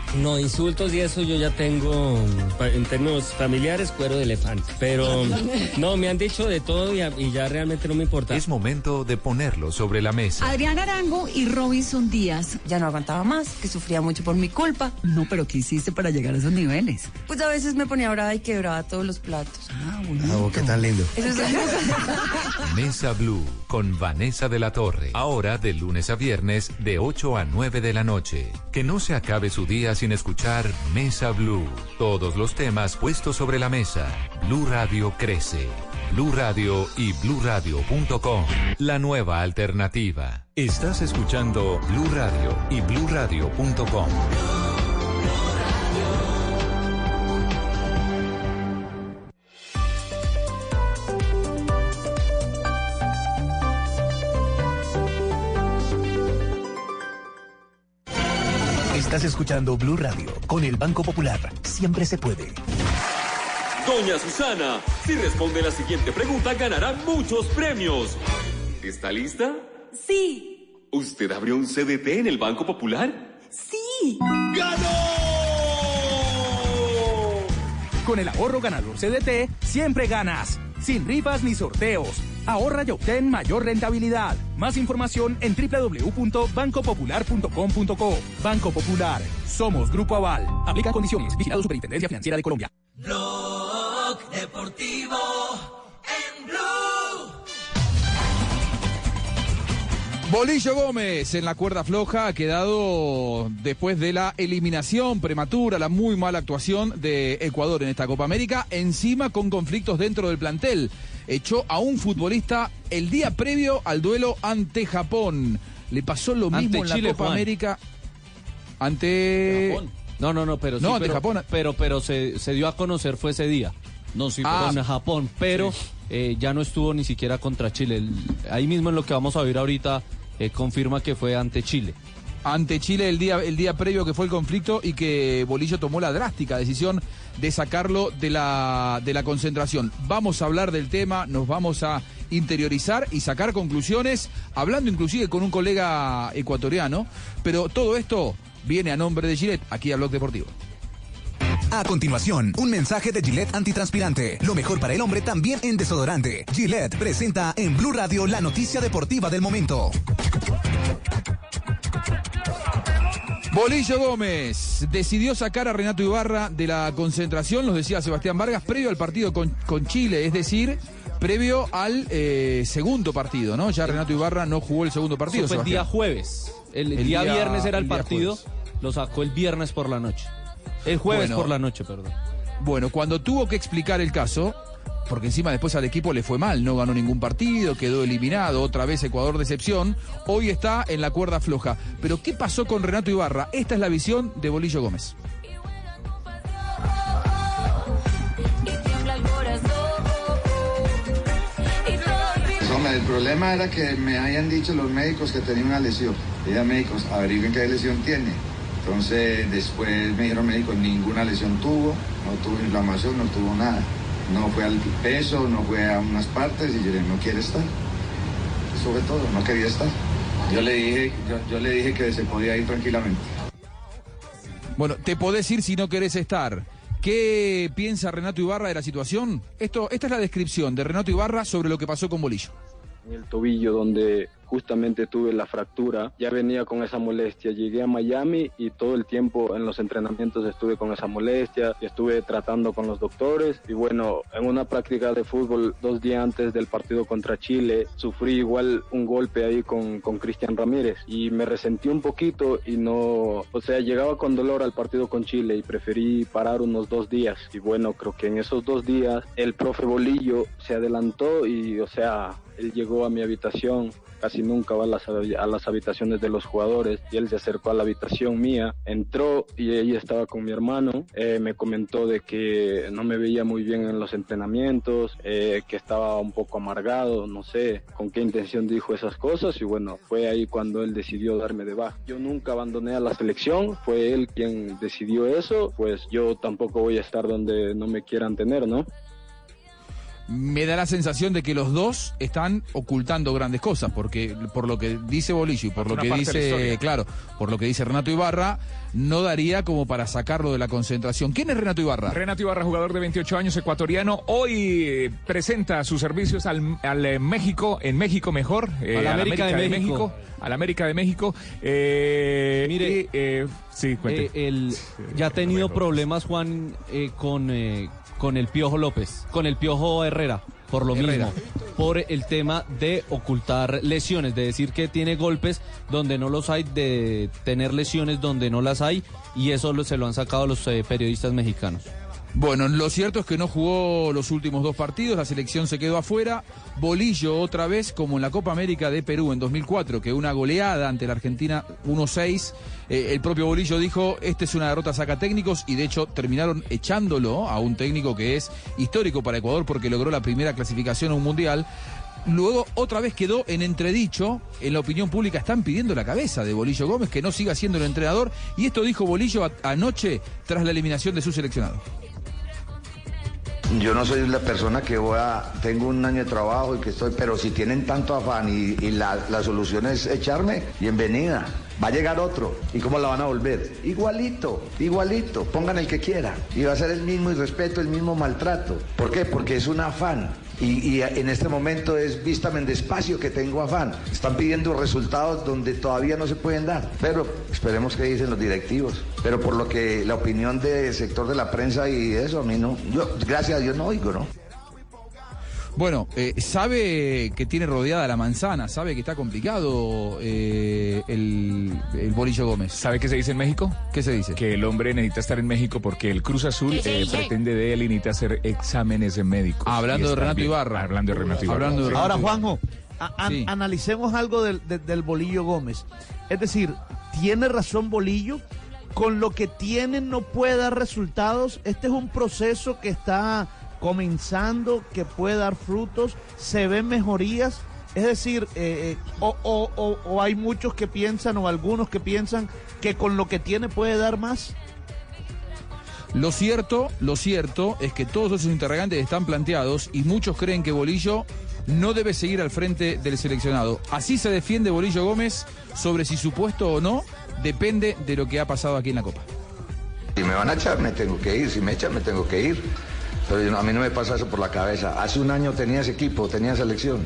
No, insultos y eso yo ya tengo en términos familiares cuero de elefante. Pero no, me han dicho de todo y, ya realmente no me importa. es momento de ponerlo sobre la mesa. Adrián Arango y Robinson Díaz. Ya no aguantaba más, que sufría mucho por mi culpa. No, pero ¿qué hiciste para llegar a esos niveles? Pues a veces me ponía brava y quebraba todos los platos. Ah, Oh, qué tan lindo. Eso es Mesa Blue con Vanessa de la Torre. Ahora de lunes a viernes de 8 a 9 de la noche. Que no se acabe su día sin escuchar Mesa Blue. Todos los temas puestos sobre la mesa. Blue Radio crece. Blue Radio y bluradio.com. La nueva alternativa. Estás escuchando Blue Radio y bluradio.com. Estás escuchando Blue Radio con el Banco Popular. Siempre se puede. Doña Susana, si responde la siguiente pregunta ganará muchos premios. ¿Está lista? Sí, ¿Usted abrió un CDT en el Banco Popular? sí. Con el ahorro ganador CDT, siempre ganas. Sin rifas ni sorteos. Ahorra y obtén mayor rentabilidad. Más información en www.bancopopular.com.co. Banco Popular. Somos Grupo Aval. Aplica condiciones. Vigilado Superintendencia Financiera de Colombia. Blog Deportivo en Blue. Bolillo Gómez en la cuerda floja ha quedado después de la eliminación prematura, la muy mala actuación de Ecuador en esta Copa América, encima con conflictos dentro del plantel. Echó a un futbolista el día previo al duelo ante Japón. Le pasó lo Ante mismo en la Chile, Copa Juan. América ante No, no, no, pero sí, No, ante pero, Japón. Pero, pero se, se dio a conocer fue ese día. No, sí, Ah. con Japón, pero eh, ya no estuvo ni siquiera contra Chile. El- ahí mismo en lo que vamos a ver ahorita eh, confirma que fue ante Chile. Ante Chile el día, el día previo que fue el conflicto y que Bolillo tomó la drástica decisión de sacarlo de la, de la concentración. Vamos a hablar del tema, nos vamos a interiorizar y sacar conclusiones, hablando inclusive con un colega ecuatoriano, pero todo esto viene a nombre de Gillette, aquí a Blog Deportivo. A continuación, un mensaje de Gillette antitranspirante. Lo mejor para el hombre también en desodorante. Gillette presenta en Blue Radio la noticia deportiva del momento. Bolillo Gómez decidió sacar a Renato Ibarra de la concentración, nos decía Sebastián Vargas, previo al partido con, con Chile, es decir, previo al eh, segundo partido, ¿no? Ya Renato Ibarra no jugó el segundo partido. Eso fue el día jueves. El, El día, día- viernes era el, el partido, lo sacó el viernes por la noche. El jueves Bueno. por la noche, perdón. Bueno, cuando tuvo que explicar el caso, porque encima después al equipo le fue mal, no ganó ningún partido, quedó eliminado, otra vez Ecuador decepción, hoy está en la cuerda floja. Pero ¿qué pasó con Renato Ibarra? Esta es la visión de Bolillo Gómez. El problema era que me habían dicho los médicos que tenía una lesión. Y ya médicos, averigüen qué lesión tiene. Entonces después me dijeron médicos, ninguna lesión tuvo, no tuvo inflamación, no tuvo nada. No fue al peso, no fue a unas partes y yo le dije, no quiere estar. Eso fue todo, no quería estar. Yo le dije, yo, yo le dije que se podía ir tranquilamente. Bueno, te podés ir si no querés estar. ¿Qué piensa Renato Ibarra de la situación? Esto, esta es la descripción de Renato Ibarra sobre lo que pasó con Bolillo. en el tobillo donde justamente tuve la fractura. Ya venía con esa molestia. Llegué a Miami y todo el tiempo en los entrenamientos estuve con esa molestia. Estuve tratando con los doctores y bueno, en una práctica de fútbol dos días antes del partido contra Chile sufrí igual un golpe ahí con, con Cristian Ramírez y me resentí un poquito y no, o sea, llegaba con dolor al partido con Chile y preferí parar unos dos días. Y bueno, creo que en esos dos días el profe Bolillo se adelantó y, o sea, él llegó a mi habitación, casi nunca va a las, habitaciones de los jugadores y él se acercó a la habitación mía, entró y ella estaba con mi hermano, eh, me comentó de que no me veía muy bien en los entrenamientos, eh, que estaba un poco amargado, no sé con qué intención dijo esas cosas y bueno, fue ahí cuando él decidió darme de baja. Yo nunca abandoné a la selección, fue él quien decidió eso, pues yo tampoco voy a estar donde no me quieran tener, ¿no? Me da la sensación de que los dos están ocultando grandes cosas, porque por lo que dice Bolillo y por lo que de la dice, claro, por lo que dice Renato Ibarra, no daría como para sacarlo de la concentración. ¿Quién es Renato Ibarra? Renato Ibarra, jugador de 28 años, ecuatoriano, hoy eh, presenta sus servicios al, al, eh, México, en México mejor, eh, Al América de México. al América de México. Eh, Mire, eh, sí, cuente. Eh, el, ya ha tenido problemas, Juan, eh, con, eh, con el Piojo López, con el Piojo Herrera, por lo Herrera. mismo, por el tema de ocultar lesiones, de decir que tiene golpes donde no los hay, de tener lesiones donde no las hay, y eso lo- se lo han sacado los eh, periodistas mexicanos. Bueno, lo cierto es que no jugó los últimos dos partidos, la selección se quedó afuera. Bolillo otra vez, como en la Copa América de Perú en 2004, que una goleada ante la Argentina 1-6. Eh, el propio Bolillo dijo, esta es una derrota saca técnicos y de hecho terminaron echándolo a un técnico que es histórico para Ecuador porque logró la primera clasificación a un mundial. Luego otra vez quedó en entredicho, en la opinión pública están pidiendo la cabeza de Bolillo Gómez, que no siga siendo el entrenador, y esto dijo Bolillo anoche tras la eliminación de su seleccionado. Yo no soy la persona que voy a, tengo un año de trabajo y que estoy, pero si tienen tanto afán y, la, la solución es echarme, bienvenida. Va a llegar otro. ¿Y cómo la van a volver? Igualito, igualito. Pongan el que quiera. Y va a ser el mismo irrespeto, el mismo maltrato. ¿Por qué? Porque es un afán. Y, en este momento es vístame despacio que tengo afán. Están pidiendo resultados donde todavía no se pueden dar. Pero esperemos que dicen los directivos. Pero por lo que la opinión del sector de la prensa y eso, a mí no. Yo, gracias a Dios, no oigo, ¿no? Bueno, eh, sabe que tiene rodeada la manzana, sabe que está complicado eh, el, el Bolillo Gómez. ¿Sabe qué se dice en México? ¿Qué se dice? Que el hombre necesita estar en México porque el Cruz Azul ¿Qué se eh, pretende de él y necesita hacer exámenes médicos. Hablando de Renato bien. Ibarra. Hablando de Renato Ibarra. Hablando de. Ahora, Juanjo, a- an- Sí. analicemos algo del, de- del Bolillo Gómez. Es decir, ¿tiene razón Bolillo? Con lo que tiene no puede dar resultados. Este es un proceso que está comenzando, que puede dar frutos, se ven mejorías. Es decir, eh, eh, o, o- o- o hay muchos que piensan o algunos que piensan que con lo que tiene puede dar más. Lo cierto, lo cierto es que todos esos interrogantes están planteados y muchos creen que Bolillo no debe seguir al frente del seleccionado. Así se defiende Bolillo Gómez sobre si su puesto o no depende de lo que ha pasado aquí en la Copa. Si me van a echar, me tengo que ir. Si me echan, me tengo que ir. Pero a mí no me pasa eso por la cabeza. Hace un año tenías equipo, tenías selección.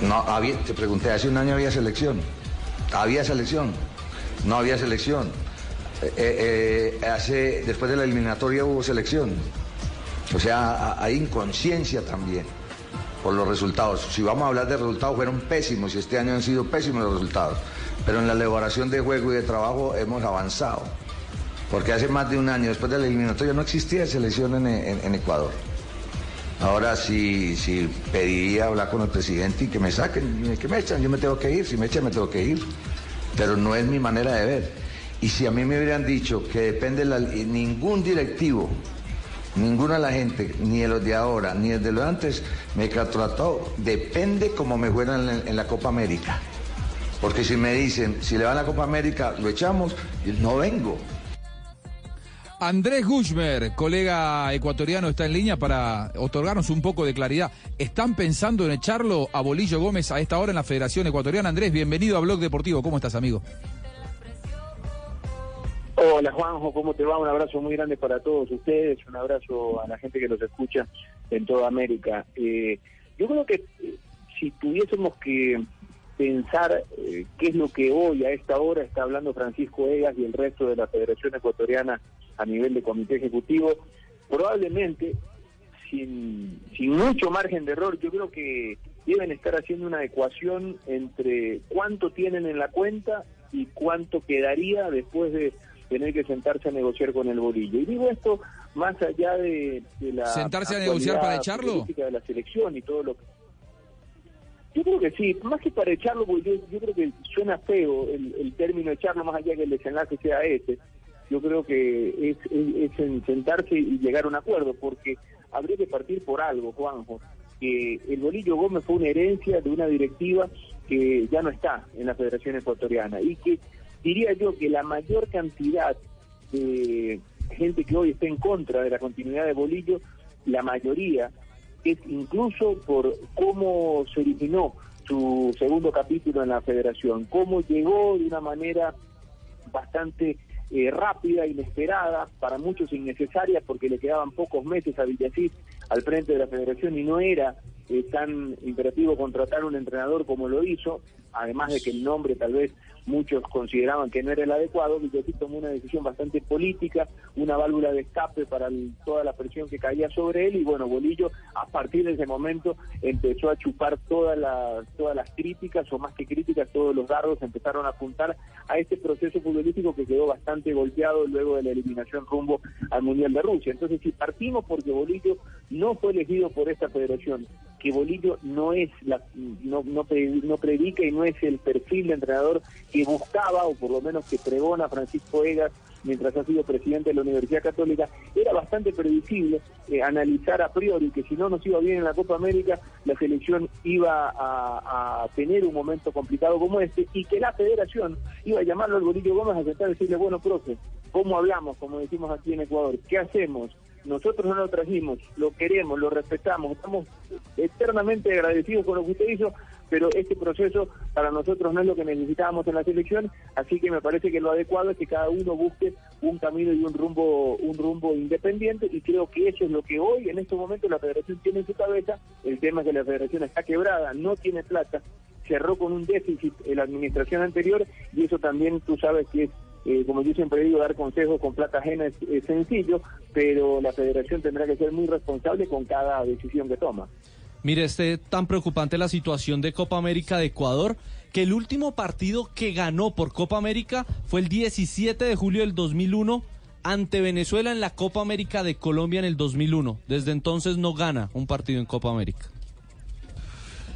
No, había, te pregunté, hace un año había selección. Había selección. No había selección. Eh, eh, eh, hace, después de la eliminatoria hubo selección. O sea, hay inconsciencia también por los resultados. Si vamos a hablar de resultados, fueron pésimos y este año han sido pésimos los resultados. Pero en la elaboración de juego y de trabajo hemos avanzado. Porque hace más de un año, después de la eliminatoria, no existía selección en, Ecuador. Ahora sí, sí pediría hablar con el presidente y que me saquen, que me echan, yo me tengo que ir, si me echan me tengo que ir. Pero no es mi manera de ver. Y si a mí me hubieran dicho que depende la, ningún directivo, ninguna de la gente, ni de los de ahora, ni el de los de antes, me trató, depende como me fueran en, en la Copa América. Porque si me dicen, si le van a la Copa América, lo echamos, no vengo. Andrés Gushmer, colega ecuatoriano, está en línea para otorgarnos un poco de claridad. ¿Están pensando en echarlo a Bolillo Gómez a esta hora en la Federación Ecuatoriana? Andrés, bienvenido a Blog Deportivo. ¿Cómo estás, amigo? Hola Juanjo, ¿cómo te va? Un abrazo muy grande para todos ustedes, un abrazo a la gente que nos escucha en toda América. Eh, yo creo que eh, si tuviésemos que pensar eh, qué es lo que hoy a esta hora está hablando Francisco Egas y el resto de la Federación Ecuatoriana a nivel de comité ejecutivo, probablemente sin, sin mucho margen de error, yo creo que deben estar haciendo una ecuación entre cuánto tienen en la cuenta y cuánto quedaría después de tener que sentarse a negociar con el bolillo. Y digo esto más allá de, de la... ¿Sentarse a negociar para echarlo? de la selección y todo lo que... Yo creo que sí, más que para echarlo, porque yo, yo creo que suena feo el, el término echarlo, más allá que el desenlace sea ese. Yo creo que es, es- es en sentarse y llegar a un acuerdo, porque habría que partir por algo, Juanjo, que el Bolillo Gómez fue una herencia de una directiva que ya no está en la Federación Ecuatoriana y que diría yo que la mayor cantidad de gente que hoy está en contra de la continuidad de Bolillo, la mayoría es incluso por cómo se originó su segundo capítulo en la federación, cómo llegó de una manera bastante eh, rápida, inesperada, para muchos innecesaria, porque le quedaban pocos meses a Villasís al frente de la federación y no era eh, tan imperativo contratar un entrenador como lo hizo, además de que el nombre tal vez muchos consideraban que no era el adecuado, Villasís tomó una decisión bastante política, una válvula de escape para toda la presión que caía sobre él y bueno, Bolillo a partir de ese momento empezó a chupar todas las todas las críticas o más que críticas, todos los dardos empezaron a apuntar a este proceso futbolístico que quedó bastante golpeado luego de la eliminación rumbo al Mundial de Rusia. Entonces, si partimos porque Bolillo no fue elegido por esta federación, que Bolillo no es la no no, no predica y no es el perfil de entrenador que buscaba o por lo menos que pregona Francisco Egas mientras ha sido presidente de la Universidad Católica, era bastante previsible eh, analizar a priori que si no nos iba bien en la Copa América, la selección iba a, tener un momento complicado como este y que la federación iba a llamarlo al Bolillo Gómez a sentar y decirle, bueno, profe, ¿cómo hablamos, como decimos aquí en Ecuador? ¿Qué hacemos? Nosotros no lo trajimos, lo queremos, lo respetamos, estamos eternamente agradecidos con lo que usted hizo, pero este proceso para nosotros no es lo que necesitábamos en la selección, así que me parece que lo adecuado es que cada uno busque un camino y un rumbo, un rumbo independiente, y creo que eso es lo que hoy, en estos momentos, la federación tiene en su cabeza. El tema es que la federación está quebrada, no tiene plata, cerró con un déficit en la administración anterior, y eso también tú sabes que es eh, como yo siempre digo, dar consejos con plata ajena es, es sencillo, pero la federación tendrá que ser muy responsable con cada decisión que toma. Mire, este tan preocupante la situación de Copa América de Ecuador, que el último partido que ganó por Copa América fue el 17 de julio del 2001 ante Venezuela en la Copa América de Colombia en el 2001. Desde entonces no gana un partido en Copa América.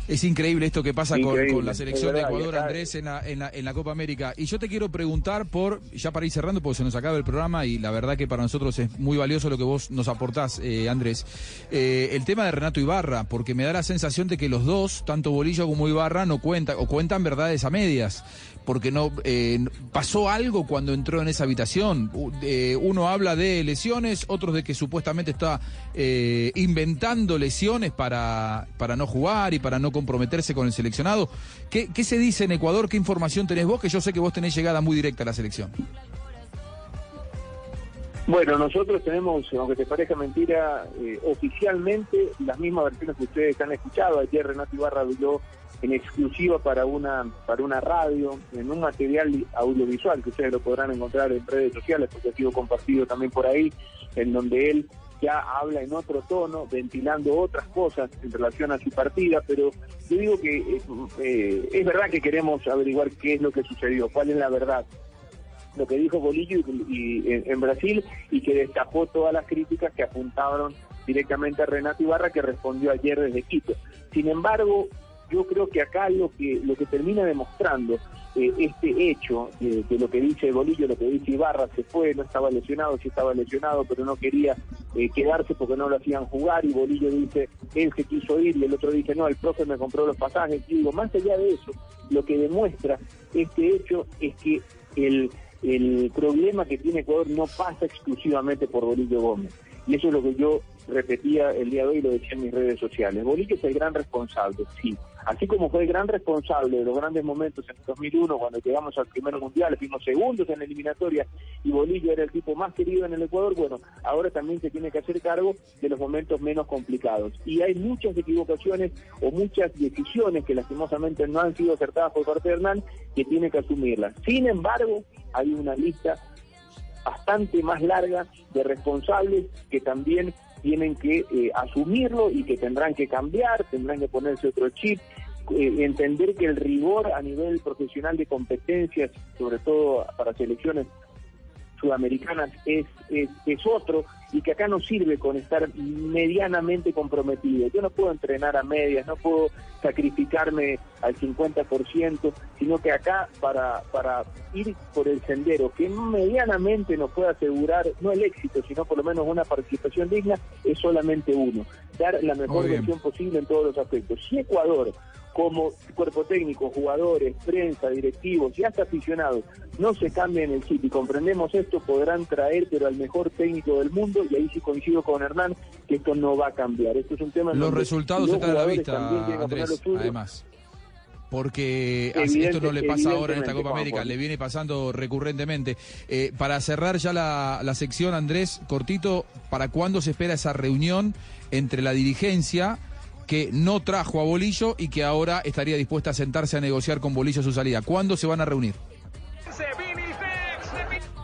Es increíble esto que pasa con, la selección de verdad, Ecuador, Andrés, en la, en, la, en la Copa América. Y yo te quiero preguntar por, ya para ir cerrando, porque se nos acaba el programa y la verdad que para nosotros es muy valioso lo que vos nos aportás, eh, Andrés. Eh, el tema de Renato Ibarra, porque me da la sensación de que los dos, tanto Bolillo como Ibarra, no cuentan, o cuentan verdades a medias. Porque no eh, pasó algo cuando entró en esa habitación. Uno habla de lesiones, otros de que supuestamente está eh, inventando lesiones para, para no jugar y para no comprometerse con el seleccionado. ¿Qué, ¿Qué se dice en Ecuador? ¿Qué información tenés vos? Que yo sé que vos tenés llegada muy directa a la selección. Bueno, nosotros tenemos, aunque te parezca mentira, eh, oficialmente las mismas versiones que ustedes han escuchado. Ayer Renato Ibarra habló en exclusiva para una para una radio, en un material audiovisual que ustedes lo podrán encontrar en redes sociales, porque ha sido compartido también por ahí, en donde él ya habla en otro tono, ventilando otras cosas en relación a su partida, pero yo digo que eh, es verdad que queremos averiguar qué es lo que sucedió, cuál es la verdad lo que dijo Bolillo y, y- en, en Brasil y que destapó todas las críticas que apuntaron directamente a Renato Ibarra que respondió ayer desde Quito. Sin embargo, yo creo que acá lo que lo que termina demostrando eh, este hecho de, de lo que dice Bolillo, lo que dice Ibarra, se fue, no estaba lesionado, sí estaba lesionado, pero no quería eh, quedarse porque no lo hacían jugar y Bolillo dice, él se quiso ir y el otro dice, no, el profe me compró los pasajes. Y digo, más allá de eso, lo que demuestra este hecho es que el, el problema que tiene Ecuador no pasa exclusivamente por Bolillo Gómez. Y eso es lo que yo repetía el día de hoy y lo decía en mis redes sociales. Bolillo es el gran responsable, sí. Así como fue el gran responsable de los grandes momentos en 2001, cuando llegamos al primer mundial, fuimos segundos en la eliminatoria y Bolillo era el tipo más querido en el Ecuador, bueno, ahora también se tiene que hacer cargo de los momentos menos complicados. Y hay muchas equivocaciones o muchas decisiones que lastimosamente no han sido acertadas por parte de Hernán que tiene que asumirlas. Sin embargo, hay una lista bastante más larga de responsables que también tienen que eh, asumirlo y que tendrán que cambiar, tendrán que ponerse otro chip, eh, entender que el rigor a nivel profesional de competencias, sobre todo para selecciones sudamericanas, es, es, es otro y que acá no sirve con estar medianamente comprometido. Yo no puedo entrenar a medias, no puedo sacrificarme al 50%, sino que acá para, para ir por el sendero que medianamente nos pueda asegurar, no el éxito, sino por lo menos una participación digna, es solamente uno, dar la mejor versión posible en todos los aspectos. Si Ecuador como cuerpo técnico, jugadores, prensa, directivos y hasta aficionados no se cambien el chip y comprendemos esto, podrán traer pero al mejor técnico del mundo y ahí sí coincido con Hernán que esto no va a cambiar. Esto es un tema Los resultados están a la vista, Andrés, además. Porque Evidente- esto no le pasa ahora en esta Copa América, le viene pasando recurrentemente. Eh, para cerrar ya la, la sección, Andrés, cortito, ¿para cuándo se espera esa reunión entre la dirigencia que no trajo a Bolillo y que ahora estaría dispuesta a sentarse a negociar con Bolillo su salida? ¿Cuándo se van a reunir?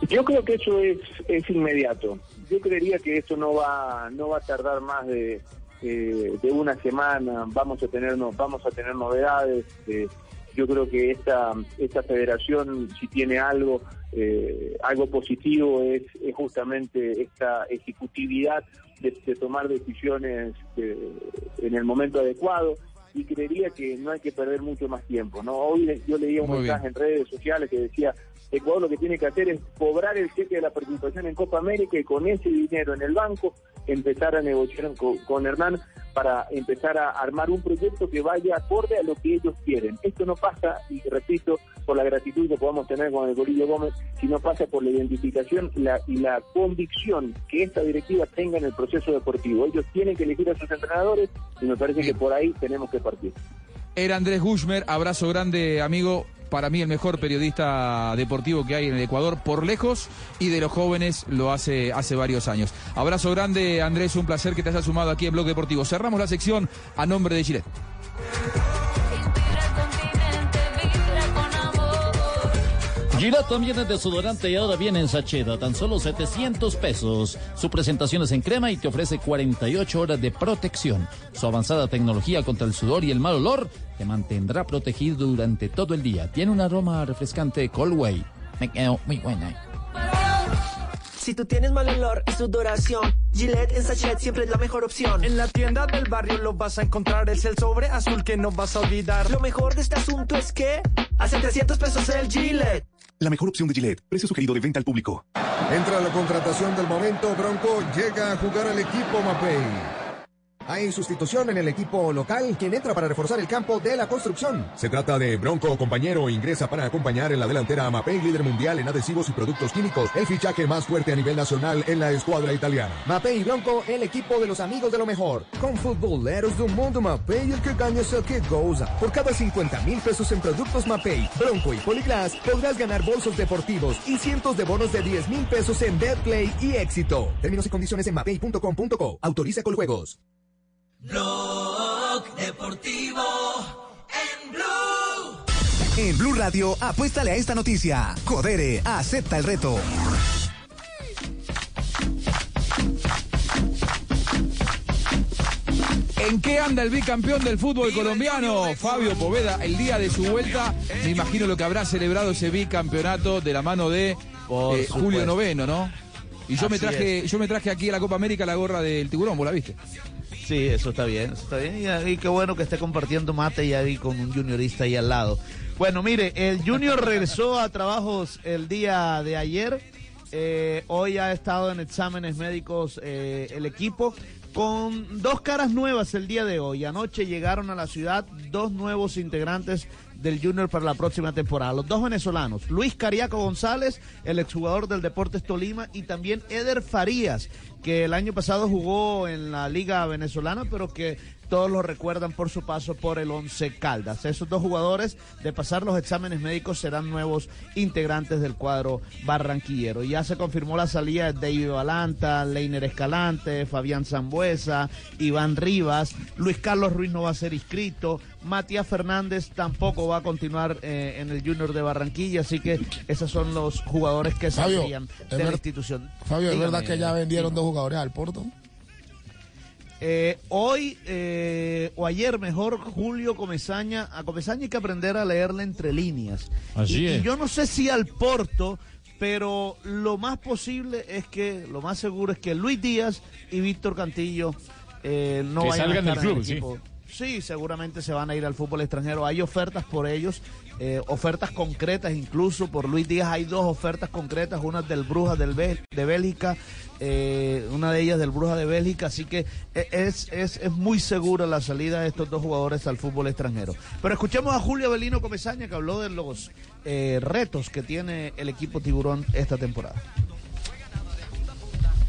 Yo creo que eso es, es inmediato. Yo creería que esto no va no va a tardar más de, eh, de una semana. Vamos a tener vamos a tener novedades. eh, yo creo que esta esta federación si tiene algo eh, algo positivo es, es justamente esta ejecutividad de, de tomar decisiones eh, en el momento adecuado y creería que no hay que perder mucho más tiempo. no Hoy yo leía un Muy mensaje bien. en redes sociales que decía Ecuador lo que tiene que hacer es cobrar el cheque de la participación en Copa América y con ese dinero en el banco empezar a negociar con, Hernán para empezar a armar un proyecto que vaya acorde a lo que ellos quieren. Esto no pasa, y repito, por la gratitud que podamos tener con el Gorillo Gómez, sino pasa por la identificación y la convicción que esta directiva tenga en el proceso deportivo. Ellos tienen que elegir a sus entrenadores y me parece que por ahí tenemos que partir. Era Andrés Gushmer, abrazo grande, amigo. Para mí el mejor periodista deportivo que hay en el Ecuador, por lejos, y de los jóvenes lo hace hace varios años. Abrazo grande, Andrés, un placer que te hayas sumado aquí en Blog Deportivo. Cerramos la sección a nombre de Gillette. Gillette también es desodorante y ahora viene en sachet a tan solo 700 pesos. Su presentación es en crema y te ofrece 48 horas de protección. Su avanzada tecnología contra el sudor y el mal olor te mantendrá protegido durante todo el día. Tiene un aroma refrescante Colway. Me quedo muy buena. Si tú tienes mal olor y sudoración, Gillette en sachet siempre es la mejor opción. En la tienda del barrio lo vas a encontrar, es el sobre azul que no vas a olvidar. Lo mejor de este asunto es que hace 300 pesos el Gillette. La mejor opción de Gillette. Precio sugerido de venta al público. Entra la contratación del momento. Bronco llega a jugar al equipo Mapei. Hay sustitución en el equipo local, quien entra para reforzar el campo de la construcción. Se trata de Bronco, compañero, ingresa para acompañar en la delantera a Mapei, líder mundial en adhesivos y productos químicos, el fichaje más fuerte a nivel nacional en la escuadra italiana. Mapei y Bronco, el equipo de los amigos de lo mejor. Con futboleros do mundo Mapei, el que gana es el que goza. Por cada 50 mil pesos en productos Mapei, Bronco y Poliglass, podrás ganar bolsos deportivos y cientos de bonos de 10 mil pesos en Betplay y éxito. Términos y condiciones en mapei.com.co. Autoriza con juegos. Blog Deportivo en Blue. En Blue Radio, apuéstale a esta noticia. Codere, acepta el reto. ¿En qué anda el bicampeón del fútbol colombiano? Fabio Poveda, el día de su vuelta, me imagino lo que habrá celebrado ese bicampeonato de la mano de eh, Julio. Noveno, ¿no? Y yo me traje, es. yo me traje aquí a la Copa América la gorra del tiburón, ¿vos la viste? Sí, eso está bien, eso está bien. Y, ahí qué bueno que esté compartiendo mate y ahí con un juniorista ahí al lado. Bueno, mire, el Junior regresó a trabajos el día de ayer. Eh, hoy ha estado en exámenes médicos eh, el equipo con dos caras nuevas el día de hoy. Anoche llegaron a la ciudad dos nuevos integrantes del Junior para la próxima temporada. Los dos venezolanos, Luis Cariaco González, el exjugador del Deportes Tolima, y también Eder Farías, que el año pasado jugó en la Liga Venezolana, pero que todos lo recuerdan por su paso por el Once Caldas. Esos dos jugadores, de pasar los exámenes médicos, serán nuevos integrantes del cuadro barranquillero. Ya se confirmó la salida de David Balanta, Leiner Escalante, Fabián Zambuesa, Iván Rivas, Luis Carlos Ruiz no va a ser inscrito, Matías Fernández tampoco va a continuar eh, en el Junior de Barranquilla, así que esos son los jugadores que es de la institución. Fabio, ¿es Dígame, verdad que ya vendieron dos jugadores al Porto? Eh, hoy eh, o ayer mejor Julio Comesaña, a Comesaña hay que aprender a leerle entre líneas. Así y, y es. yo no sé si al Porto, pero lo más posible es que, lo más seguro es que Luis Díaz y Víctor Cantillo eh, no Que vayan salgan a del estar en el club, sí. equipo. Sí, seguramente se van a ir al fútbol extranjero. Hay ofertas por ellos, eh, ofertas concretas incluso. Por Luis Díaz hay dos ofertas concretas, una del Bel- de Bélgica, eh, una de ellas del Brujas de Bélgica. Así que eh, es, es, es muy segura la salida de estos dos jugadores al fútbol extranjero. Pero escuchemos a Julio Avelino Comesaña que habló de los retos que tiene el equipo Tiburón esta temporada.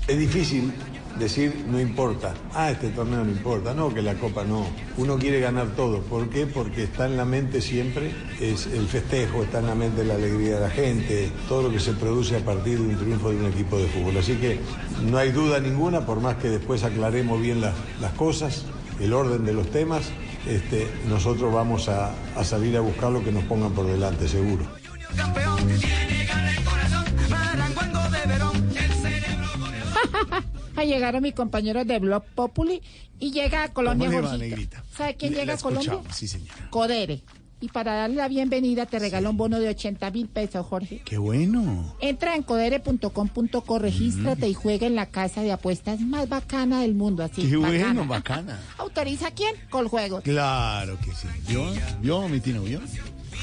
Es difícil decir no importa. Ah, este torneo no importa. No, que la Copa no. Uno quiere ganar todo. ¿Por qué? Porque está en la mente siempre es el festejo, está en la mente la alegría de la gente, todo lo que se produce a partir de un triunfo de un equipo de fútbol. Así que no hay duda ninguna, por más que después aclaremos bien las, las cosas, el orden de los temas, este, nosotros vamos a, a salir a buscar lo que nos pongan por delante, seguro. Ah, llegaron mis compañeros de Blog Populi y llega a Colombia ¿Cómo le va, Jorgito. ¿Sabe quién Le- llega a Colombia? sí, señora. Codere. Y para darle la bienvenida te regala un bono de 80 mil pesos, Jorge. Qué bueno. Entra en codere.com.co, regístrate y juega en la casa de apuestas más bacana del mundo. Así, Qué bacana. bueno, bacana. ¿Autoriza quién? Coljuegos. Claro que sí. ¿Yo? ¿Yo, mi tino, yo?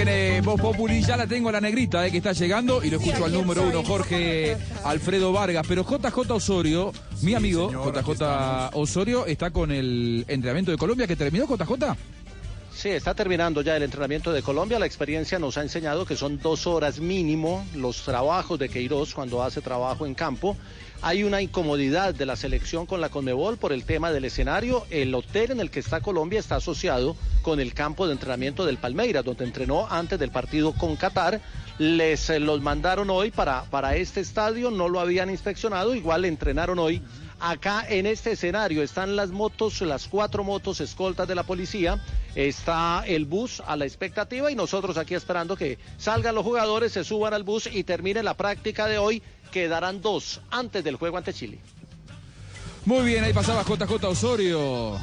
Se viene Voz Populi, ya la tengo a la negrita eh, que está llegando y lo escucho al número uno, Jorge Alfredo Vargas. Pero JJ Osorio, mi amigo JJ Osorio, está con el entrenamiento de Colombia que terminó JJ. Sí, está terminando ya el entrenamiento de Colombia. La experiencia nos ha enseñado que son dos horas mínimo los trabajos de Queiroz cuando hace trabajo en campo. Hay una incomodidad de la selección con la Conmebol por el tema del escenario. El hotel en el que está Colombia está asociado con el campo de entrenamiento del Palmeiras, donde entrenó antes del partido con Qatar. Les eh, los mandaron hoy para, para este estadio, no lo habían inspeccionado, igual entrenaron hoy Acá en este escenario están las motos, las cuatro motos escoltas de la policía, está el bus a la expectativa y nosotros aquí esperando que salgan los jugadores, se suban al bus y termine la práctica de hoy. Quedarán dos antes del juego ante Chile. Muy bien, ahí pasaba JJ Osorio.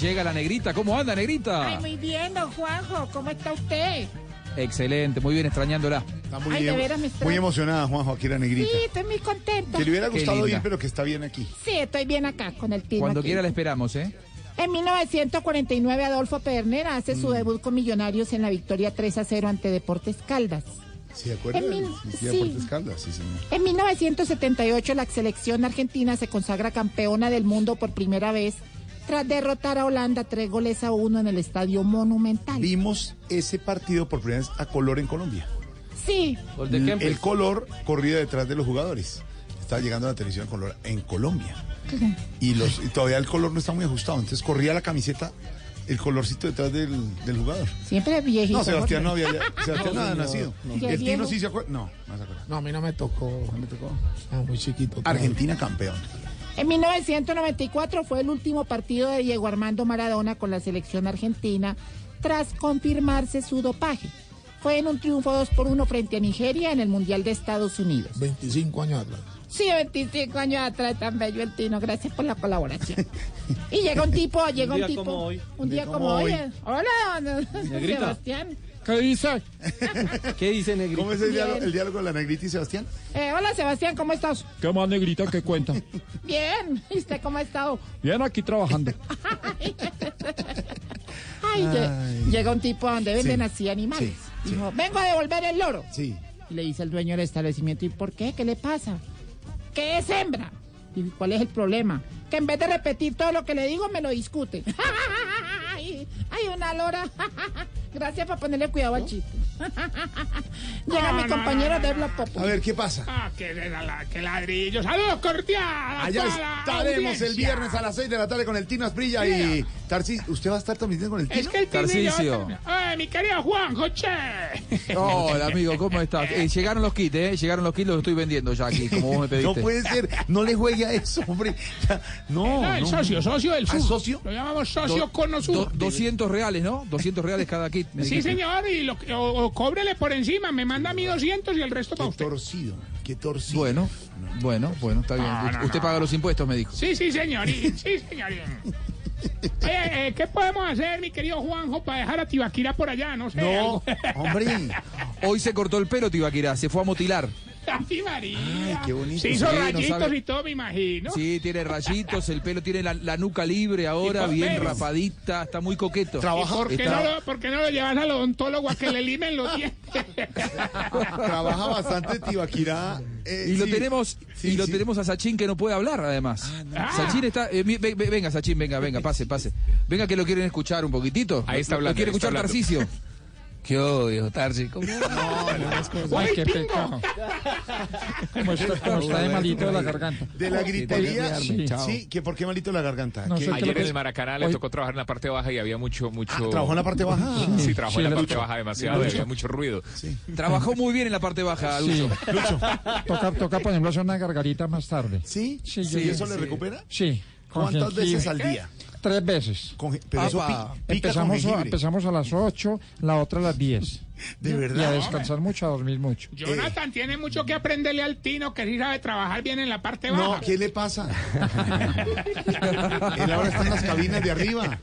Llega la negrita. ¿Cómo anda, negrita? Ay, muy bien, don Juanjo. ¿Cómo está usted? Excelente, muy bien, extrañándola. Está muy, Ay, de emo- veras me muy emocionada, Juanjo, aquí la negrita. Sí, estoy muy contenta. Que le hubiera gustado ir, pero que está bien aquí. Sí, estoy bien acá con el tino. Cuando aquí. quiera la esperamos, ¿eh? En 1949, Adolfo Pedernera hace Mm. su debut con Millonarios en la victoria 3 a 0 ante Deportes Caldas. ¿Se acuerda? En mil- Sí, sí. Señor. En 1978, la selección argentina se consagra campeona del mundo por primera vez tras derrotar a Holanda tres goles a uno en el Estadio Monumental. Vimos ese partido por primera vez a color en Colombia. Sí, El, el color corría detrás de los jugadores. Estaba llegando a la televisión en color en Colombia. Y, los, y todavía el color no está muy ajustado. Entonces corría la camiseta, el colorcito detrás del, del jugador. siempre viejito. No, Sebastián no había Sebastián no, había nacido. Ya El Tino sí se acuerda. No, no se acuerda. No, a mí no me tocó. No me tocó. Ah, muy chiquito. Argentina campeón. En 1994 fue el último partido de Diego Armando Maradona con la selección argentina tras confirmarse su dopaje. Fue en un triunfo 2 por 1 frente a Nigeria en el Mundial de Estados Unidos. 25 años atrás. Sí, 25 años atrás, tan bello el Tino. Gracias por la colaboración. Y llega un tipo, llega un, día tipo. como hoy. Un día como hoy. Hola, Negrita. Sebastián. ¿Qué dice? ¿Qué dice Negrita? ¿Cómo es el diálogo, el diálogo de la negrita y Sebastián? Eh, hola, Sebastián, ¿cómo estás? ¿Qué más, negrita, que cuenta? Bien. ¿Y usted cómo ha estado? Bien, aquí trabajando. Ay, lle- llega un tipo a donde venden Sí. así animales. Sí, Dijo, vengo a devolver el loro. Sí. Y le dice el dueño del establecimiento, ¿y por qué? ¿Qué le pasa? ¿Qué es hembra? Y ¿cuál es el problema? Que en vez de repetir todo lo que le digo, me lo discute. Ay, ay, una lora. Gracias por ponerle cuidado al chiste. Llega mi compañero de Pop. A ver, ¿qué pasa? Ah, qué, la- qué ladrillo. Saludos cordiales. Allá estaremos el viernes a las 6 de la tarde con el Tino Asprilla y Tarsis. ¿Usted va a estar transmitiendo con el Tino? Es que el Tarcisio. Ay, mi querido Juanjo, che. Hola, amigo, ¿cómo estás? Eh, llegaron los kits, ¿eh? Llegaron los kits, los estoy vendiendo ya aquí, como vos me pediste. No puede ser, no le juegue a eso, hombre. Ya, no, No, el no. socio, socio del ¿Ah, sur. socio? Lo llamamos socio Do- con sur. 200 reales, ¿no? 200 reales cada kit. Me Sí, señor, y lo, o, o cóbrele por encima. Me manda a mí 200 y el resto para Qué usted. torcido, qué torcido. Bueno, bueno, bueno, está bien. No, no, Usted no. paga los impuestos, me dijo. Sí, sí, señorín. Sí, señorín. Oye, eh, ¿qué podemos hacer, mi querido Juanjo, para dejar a Tibaquira por allá? No sé. No, algo. hombre. Hoy se cortó el pelo, Tibaquirá, se fue a motilar. Ay, María. Ay, qué bonito. Se hizo Sí, no rayitos sabe. y todo, me imagino. Sí, tiene rayitos, el pelo tiene la, la nuca libre ahora, bien menos. rapadita, está muy coqueto. ¿Y por qué, Está- no lo, por qué no lo llevas al odontólogo a que le limen los dientes? Trabaja bastante Tibaquirá. eh, y lo tenemos Sí, y lo tenemos a Sachin que no puede hablar además. Ah. Sachin está eh, ve- ve- venga Sachin, venga, venga, pase, pase. Venga que lo quieren escuchar un poquitito. Ahí está Lo- lo hablando, quiere escuchar hablando. Tarcicio. Qué odio, Tarsi. ¿Cómo? Ay, qué pecado. ¿Cómo está, cómo está de malito de la garganta? De la gritería, Sí. sí. que ¿por qué malito la garganta? No ¿Qué- sé qué Ayer en el Maracaná le tocó trabajar en la parte baja y había mucho, mucho. Ah, ¿trabajó en la parte baja? Sí, trabajó Sí, en la parte Lucho. baja demasiado, Lucho. había mucho ruido. Trabajó muy bien en la parte baja, Lucho. Toca, toca ponerlo hacer una gargarita más tarde. ¿Sí? Sí, ¿Sí? yo- ¿Eso le recupera? Sí. ¿Cuántas veces al día? Tres veces. Con- pero eso Apa. pi- pica con Empezamos, a, jengibre. empezamos a las 8, la otra a las 10. ¿De Y a verdad? descansar mucho, a dormir mucho. Jonathan tiene mucho que aprenderle al Tino, que sí sabe trabajar bien en la parte baja. No, ¿qué le pasa? Él ahora está en las cabinas de arriba.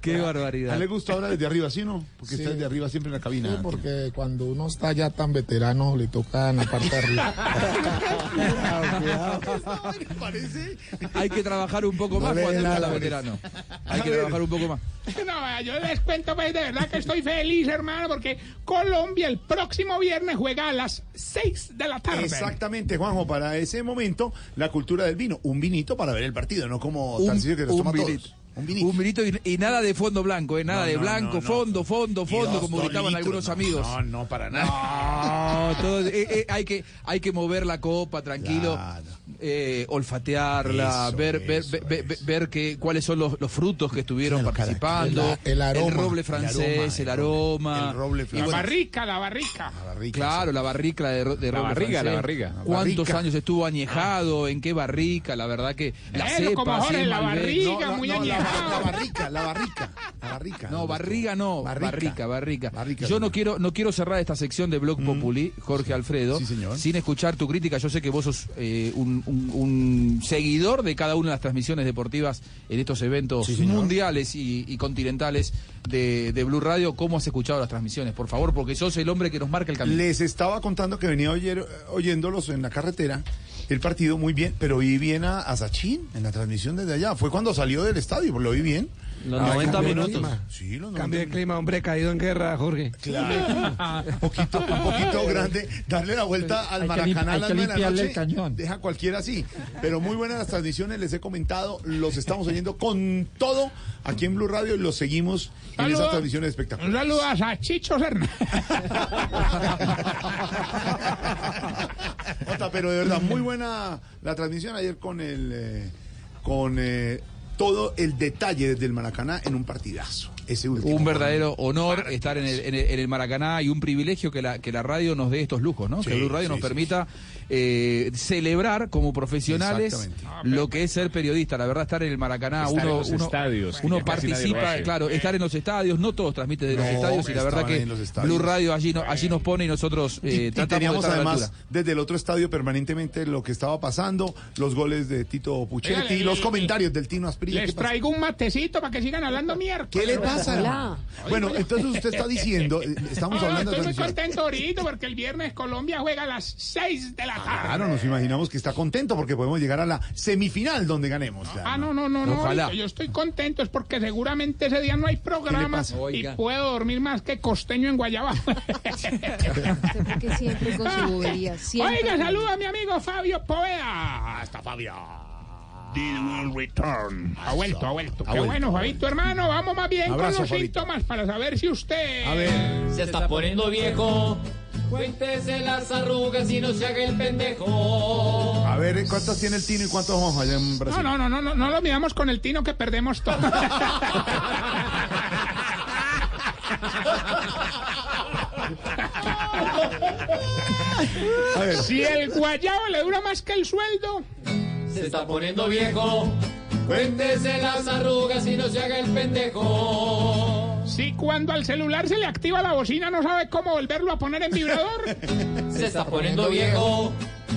Qué ¿A él barbaridad. le gusta ahora desde arriba, sí no? Porque está desde arriba siempre en la cabina. Sí, porque cuando uno está ya tan veterano, le toca en la parte de arriba. parece? Hay que trabajar un poco más cuando está hombre. veterano. Hay que trabajar un poco más. No, yo les cuento, pues, de verdad que estoy feliz, hermano, porque Colombia el próximo viernes juega a las 6 de la tarde. Exactamente, Juanjo, para ese momento, la cultura del vino. Un vinito para ver el partido, no como Un, que nos un toma vinito. todos. Un vinito. Un vinito y, y nada de fondo blanco, ¿eh? Nada No, de blanco, no, no. fondo, fondo, fondo, dos, como dos gritaban litros, algunos no, amigos. No, no, para nada. No, todo- eh, eh, hay, que, hay que mover la copa, tranquilo, Claro. Eh, olfatearla, Eso, ver, ver, eso, ver, ver- ver- ver que, cuáles son los, los frutos que estuvieron Claro, participando, el- el aroma, roble el francés, el aroma, aroma, el roble y francés. La bueno, barrica, la barrica. La barrica, Claro, la barrica de, de La roble barriga, la barriga. ¿Cuántos Barrica. años estuvo añejado? ¿En qué barrica? La verdad que la Eso, cepa, la Malbec. barriga. No, muy no, la, añejado. la barrica, la barrica. Barrica. No, barriga no, Barrica. barrica, barrica. Yo no quiero, no quiero cerrar esta sección de Blog Populi, Jorge Alfredo, sin escuchar tu crítica. Yo sé que vos sos eh, un, un- un seguidor de cada una de las transmisiones deportivas en estos eventos Sí, mundiales y, y continentales de, de Blue Radio. ¿Cómo has escuchado las transmisiones? Por favor, porque sos el hombre que nos marca el camino. Les estaba contando que venía oyer- oyéndolos en la carretera, el partido muy bien, pero vi bien a, a Sachin en la transmisión desde allá. Fue cuando salió del estadio, lo vi bien. Los Ah, 90 cambio de minutos. clima. Sí, los 90 Cambio de clima, hombre, caído en guerra, Jorge. Claro. un poquito, un poquito grande, darle la vuelta al Hay que Maracaná lim- a hay las de la noche, el cañón. Deja cualquiera así. Pero muy buenas las transmisiones, les he comentado, los estamos oyendo con todo aquí en Blue Radio y los seguimos en Saludos. esas transmisiones Un espectaculares. saludo a Chicho Hernández. Jota, pero de verdad, muy buena la transmisión ayer con el eh, con eh, todo el detalle desde el Maracaná en un partidazo. Ese último. Un verdadero honor estar en el, en, el, en el Maracaná y un privilegio que la, que la radio nos dé estos lujos, ¿no? Sí, que Blue Radio sí, nos sí, permita eh, celebrar como profesionales Exactamente. lo que es ser periodista. La verdad, estar en el Maracaná, Estar en uno, los uno, estadios, participa, claro, estar en los estadios, no todos transmiten de los No, estadios y la verdad que. Blue Radio allí, no- allí nos pone y nosotros eh, Y- y, tratamos de teníamos estar a la además desde el otro estadio permanentemente lo que estaba pasando, los goles de Tito Puchetti, Oiga, le- los le- comentarios del Tino Asprilla. Les traigo un matecito para que sigan hablando mierda. ¿Qué le pasa? Bueno, entonces usted está diciendo, eh, estamos No, hablando de estoy muy contento ahorita porque el viernes Colombia juega a las 6 de la. Claro, nos imaginamos que está contento porque podemos llegar a la semifinal donde ganemos. ya, Ah, no, no, no, no. Ojalá. Yo estoy contento, es porque seguramente ese día no hay programa y Oiga. puedo dormir más que costeño en Guayaba. Porque siempre con su bobería. Siempre. Oiga, saluda a mi amigo Fabio Poveda. Hasta Fabio. will return. Ha vuelto, ha vuelto. Qué bueno, Fabito, hermano. Vamos más bien Abrazo, con los Fabito. síntomas para saber si usted. A ver. Se está poniendo viejo. Cuéntese las arrugas y no se haga el pendejo. A ver, ¿cuántos tiene el Tino y cuántos vamos allá en Brasil? No, no, no, no, no, no lo miramos con el tino que perdemos todo. A ver. Si el guayabo le dura más que el sueldo. Se está poniendo viejo. Cuéntese las arrugas y no se haga el pendejo. Si cuando al celular se le activa la bocina no sabe cómo volverlo a poner en vibrador. Se está poniendo viejo.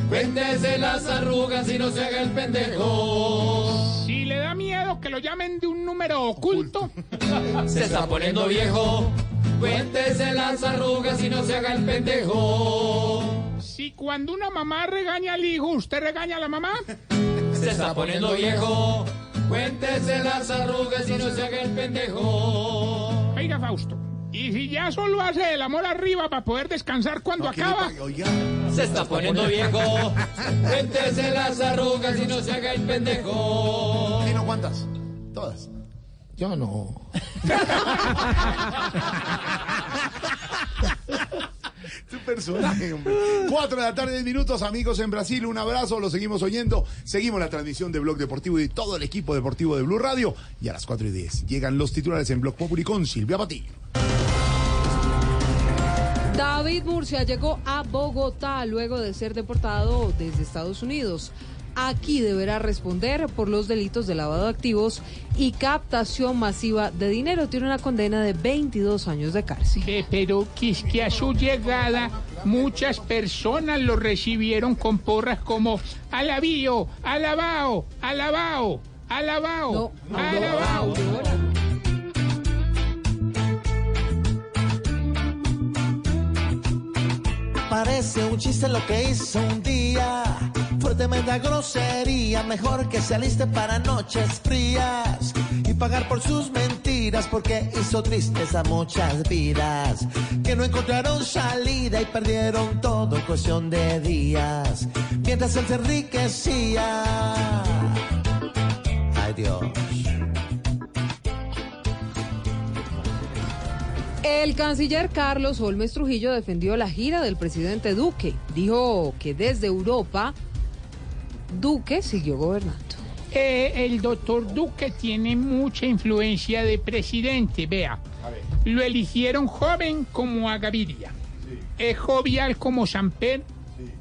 Cuéntese las arrugas y no se haga el pendejo. Si le da miedo que lo llamen de un número oculto. Se está poniendo viejo. Cuéntese las arrugas y no se haga el pendejo. Si cuando una mamá regaña al hijo, usted regaña a la mamá. Se está poniendo viejo. Cuéntese las arrugas y no se haga el pendejo. Oiga, Fausto. Y si ya solo hace el amor arriba para poder descansar cuando acaba. Se está poniendo viejo. Cuéntese las arrugas y no se haga el pendejo. ¿Y no cuántas? Todas. Yo no. Tu personaje, hombre. Cuatro de la tarde, minutos, amigos en Brasil. Un abrazo, lo seguimos oyendo. Seguimos la transmisión de Blog Deportivo y todo el equipo deportivo de Blue Radio. Y a las cuatro y diez llegan los titulares en Blog Populi con Silvia Patiño. David Murcia llegó a Bogotá luego de ser deportado desde Estados Unidos. Aquí deberá responder por los delitos de lavado de activos y captación masiva de dinero. Tiene una condena de 22 años de cárcel. Eh, pero que es que a su llegada muchas personas lo recibieron con porras como alabío, alabao, alabao, alabao, alabao. Parece un chiste lo que hizo un día. Fue tremenda grosería. Mejor que se aliste para noches frías y pagar por sus mentiras. Porque hizo tristes a muchas vidas que no encontraron salida y perdieron todo en cuestión de días. Mientras él se enriquecía. Ay Dios. El canciller Carlos Holmes Trujillo defendió la gira del presidente Duque. Dijo que desde Europa Duque siguió gobernando. Eh, el doctor Duque tiene mucha influencia de presidente, vea. Lo eligieron joven como a Gaviria. Es jovial como Samper.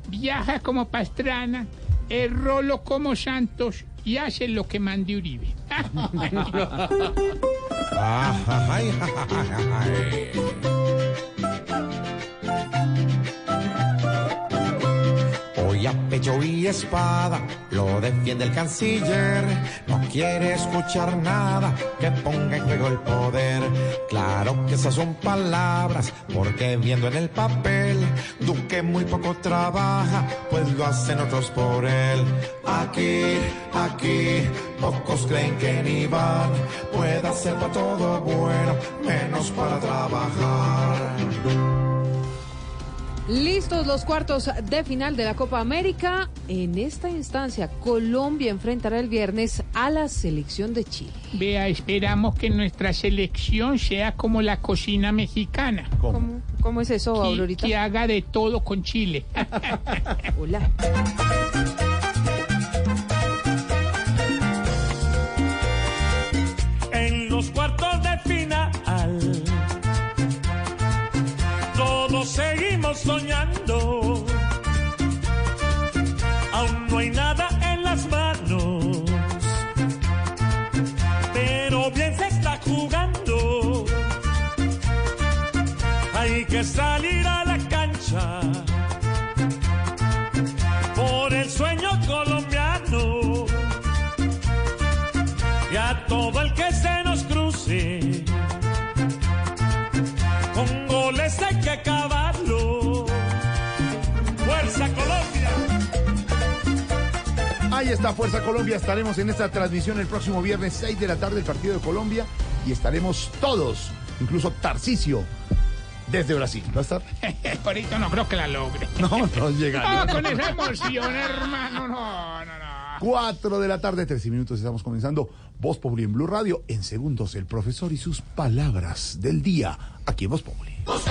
Viaja como Pastrana. Es rolo como Santos. y hacen lo que mande Uribe. pecho y espada lo defiende el canciller. No quiere escuchar nada que ponga en juego el poder. Claro que esas son palabras, porque viendo en el papel, Duque muy poco trabaja, pues lo hacen otros por él. Aquí, aquí, pocos creen que ni van. Puede hacer para todo bueno, menos para trabajar. Listos los cuartos de final de la Copa América. En esta instancia, Colombia enfrentará el viernes a la selección de Chile. Vea, esperamos que nuestra selección sea como la cocina mexicana. ¿Cómo, cómo es eso, Que, Aurorita? que haga de todo con Chile. Hola. Soñando. Está Fuerza Colombia. Estaremos en esta transmisión el próximo viernes 6 de la tarde el partido de Colombia y estaremos todos, incluso Tarcisio, desde Brasil. ¿Va a estar? Ahorita no creo que la logre. No, no llega. No, con esa emoción, hermano, no, no, no. 4 de la tarde, 13 minutos. Estamos comenzando Voz Populi en Blue Radio. En segundos, el profesor y sus palabras del día aquí en Voz Populi. Si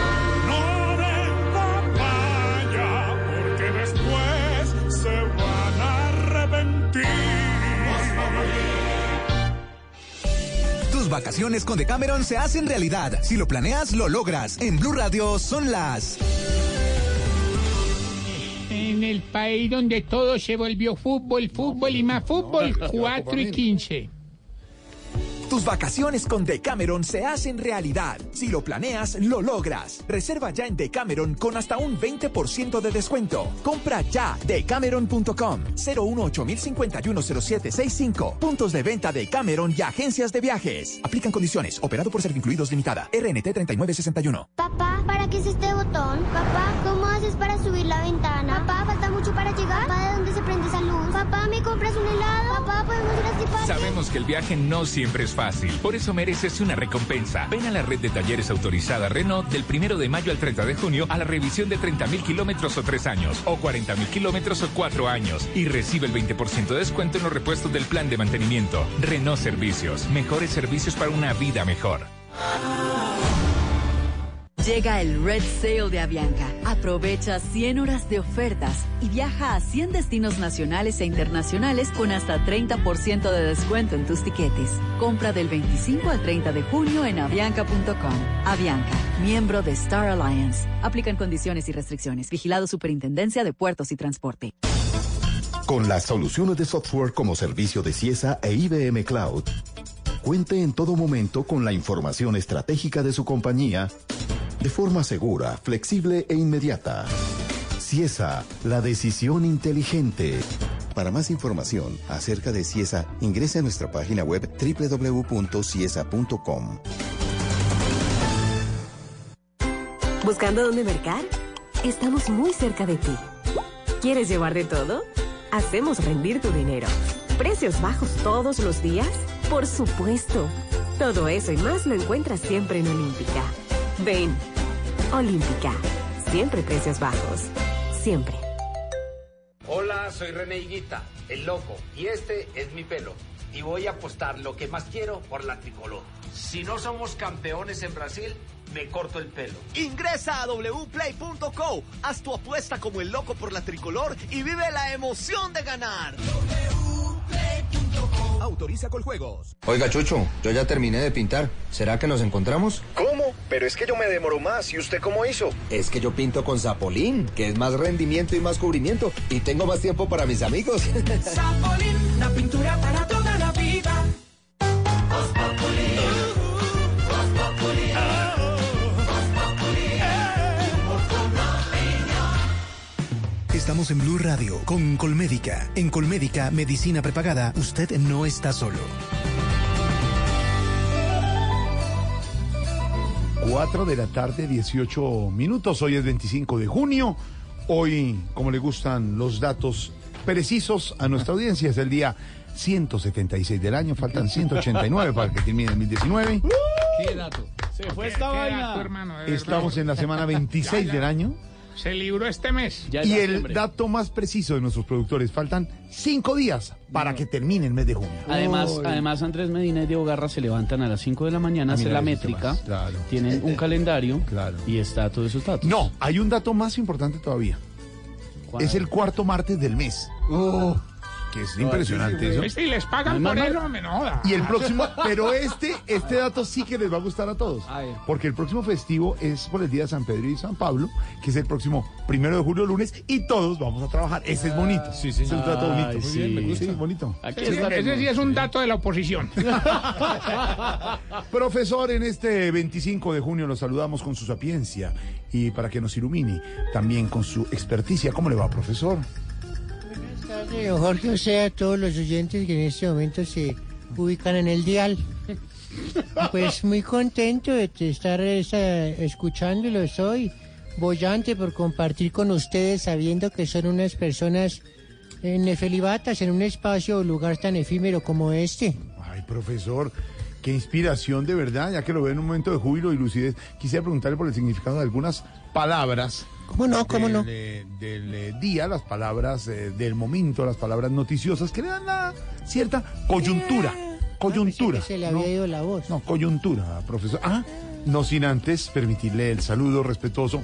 Vacaciones con Decameron se hacen realidad. Si lo planeas, lo logras. En Blue Radio son las. En el país donde todo se volvió fútbol, fútbol y más fútbol, 4 y 15. Tus vacaciones con Decameron se hacen realidad. Si lo planeas, lo logras. Reserva ya en Decameron con hasta un 20% de descuento. Compra ya decameron.com 018 510765 Puntos de venta de Cameron y agencias de viajes. Aplican condiciones. Operado por Servincluidos Limitada. RNT 3961. Papá, ¿para qué es este botón? Papá, ¿cómo haces para subir la ventana? Papá, ¿falta mucho para llegar? Papá, ¿de dónde se prende esa luz? Papá, ¿me compras un helado? Papá, ¿podemos ir a este parque? Sabemos que el viaje no siempre es fácil, por eso mereces una recompensa. Ven a la red de talleres autorizada Renault del primero de mayo al 30 de junio a la revisión de 30.000 kilómetros o 3 años, o 40.000 kilómetros o 4 años, y recibe el 20% de descuento en los repuestos del plan de mantenimiento. Renault Servicios, mejores servicios para una vida mejor. Llega el Red Sale de Avianca. Aprovecha 100 horas de ofertas y viaja a 100 destinos nacionales e internacionales con hasta 30% de descuento en tus tiquetes. Compra del 25 al 30 de junio en avianca.com. Avianca, miembro de Star Alliance. Aplican condiciones y restricciones. Vigilado Superintendencia de Puertos y Transporte. Con las soluciones de software como servicio de CIESA e IBM Cloud, cuente en todo momento con la información estratégica de su compañía de forma segura, flexible e inmediata. CIESA, la decisión inteligente. Para más información acerca de CIESA, ingrese a nuestra página web www.ciesa.com. ¿Buscando dónde mercar? Estamos muy cerca de ti. ¿Quieres llevar de todo? Hacemos rendir tu dinero. ¿Precios bajos todos los días? Por supuesto. Todo eso y más lo encuentras siempre en Olímpica. Ven. Olímpica. Siempre precios bajos. Siempre. Hola, soy René Higuita, el loco, y este es mi pelo. Y voy a apostar lo que más quiero por la tricolor. Si no somos campeones en Brasil, me corto el pelo. Ingresa a wplay.co, haz tu apuesta como el loco por la tricolor y vive la emoción de ganar. Autoriza con juegos. Oiga, Chucho, yo ya terminé de pintar. ¿Será que nos encontramos? ¿Cómo? Pero es que yo me demoro más. ¿Y usted cómo hizo? Es que yo pinto con Zapolín, que es más rendimiento y más cubrimiento. Y tengo más tiempo para mis amigos. Zapolín, la pintura para toda Estamos en Blue Radio con Colmédica. En Colmédica, medicina prepagada, usted no está solo. 4 de la tarde, 18 minutos. Hoy es 25 de junio. Hoy, como le gustan los datos precisos a nuestra audiencia, es el día 176 del año. Faltan 189 para que termine el 2019. ¿Qué dato? Se fue esta vaina. Estamos en la semana 26 del año. Se libró este mes. Y el dato más preciso de nuestros productores, faltan cinco días para que termine el mes de junio. Además, Uy. además Andrés Medina y Diego Garra se levantan a las 5 de la mañana, hacen la métrica, claro. tienen un calendario y está todos esos datos. No, hay un dato más importante todavía. Es el cuarto martes del mes. Que es impresionante eso. Este, y les pagan No, por no, eso, me no joda. Y el próximo, pero este, este dato sí que les va a gustar a todos. Porque el próximo festivo es por el día de San Pedro y San Pablo, que es el próximo primero de julio, lunes, y todos vamos a trabajar. Ese es bonito. Sí, sí, Es un dato bonito. Ay, Muy bien, me sí. gusta. Sí, bonito. Ese, ese sí es un dato de la oposición. Profesor, en este 25 de junio lo saludamos con su sapiencia y para que nos ilumine también con su experticia. ¿Cómo le va, profesor? Tardes, don Jorge, o sea, a todos los oyentes que en este momento se ubican en el dial. Pues muy contento de estar eh, escuchándolos hoy, bollante por compartir con ustedes sabiendo que son unas personas eh, nefelibatas en un espacio o lugar tan efímero como este. Ay, profesor, qué inspiración de verdad, ya que lo veo en un momento de júbilo y lucidez. Quisiera preguntarle por el significado de algunas palabras. ¿Cómo no? ¿Cómo del, no? eh, del eh, día, las palabras eh, del momento, las palabras noticiosas que le dan la cierta coyuntura. Coyuntura. Ah, Se le ¿no? había ido la voz. No, coyuntura, profesor. Ah, no sin antes permitirle el saludo respetuoso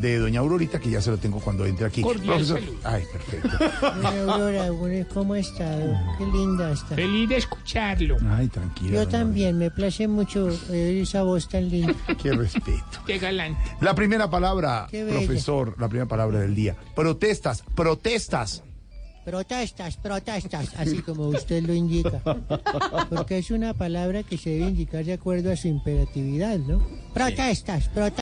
de doña Aurorita, que ya se lo tengo cuando entre aquí. Cordial Profesor. Ay, perfecto. Doña Aurora, ¿cómo ha estado? Qué linda está. Feliz de escucharlo. Ay, tranquila. Yo también, me place mucho oír esa voz tan linda. Qué respeto. Qué galán. La primera palabra, profesor, la primera palabra del día. Protestas, protestas. Protestas, protestas, así como usted lo indica. Porque es una palabra que se debe indicar de acuerdo a su imperatividad, ¿no? Protestas, protestas.